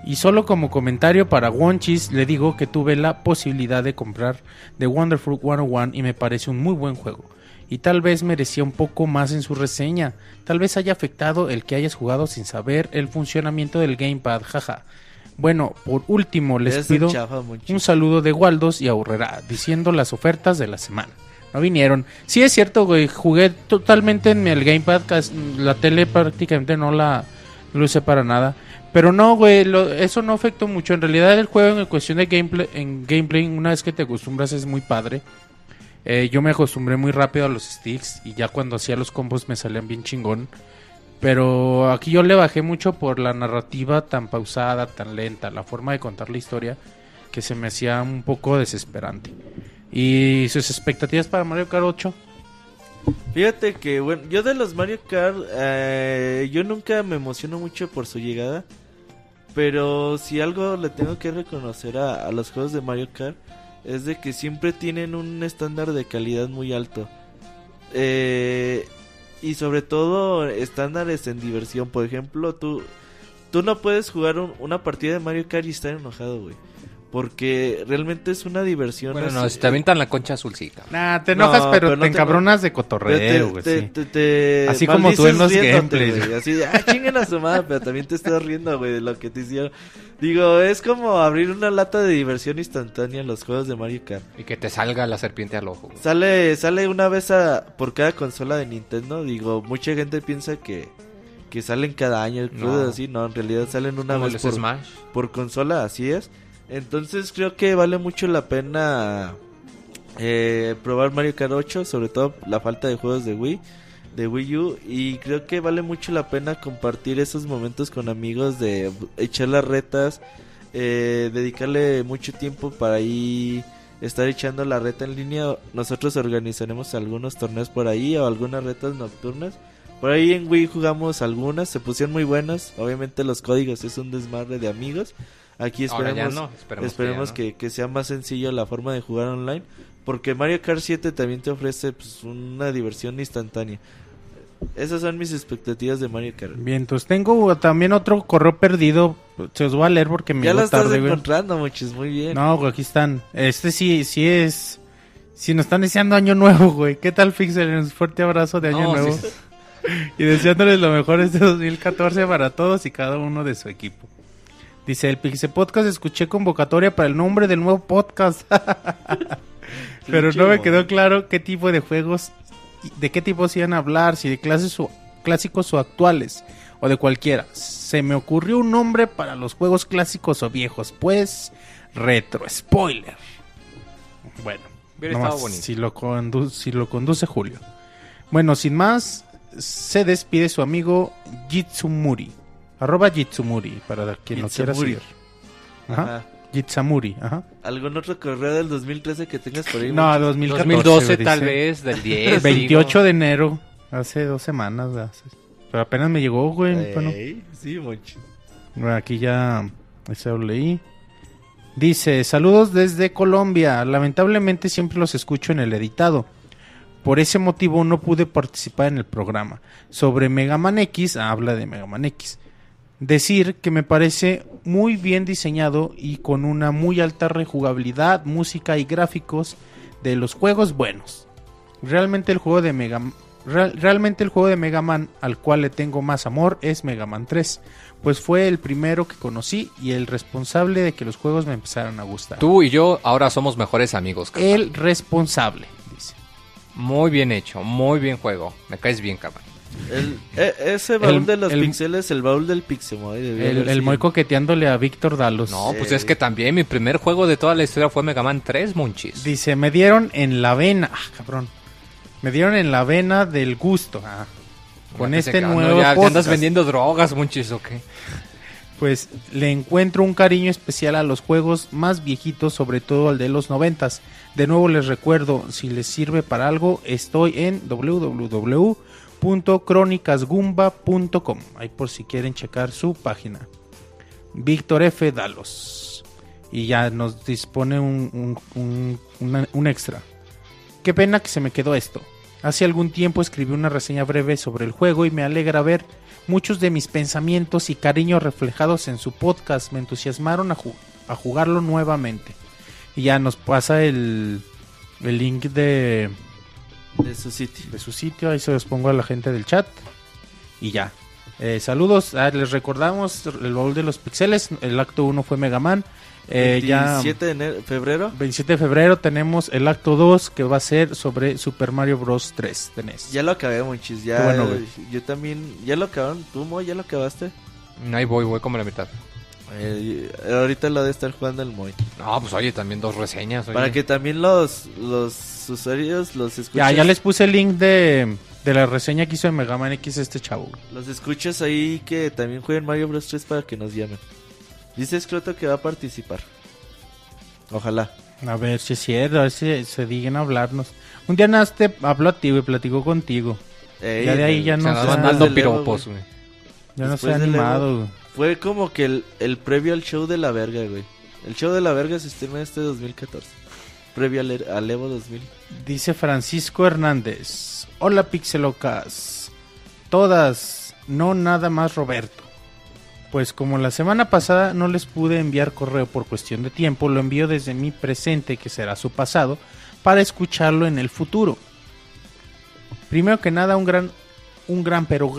Y solo como comentario para Wonchis le digo que tuve la posibilidad de comprar The Wonderful 101 y me parece un muy buen juego. Y tal vez merecía un poco más en su reseña. Tal vez haya afectado el que hayas jugado sin saber el funcionamiento del gamepad, jaja. Bueno, por último les pido un saludo de Waldos y Aurrera diciendo las ofertas de la semana. No vinieron. Sí es cierto, güey, jugué totalmente en el gamepad, la tele prácticamente no la lo usé para nada. Pero no, güey, lo- eso no afectó mucho. En realidad el juego en cuestión de gameplay, en gameplay, una vez que te acostumbras es muy padre. Eh, yo me acostumbré muy rápido a los sticks y ya cuando hacía los combos me salían bien chingón. Pero aquí yo le bajé mucho por la narrativa tan pausada, tan lenta, la forma de contar la historia que se me hacía un poco desesperante. ¿Y sus expectativas para Mario Kart 8? Fíjate que, bueno, yo de los Mario Kart, eh, yo nunca me emociono mucho por su llegada. Pero si algo le tengo que reconocer a, a los juegos de Mario Kart, es de que siempre tienen un estándar de calidad muy alto. Eh, y sobre todo estándares en diversión. Por ejemplo, tú, tú no puedes jugar un- una partida de Mario Kart y estar enojado, güey. Porque realmente es una diversión. Bueno, así- no, si te avientan la concha azul, sí, cabrón. Nah, te enojas, No, pero, pero no te te encabronas de cotorreo, güey. te- sí. te- te Así como tú en los gameplays. Así de, ah, chinguen a su madre, pero también te estás riendo, güey, de lo que te hicieron. Digo, es como abrir una lata de diversión instantánea en los juegos de Mario Kart. Y que te salga la serpiente al ojo. güey. Sale, sale una vez a, por cada consola de Nintendo. Digo, mucha gente piensa que, que salen cada año, No. cosas así. No, en realidad salen una vez por, Smash. por consola, así es. Entonces creo que vale mucho la pena eh, probar Mario Kart 8, sobre todo la falta de juegos de Wii, de Wii U, y creo que vale mucho la pena compartir esos momentos con amigos de echar las retas, eh, dedicarle mucho tiempo para ahí estar echando la reta en línea. Nosotros organizaremos algunos torneos por ahí o algunas retas nocturnas. Por ahí en Wii jugamos algunas, se pusieron muy buenas. Obviamente los códigos es un desmadre de amigos. Aquí Ahora ya esperemos, no, esperemos, esperemos que ya que, que sea más sencillo la forma de jugar online. Porque Mario Kart 7 también te ofrece pues, una diversión instantánea. Esas son mis expectativas de Mario Kart. Bien, entonces tengo también otro correo perdido. Se os voy a leer porque me Ya lo estás tarde, encontrando, muchos, muy bien. No, güey, aquí están. Este sí, sí es. Si nos están deseando año nuevo, güey. ¿Qué tal, Pixel? Un fuerte abrazo de año No, nuevo. sí. Y deseándoles lo mejor este 2014 para todos y cada uno de su equipo. Dice el Pixel Podcast, escuché convocatoria para el nombre del nuevo podcast. Pero no me quedó claro qué tipo de juegos, de qué tipos iban a hablar, si de clases o, clásicos o actuales, o de cualquiera. Se me ocurrió un nombre para los juegos clásicos o viejos, pues retro spoiler. Bueno, nomás si lo, si lo conduce Julio. Bueno, sin más, se despide su amigo Jitsumuri. Arroba Jitsumuri, para quien lo quiera seguir. Ajá. Ajá. Jitsamuri, ajá. ¿Algún otro correo del 2013 que tengas por ahí? No, Monchis? 2014. 2012 tal vez, del 10. 28 digo. de enero, hace dos semanas. hace- Pero apenas me llegó, güey. Ey, Bueno, Sí, Monchis. bueno, aquí ya ese lo leí. Dice, saludos desde Colombia. Lamentablemente siempre los escucho en el editado. Por ese motivo no pude participar en el programa. Sobre Mega Man X, habla de Mega Man X. Decir que me parece muy bien diseñado y con una muy alta rejugabilidad, música y gráficos de los juegos buenos. Realmente el juego de Mega real- realmente el juego de Mega Man al cual le tengo más amor es Mega Man 3, pues fue el primero que conocí y el responsable de que los juegos me empezaran a gustar. Tú y yo ahora somos mejores amigos. El responsable, dice. Muy bien hecho, muy bien juego. Me caes bien, cabrón. El, e- ese baúl El- de los el- pixeles, el baúl del Pixemoy. El, el muy coqueteándole a Víctor Dalos. No, pues es que también mi primer juego de toda la historia fue Mega Man 3, monchis. Dice, me dieron en la vena. Ah, cabrón. Me dieron en la vena del gusto. Ah. Con este nuevo ya, ya podcast, andas vendiendo drogas, monchis, ¿o qué? pues le encuentro un cariño especial a los juegos más viejitos, sobre todo al de los noventas. De nuevo les recuerdo, si les sirve para algo, estoy en www.cronicasgumba.com. Ahí por si quieren checar su página. Víctor F. Dalos. Y ya nos dispone un, un- extra. Qué pena que se me quedó esto. Hace algún tiempo escribí una reseña breve sobre el juego y me alegra ver muchos de mis pensamientos y cariños reflejados en su podcast. Me entusiasmaron a, a jugarlo nuevamente. Y ya nos pasa el, el link de, De su sitio. de su sitio. Ahí se los pongo a la gente del chat. Y ya. Eh, saludos. Ah, les recordamos el baúl de los pixeles. El acto 1 fue Mega Man. Eh, ya 27 de enero- febrero. 27 de febrero tenemos el acto 2 que va a ser sobre Super Mario Bros. 3 de NES. Ya lo acabé, monchis. Ya, bueno, yo también. ¿Ya lo acabaron? ¿Tú, Moy, ya lo acabaste? Ahí voy, voy como la mitad. Eh, ahorita lo de estar jugando el Moy. No, pues oye, también dos reseñas. oye. Para que también los, los usuarios los escuches. Ya, ya les puse el link de, de la reseña que hizo de Mega Man X este chavo. Los escuches ahí que también jueguen Mario Bros 3 para que nos llamen. Dice Scroto que va a participar. Ojalá. A ver si es cierto, a ver si se digan a hablarnos. Un día Naste habló a ti, güey, platicó contigo. Ey, Ya de ahí ya Se no piropos, güey. güey. Ya no se ha animado, güey. Fue como que el, el previo al show de la verga, güey. El show de la verga se estrena este 2014. Previo al, Evo 2000. Dice Francisco Hernández. Hola Pixelocas. Todas, no nada más Roberto. Pues como la semana pasada no les pude enviar correo por cuestión de tiempo, lo envío desde mi presente, que será su pasado, para escucharlo en el futuro. Primero que nada, un gran, un gran pero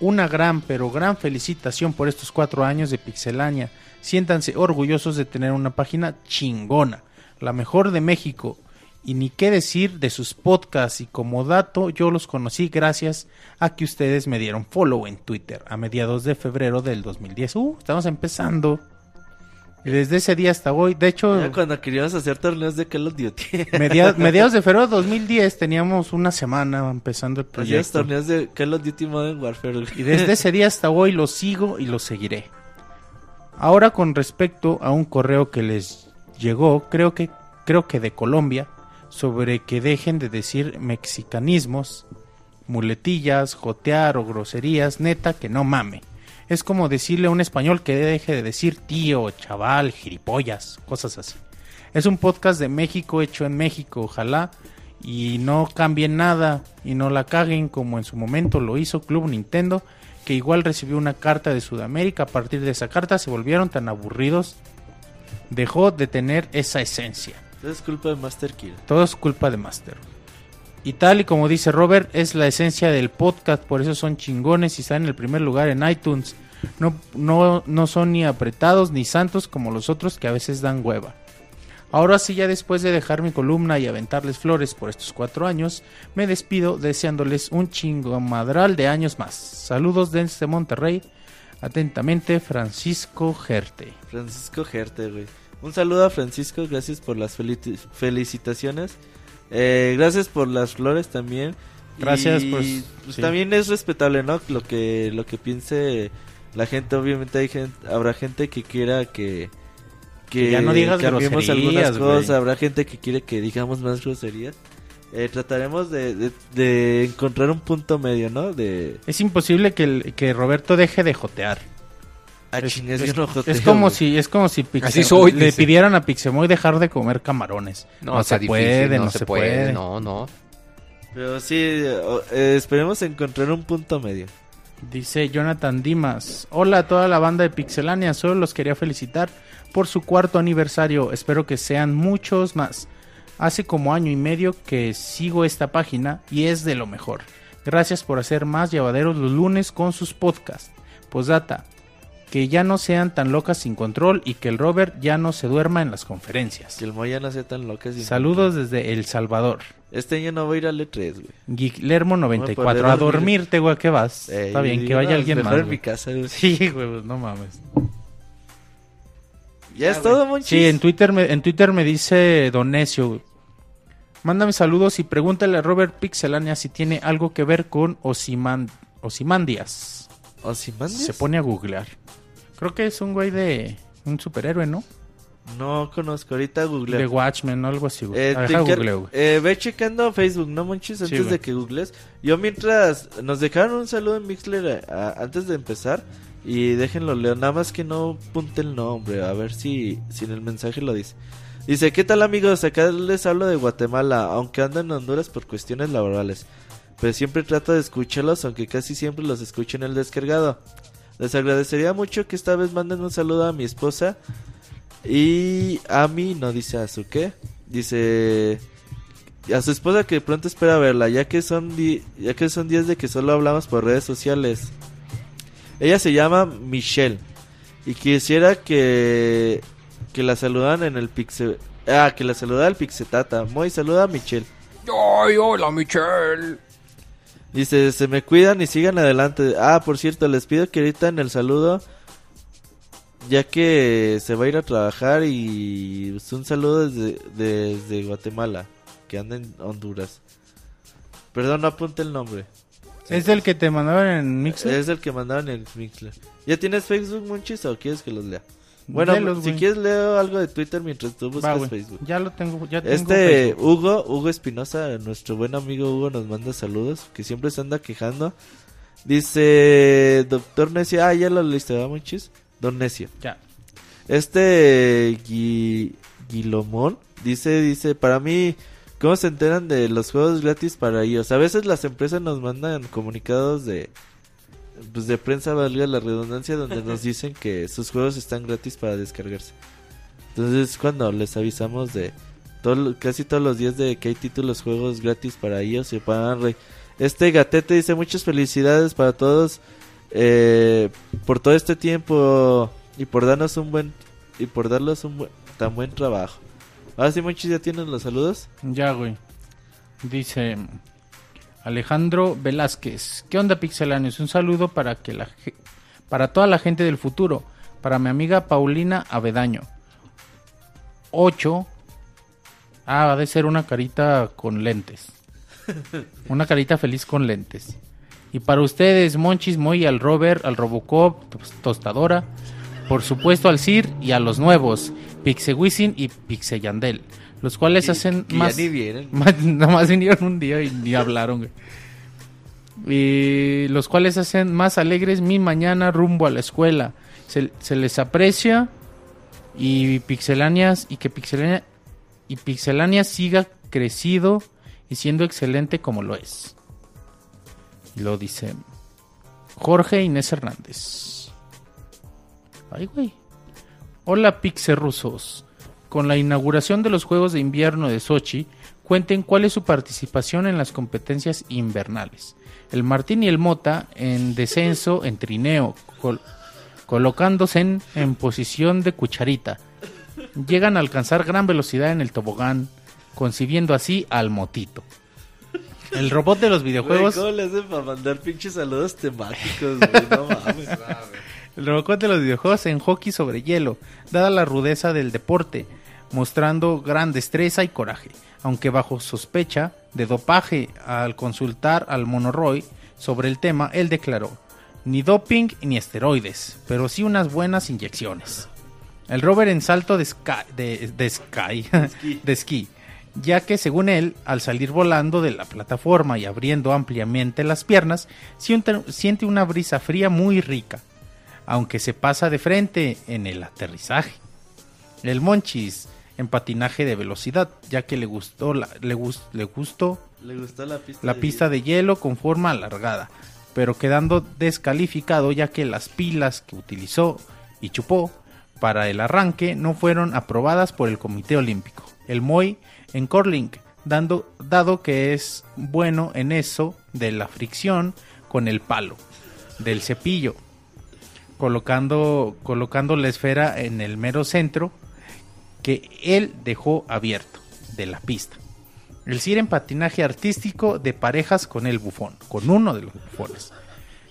una gran pero gran felicitación por estos cuatro años de Pixelania. Siéntanse orgullosos de tener una página chingona, la mejor de México. Y ni qué decir de sus podcasts y como dato yo los conocí gracias a que ustedes me dieron follow en Twitter a mediados de febrero del 2010. Uh, estamos empezando. Y desde ese día hasta hoy, de hecho, Era cuando queríamos hacer torneos de Call of Duty. media- mediados de febrero de 2010 teníamos una semana empezando el Hacíamos proyecto. torneos de Call of Duty Modern Warfare. Y desde ese día hasta hoy lo sigo y lo seguiré. Ahora con respecto a un correo que les llegó, creo que creo que de Colombia, sobre que dejen de decir mexicanismos, muletillas, jotear o groserías, neta que no mame. Es como decirle a un español que deje de decir tío, chaval, gilipollas, cosas así. Es un podcast de México hecho en México, ojalá y no cambien nada y no la caguen como en su momento lo hizo Club Nintendo, que igual recibió una carta de Sudamérica. A partir de esa carta se volvieron tan aburridos, dejó de tener esa esencia. Eso es culpa de Master Kill. Todo es culpa de Master. Y tal y como dice Robert, es la esencia del podcast, por eso son chingones y están en el primer lugar en iTunes. No, no, no son ni apretados ni santos como los otros que a veces dan hueva. Ahora sí, ya después de dejar mi columna y aventarles flores por estos cuatro años, me despido deseándoles un chingomadral de años más. Saludos desde Monterrey. Atentamente, Francisco Gerte. Francisco Gerte, güey. Un saludo a Francisco, gracias por las felici- felicitaciones. Eh, gracias por las flores también. Gracias, Y, pues, pues, sí. también es respetable, ¿no? Lo que lo que piense la gente, obviamente hay gente, habrá gente que quiera que Que ya no digas cambiemos algunas cosas, güey. habrá gente que quiere que digamos más groserías. Eh, trataremos de, de- de encontrar un punto medio, ¿no? De Es imposible que, el- que Roberto deje de jotear. ah, Es, chingues, es- yo no joteo, es como güey. si es como si Pixel- Así soy, le dice. pidieran a Pixemoy dejar de comer camarones. No, está se difícil, puede, no, se puede. No, no. Pero sí, eh, esperemos encontrar un punto medio. Dice Jonathan Dimas. Hola a toda la banda de Pixelania, solo los quería felicitar por su cuarto aniversario. Espero que sean muchos más. Hace como año y medio que sigo esta página y es de lo mejor. Gracias por hacer más llevaderos los lunes con sus podcasts. Postdata, que ya no sean tan locas sin control y que el Robert ya no se duerma en las conferencias. Que el Moya no sea tan loca. sin Saludos desde El Salvador. Este año no voy a ir al E3, güey. Guillermo No me 94. podré A dormir. dormirte, güey, ¿qué vas? Eh, Está bien, que vaya no, alguien mejor más. en mi casa, güey. Sí, güey, pues, no mames. Ya es todo, Monchis. Sí, en Twitter me, en Twitter me dice Don Necio. güey. Mándame saludos y pregúntale a Robert Pixelania si tiene algo que ver con Osiman, Osimandias. Ozymandias. Se pone a googlear. Creo que es un güey de un superhéroe, ¿no? No conozco, ahorita google. De Watchmen o algo así, güey. Eh, deja googleo, güey. eh, ve checando Facebook, no manches, antes de que googles. Yo mientras nos dejaron un saludo en Mixler eh, a- antes de empezar y déjenlo leo, nada más que no punte el nombre, a ver si, si en el mensaje lo dice. Dice, ¿qué tal amigos? Acá les hablo de Guatemala, aunque ando en Honduras por cuestiones laborales. Pero siempre trato de escucharlos, aunque casi siempre los escucho en el descargado. Les agradecería mucho que esta vez manden un saludo a mi esposa y a mí, no dice a su qué, dice a su esposa que pronto espera verla, ya que son di- ya que son días de que solo hablamos por redes sociales. Ella se llama Michelle y quisiera que que la saludan en el pixel ah, que la saluda el pixetata. Muy saluda a Michelle. ¡Ay, hola, Michelle! Dice, se me cuidan y sigan adelante. Ah, por cierto, les pido que ahorita en el saludo, ya que se va a ir a trabajar y pues, un saludo desde, desde Guatemala, que anda en Honduras. Perdón, no apunte el nombre. ¿Es del que te mandaron en Mixer? Es el que mandaron en Mixler. ¿Ya tienes Facebook, Monchis, o quieres que los lea? Bueno, si quieres leo algo de Twitter mientras tú buscas. Facebook. Ya lo tengo, ya tengo Este Facebook. Hugo, Hugo Espinosa, nuestro buen amigo Hugo nos manda saludos, que siempre se anda quejando. Dice, doctor Necio, ah, ya lo leíste, ¿verdad, Monchis? Don Necio. Ya. Este Gui- Guilomón dice, dice, para mí, ¿cómo se enteran de los juegos gratis para ellos? A veces las empresas nos mandan comunicados de, pues de prensa, valga la redundancia, donde nos dicen que sus juegos están gratis para descargarse. Entonces, cuando les avisamos de todo, casi todos los días de que hay títulos, juegos gratis para ellos y para. Este gatete dice muchas felicidades para todos eh, por todo este tiempo y por darnos un buen y por darles un buen- tan buen trabajo. Ahora sí, Monchis, ya tienen los saludos. Ya, güey. Dice Alejandro Velázquez. ¿Qué onda, pixelanes? Un saludo para que la para toda la gente del futuro. Para mi amiga Paulina Avedaño. 8. Ah, ha de ser una carita con lentes. Una carita feliz con lentes. Y para ustedes, Monchis, Moy, al Robert, al Robocop, tos- Tostadora, por supuesto al Sir y a los nuevos, Pixewisin y Pixeyandel, los cuales Y- hacen que más... ya ni vienen. más- Nada más vinieron un día y ni hablaron, güey. Y los cuales hacen más alegres mi mañana rumbo a la escuela. Se, se les aprecia y Pixelanias y que Pixelania y Pixelania siga crecido y siendo excelente como lo es. Y lo dice Jorge Inés Hernández. Ay, güey. Hola Pixerrusos. Con la inauguración de los Juegos de Invierno de Sochi, cuenten cuál es su participación en las competencias invernales. El Martín y el Mota en descenso en trineo, col- colocándose en, en posición de cucharita. Llegan a alcanzar gran velocidad en el tobogán, concibiendo así al Motito. El robot de los Güey, videojuegos... ¿Cómo le hacen para mandar pinches saludos temáticos, güey? No mames. El Robocop de los videojuegos en hockey sobre hielo, dada la rudeza del deporte, mostrando gran destreza y coraje, aunque bajo sospecha de dopaje al consultar al Monoroy sobre el tema, él declaró, ni doping ni esteroides, pero sí unas buenas inyecciones. El rover en salto de sky, de, de sky, de esquí, ya que según él, al salir volando de la plataforma y abriendo ampliamente las piernas, siente, siente una brisa fría muy rica, aunque se pasa de frente en el aterrizaje. El Monchis en patinaje de velocidad, ya que le gustó la, le, gus- le gustó Le gustó la pista. la pista de hielo con forma alargada, pero quedando descalificado ya que las pilas que utilizó y chupó para el arranque no fueron aprobadas por el Comité Olímpico. El Moy en curling, dando, dado que es bueno en eso de la fricción con el palo del cepillo, colocando, colocando la esfera en el mero centro que él dejó abierto de la pista. El CIR en patinaje artístico de parejas con el bufón, con uno de los bufones,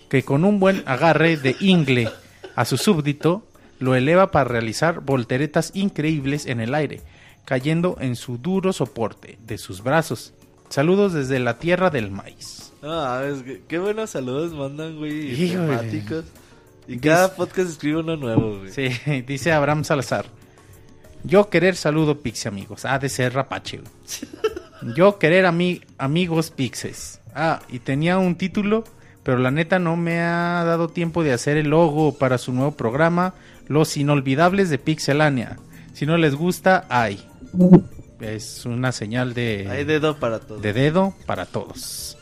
que con un buen agarre de ingle a su súbdito lo eleva para realizar volteretas increíbles en el aire, cayendo en su duro soporte de sus brazos. Saludos desde la tierra del maíz. Es que- qué buenos saludos mandan, güey. Y cada podcast escribe uno nuevo, güey. Sí, dice Abraham Salazar. Yo querer saludo Pixie amigos. Ah, de ser rapache. güey. Yo querer ami- amigos Pixes. Ah, y tenía un título, pero la neta no me ha dado tiempo de hacer el logo para su nuevo programa, Los Inolvidables de Pixelania. Si no les gusta, ay. Es una señal de, Hay dedo para todo. de dedo para todos.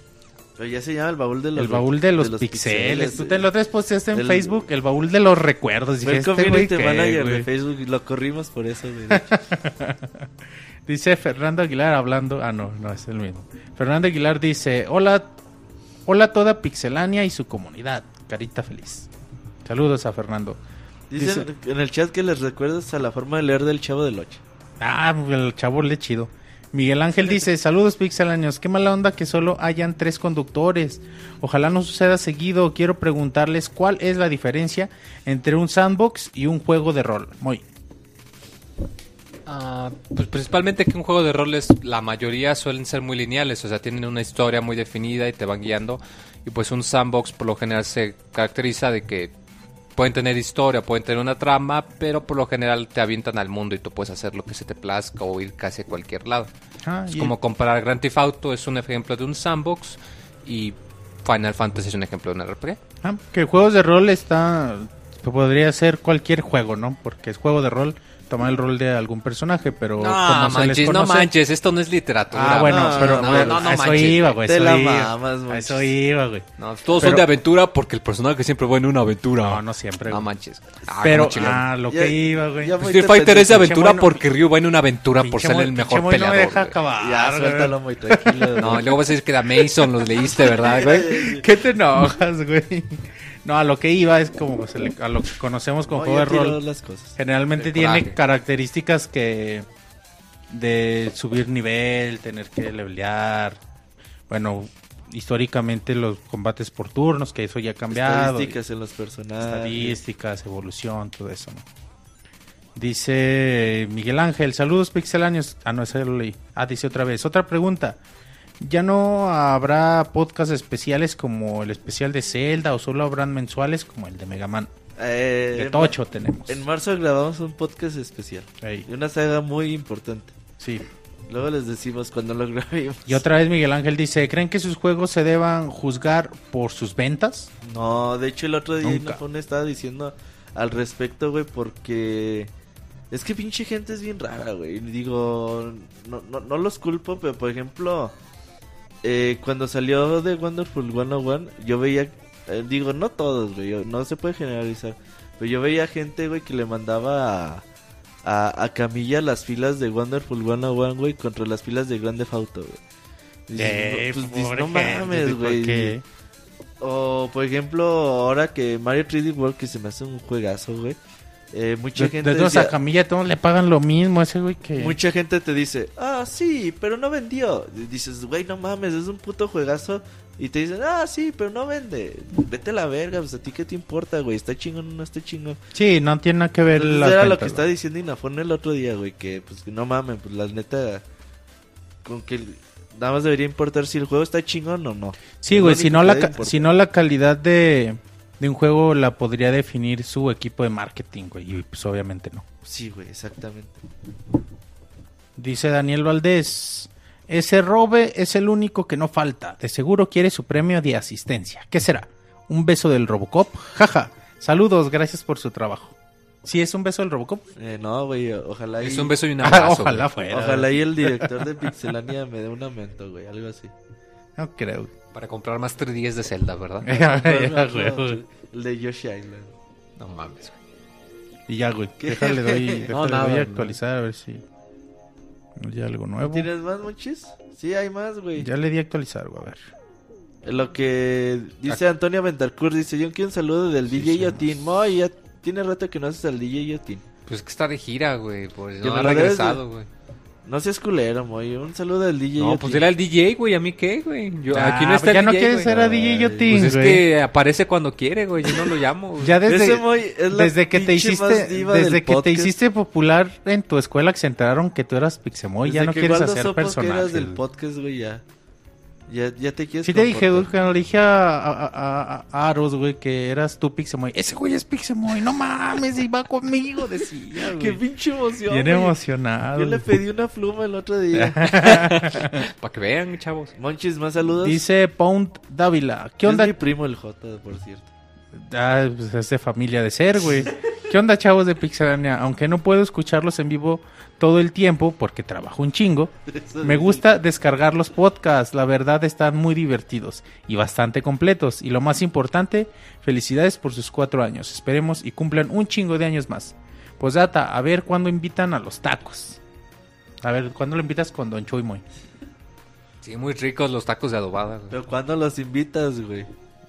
Pero ya se llama el baúl de los El baúl de los, pixeles. Tú te lo tres posteaste en El- Facebook, el baúl de los recuerdos. Dije, el este community manager de Facebook y lo corrimos por eso, de. Dice Fernando Aguilar hablando. Ah, no, no es el mismo. Fernando Aguilar dice: Hola, hola toda Pixelania y su comunidad. Carita feliz. Saludos a Fernando. Dicen en el chat que les recuerdas a la forma de leer del chavo del 8. Ah, el chavo le chido. Miguel Ángel dice: Saludos Pixelanios. Qué mala onda que solo hayan tres conductores. Ojalá no suceda seguido. Quiero preguntarles cuál es la diferencia entre un sandbox y un juego de rol. Muy. Ah, pues principalmente que un juego de roles, la mayoría suelen ser muy lineales, o sea, tienen una historia muy definida y te van guiando. Y pues un sandbox por lo general se caracteriza de que pueden tener historia, pueden tener una trama, pero por lo general te avientan al mundo y tú puedes hacer lo que se te plazca o ir casi a cualquier lado. Ah, Es como comparar Grand Theft Auto es un ejemplo de un sandbox y Final Fantasy es un ejemplo de un RPG. Ah, que juegos de rol está. podría ser cualquier juego, ¿no? Porque es juego de rol, tomar el rol de algún personaje, pero No como se les manches, no conoce- manches, esto no es literatura. Ah, bueno, No, pero no, pero no, no a eso manches. iba, güey. Te eso la iba. mamas, A manches. eso iba, güey. No, todos Pero- son de aventura porque el personaje siempre va en una aventura. No, no siempre. No güey. manches. Ah, pero, ah, lo Ya- que iba, güey. ya Pues muy Street Fighter es de aventura pinche porque Ryu va en una aventura por ser el mejor peleador. No me deja güey. acabar. Ya, güey. suéltalo muy tranquilo. No, güey. luego vas a decir que da Mason, los leíste, ¿verdad, güey? ¿Qué te enojas, güey? No, a lo que iba es como se le- a lo que conocemos como No, juego de rol. las cosas. Generalmente El tiene coraje. características que de subir nivel, tener que levelear. Bueno, históricamente los combates por turnos, que eso ya ha cambiado. Estadísticas en los personajes. Estadísticas, evolución, todo eso, ¿no? Dice Miguel Ángel, saludos pixelanios. Ah, no, ese lo leí. Ah, dice otra vez. Otra pregunta. ¿Ya no habrá podcasts especiales como el especial de Zelda o solo habrán mensuales como el de Mega Man? Eh, De Tocho tenemos. En marzo grabamos un podcast especial. Ahí, Y una saga muy importante. sí. Luego les decimos cuando lo grabemos. Y otra vez Miguel Ángel dice, ¿creen que sus juegos se deban juzgar por sus ventas? No, de hecho el otro día Nunca. Inafune estaba diciendo al respecto, güey, porque es que pinche gente es bien rara, güey. Digo, no, no, no los culpo, pero por ejemplo, eh, cuando salió de Wonderful 101, yo veía, eh, digo, no todos, güey, no se puede generalizar, pero yo veía gente, güey, que le mandaba a, a, a Camilla las filas de Wonderful 101, güey, contra las filas de Grand Theft Auto, güey. Eh, no, pues, dices, no mames, ¿por güey. O, por ejemplo, ahora que Mario 3D World, que se me hace un juegazo, güey. Eh, mucha De, gente de decía- a Camilla todos le pagan lo mismo a ese güey que... mucha gente te dice, ah, sí, pero no vendió. Y dices, güey, no mames, es un puto juegazo. Y te dicen, ah, sí, pero no vende. Vete a la verga, pues a ti qué te importa, güey. Está chingón o no está chingón. Sí, no tiene nada que ver Entonces, las era lo que estaba diciendo Inafone el otro día, güey. Que, pues, que no mames, pues la neta. Con que nada más debería importar si el juego está chingón o no. Sí, güey, si no, la, si no la calidad de, de un juego la podría definir su equipo de marketing, güey, y pues obviamente no. Sí, güey, exactamente. Dice Daniel Valdés, ese robe es el único que no falta, de seguro quiere su premio de asistencia. ¿Qué será? ¿Un beso del Robocop? Jaja, saludos, gracias por su trabajo. ¿Sí es un beso del Robocop? Eh, no, güey, ojalá. Es y- un beso y un Ah, abrazo. ojalá güey, fuera. Ojalá y el director de Pixelania me dé un aumento, güey, algo así. No creo. Para comprar más 3DS de Zelda, ¿verdad? Ya, güey. el de Yoshi Island. No mames, güey. y ya, güey, déjale doy, No, déjale nada, doy a no. actualizar a ver si hay algo nuevo. ¿Tienes más, Monchis? Sí, hay más, güey. Ya le di a actualizar, güey, a ver. Lo que dice Antonio Ventarcur, dice, yo quiero un saludo del Sí, DJ sí. Yotin. Moy, ya tiene rato que no haces al DJ Yotin. Pues es que está de gira, güey. Pues no me ha regresado, güey. No seas culero, Moy. Un saludo del DJ No, pues dile al DJ, güey. ¿A mí qué, güey? Yo, Ah, aquí no está ya el no DJ, quieres güey. ser a DJ Yotin, Pues es güey. que aparece cuando quiere, güey. Yo no lo llamo. güey. Ya desde, Ese Moy es la desde que te pinche hiciste desde que te hiciste popular en tu escuela que se enteraron que tú eras Pixemoy, ya no que quieres Waldo hacer supo que eras personajes. del podcast, güey, ya. Ya, ya te quieres Sí te dije, güey, cuando le dije a, a, a- a Aros, güey, que eras tú Pixemoy. Ese güey es Pixemoy, no mames, y va conmigo, decía, güey. Qué pinche emoción. Bien güey. emocionado. Yo le pedí una pluma el otro día. Para que vean, chavos. Monchis, más saludos. Dice Pound Dávila. ¿Qué onda? Es mi primo el J, por cierto. Ah, pues es de familia de ser, güey. ¿Qué onda, chavos de Pixelania? Aunque no puedo escucharlos en vivo todo el tiempo porque trabajo un chingo, me gusta descargar los podcasts. La verdad están muy divertidos y bastante completos. Y lo más importante, felicidades por sus cuatro años. Esperemos y cumplan un chingo de años más. Pues data, a ver cuándo invitan a los tacos. A ver, ¿cuándo lo invitas con Don Chuy Moy? Sí, muy ricos los tacos de adobada, güey. Pero ¿cuándo los invitas, güey?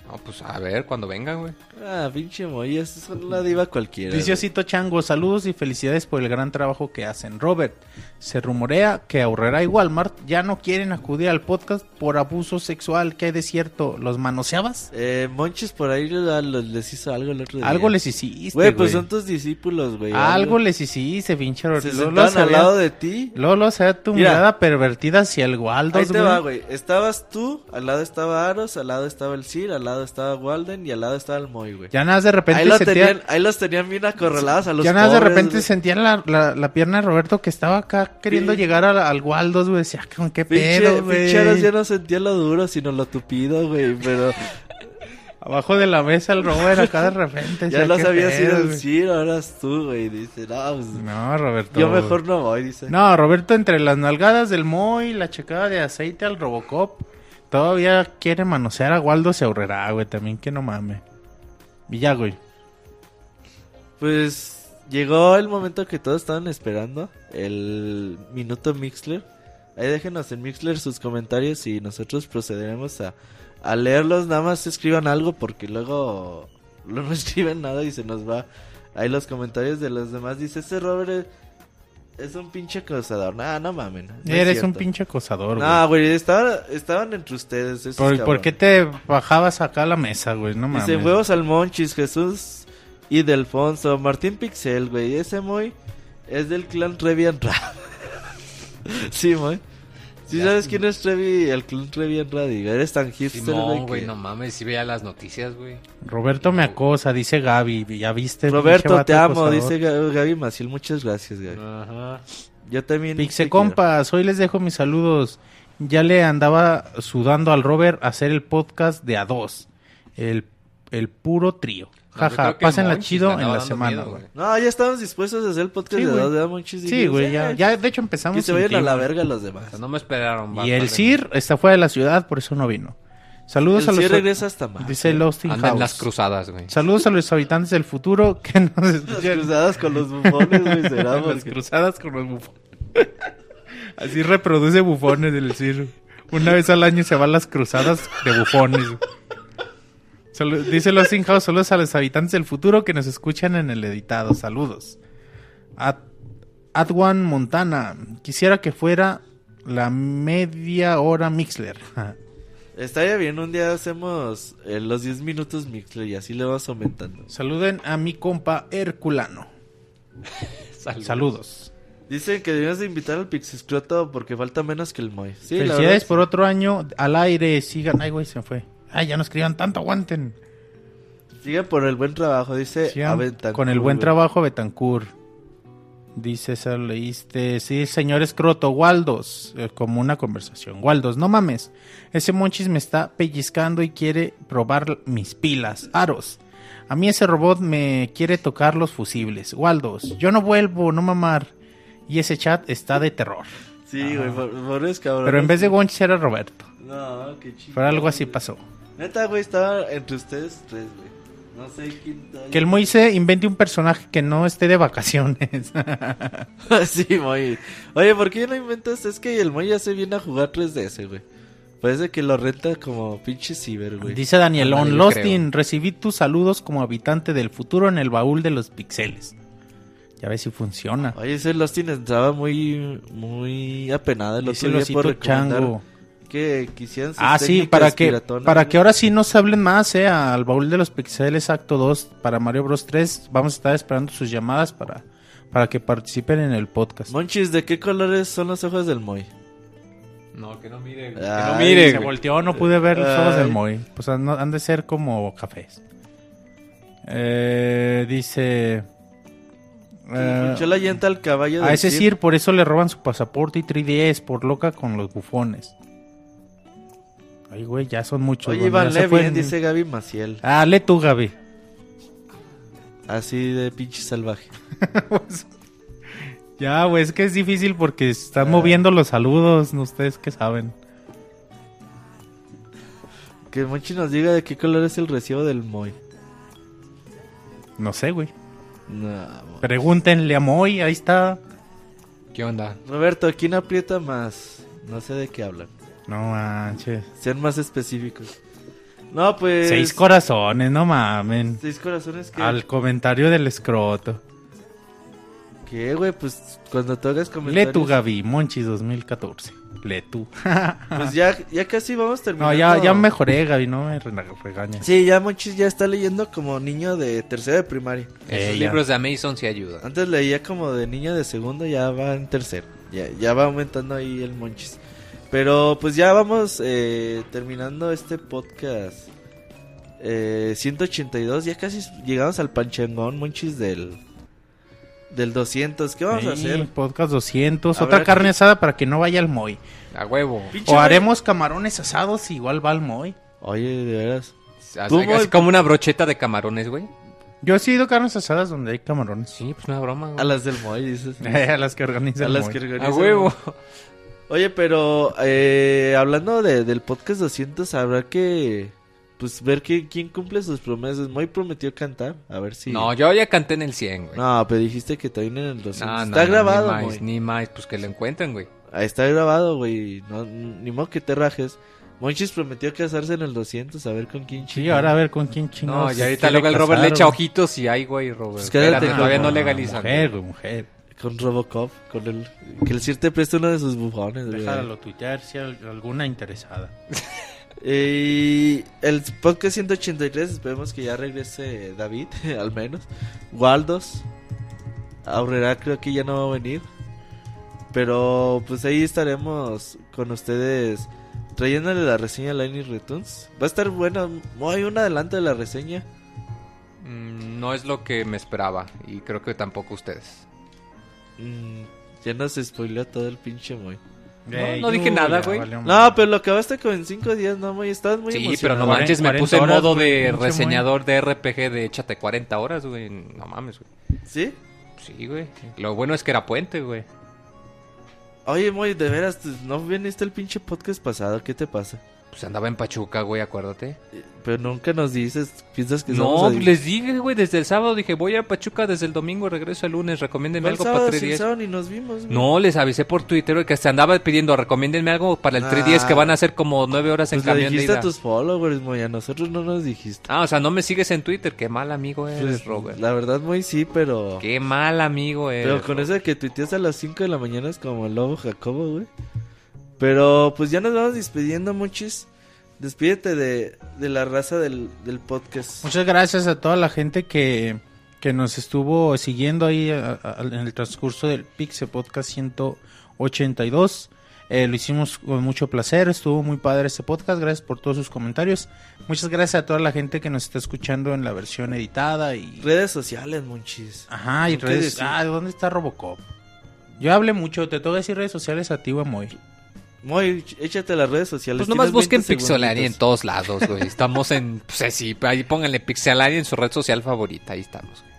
No, pues a ver, cuando vengan, güey. Ah, pinche Moy, es la diva cualquiera. Dice güey. Osito Chango, saludos y felicidades por el gran trabajo que hacen. Robert, se rumorea que Aurrera y Walmart ya no quieren acudir al podcast por abuso sexual. ¿Qué hay de cierto? ¿Los manoseabas? Eh, Monchis por ahí le- les hizo algo el otro día. Algo les hiciste, Güey, pues son tus discípulos, güey. Algo les hiciste, pinche Robert. Se Lolo se al lado de ti. Lolo, se ve tu Mira. mirada pervertida hacia el Waldos, Ahí te güey. va, güey. Estabas tú, al lado estaba Aros, al lado estaba el Sir, al lado estaba Walden y al lado estaba el Moy, güey. Ya nada más de repente Ahí, lo sentía... tenían, ahí los tenían bien acorralados a los Ya nada más de repente güey. sentía la, la, la pierna de Roberto que estaba acá queriendo Sí. llegar al, al Waldos, güey. Decía, ¿con qué pedo, güey? ya no sentía lo duro, sino lo tupido, güey. Pero Abajo de la mesa el Robert acá de repente. ya "¿Qué sabía si pedo, era el güey?". Sir o eras tú, güey. Dice, no, pues, No, Roberto. yo mejor no voy, dice. No, Roberto, entre las nalgadas del Moy, la checada de aceite al Robocop, todavía quiere manosear a Waldo se ahorrará, güey. También que no mame. Y güey. Pues llegó el momento que todos estaban esperando, el minuto Mixler. Ahí déjenos en Mixler sus comentarios y nosotros procederemos a, a leerlos. Nada más escriban algo porque luego no escriben nada y se nos va. Ahí los comentarios de los demás. Dice, ese Robert es, un pinche acosador. Nah, no mamen. no Eres un pinche acosador, güey. No, güey, estaban, estaban entre ustedes. esos ¿Por, por qué te bajabas acá a la mesa, güey? No mames. Dice huevos al Monchis, Jesús y Delfonso, Martín Pixel, güey. Ese muy es del clan Trevi Ra. sí, muy. ¿Sí sabes quién es Trevi, el clan Trevi Radi? Eres tan hipster, güey. Simón, güey, que- no mames, si veía las noticias, güey. Roberto me acosa, dice Gaby. ¿Ya viste? Roberto, te amo, acosador? dice Gaby, Maciel. Muchas gracias, Gaby. Ajá. Yo también. Pixe compas, hoy les dejo mis saludos. Ya le andaba sudando al Robert a hacer el podcast de a dos. El, el puro trío. Jaja, pásenla chido en la semana, miedo, güey. No, ya estamos dispuestos a hacer el podcast Sí, de güey. dos de Monchis. Sí, güey, ya, "Eh, ya de hecho empezamos. Que se vayan a la verga los O demás. sea, no me esperaron. Y el Sir está fuera de la ciudad, por eso no vino. Saludos El a los Sir regresa hasta más. Dice Lost in Anda en las cruzadas, güey. Saludos a los habitantes del futuro que nos Las escuchan. cruzadas con los bufones, güey, será Las cruzadas con los bufones. Así reproduce bufones del Sir. Una vez al año se van las cruzadas de bufones. Dice los House, saludos a los habitantes del futuro que nos escuchan en el editado. Saludos. Ad Adwan Montana. Quisiera que fuera la media hora Mixler. Estaría bien, un día hacemos eh, los 10 minutos Mixler y así le vamos aumentando. Saluden a mi compa Herculano. Saludos. Dicen que debías de invitar al Pixiscroto porque falta menos que el Moy. Sí, Felicidades por otro año al aire. Sigan. Ay, güey, se me fue. Ay, ya no escriban tanto, aguanten. Sigan por el buen trabajo, dice Aventancourt, con el buen trabajo, Betancourt. Dice, eso leíste. Sí, señor Escroto, Waldos. eh, como una conversación. Waldos, no mames. Ese Monchis me está pellizcando y quiere probar mis pilas. Aros. A mí ese robot me quiere tocar los fusibles. Waldos, yo no vuelvo, no mamar. Y ese chat está de terror. Sí, güey, por, por eso, cabrón. Pero en vez de Monchis era Roberto. No, qué chido. Pero algo así pasó. Neta, güey, estaba entre ustedes tres, güey. No sé quién... Que el Moise invente un personaje que no esté de vacaciones. sí, Moy. Oye, ¿por qué no inventas? Es que el Moy ya se viene a jugar 3DS, güey. Parece que lo renta como pinche ciber, güey. Dice Danielón, Lostin, recibí tus saludos como habitante del futuro en el baúl de los pixeles. Ya ves si funciona. Oye, ese Lostin estaba muy, muy apenado el otro día por recomendar chango. Que quisieran sus Ah, sí, para que, para que ahora sí nos hablen más, eh, al baúl de los pixeles acto 2 para Mario Bros 3. Vamos a estar esperando sus llamadas para, para que participen en el podcast. Monchis, ¿de qué colores son los ojos del Moy? No, que no mire, güey. Que Ay, no mire, Se volteó, no pude ver los ojos del. Moy. Pues han, han de ser como cafés. Eh, dice... eh, Escuchó la llanta al caballo a ese. Sir por eso le roban su pasaporte y 3DS por loca con los bufones. Ay, güey, ya son muchos. Oye, Iván fueron. dice Gaby Maciel. Ah, lee tú, Gaby. Así de pinche salvaje. Ya, güey, es que es difícil porque están moviendo los saludos, no ustedes que saben. Que Monchi nos diga de qué color es el recibo del Moy. No sé, güey. No, Pregúntenle a Moy, ahí está. ¿Qué onda? Roberto, ¿quién aprieta más? No sé de qué hablan. No manches. Sean más específicos. No, pues. Seis corazones, no mamen. Seis corazones que. Al comentario del escroto. ¿Qué, güey? Pues cuando tú hagas comentarios. Lee tú, Gaby, Monchis 2014. Lee tú. Pues ya, ya casi vamos terminando. no, ya, ya mejoré, Gaby, no me re- regañes. Sí, ya Monchis ya está leyendo como niño de tercero de primaria. Eh, Esos ya. libros de Amazon sí ayudan. Antes leía como de niño de segundo, ya va en tercero. Ya, ya va aumentando ahí el Monchis. Pero pues ya vamos eh, terminando este podcast. Eh, 182, ya casi llegamos al panchangón, Monchis, del, del 200. ¿Qué vamos a hacer? Podcast 200. Habrá Otra carne asada para que no vaya al Moy. A huevo. Pinche O haremos camarones asados, igual va al Moy. Oye, de veras. ¿Tú, así como una brocheta de camarones, güey. Yo he ido carnes asadas donde hay camarones. Sí, pues una broma, güey. A las del Moy, dices. a las que organiza A el las Moy. que organiza A el huevo. Oye, pero eh, hablando de, del podcast 200, habrá que pues ver que, quién cumple sus promesas. Moy prometió cantar, a ver si... No, yo ya canté en el 100, güey. No, pero dijiste que también en el 200. No, no, está no, grabado, Ni Moy. más, ni más, pues que lo encuentren, güey. Está grabado, güey. No, ni modo que te rajes. Monchis prometió casarse en el 200, a ver con quién Sí, chinga. ahora a ver con quién No, chingados. y ahorita luego el Robert le casar, echa güey. ojitos y ay, güey, Robert. Pues quédate Espérate, todavía no legalizan. Mujer, güey, mujer. Con Robocop, con el... Que el Sir te preste uno de sus bufones. Déjalo tuitear si hay alguna interesada. Y el podcast 183, esperemos que ya regrese David, al menos. Waldos. Aurrera creo que ya no va a venir. Pero pues ahí estaremos con ustedes trayéndole la reseña a Lightning Returns. Va a estar bueno. Hay un adelanto de la reseña. Mm, No es lo que me esperaba y creo que tampoco ustedes. Mm, ya nos spoileó todo el pinche Moy. Eh, no dije nada, güey. No, pero lo acabaste con en 5 días, no, Moy. Estabas muy Sí, pero no manches, me 40 puse en modo de reseñador de RPG de échate 40 horas, güey. No mames, güey. ¿Sí? Sí, güey. Lo bueno es que era puente, güey. Oye, Moy, de veras, ¿no viniste el pinche podcast pasado? ¿Qué te pasa? Pues andaba en Pachuca, güey, acuérdate. Pero nunca nos dices, piensas que No, somos adictos. les dije, güey, desde el sábado dije, voy a Pachuca desde el domingo, regreso el lunes, recomiéndenme algo para sí, el 310. sábado ni nos vimos. güey. No, les avisé por Twitter güey, que se andaba pidiendo, recomiéndenme algo para el Ah. 310 que van a ser como 9 horas en Pues le camión de dijiste ida. a tus followers, Moy, a nosotros no nos dijiste. Ah, o sea, no me sigues en Twitter, qué mal amigo eres, Pues, Robert. La verdad, Moy, sí, pero... Qué mal amigo eres. Pero con Robert. eso de que tuiteas a las 5 de la mañana es como el lobo Jacobo, güey. Pero pues ya nos vamos despidiendo, muchis. Despídete de, de la raza del, del podcast. Muchas gracias a toda la gente que, que nos estuvo siguiendo ahí a- a- en el transcurso del Pixel Podcast 182. Eh, lo hicimos con mucho placer, estuvo muy padre este podcast, gracias por todos sus comentarios. Muchas gracias a toda la gente que nos está escuchando en la versión editada y... Redes sociales, muchis. Ajá, y ¿Qué redes... Ah, ¿dónde está Robocop? Yo hablé mucho, te tengo que decir redes sociales a ti, Moy. Moy, échate las redes sociales. Pues nomás busquen 20 Pixelania en todos lados, güey. Estamos en, pues así, ahí pónganle Pixelania en su red social favorita, ahí estamos. güey.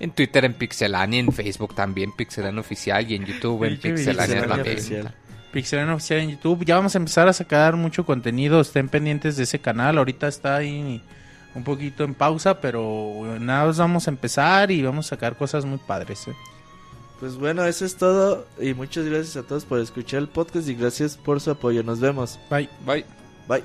En Twitter en Pixelania, en Facebook también Pixelania Oficial y en YouTube en Pixelania Pixelania también. Oficial. Pixelania Oficial en YouTube. Ya vamos a empezar a sacar mucho contenido. Estén pendientes de ese canal. Ahorita está ahí un poquito en pausa, pero nada más vamos a empezar y vamos a sacar cosas muy padres. ¿eh? Pues bueno, eso es todo. Y muchas gracias a todos por escuchar el podcast y gracias por su apoyo. Nos vemos. Bye. Bye. Bye.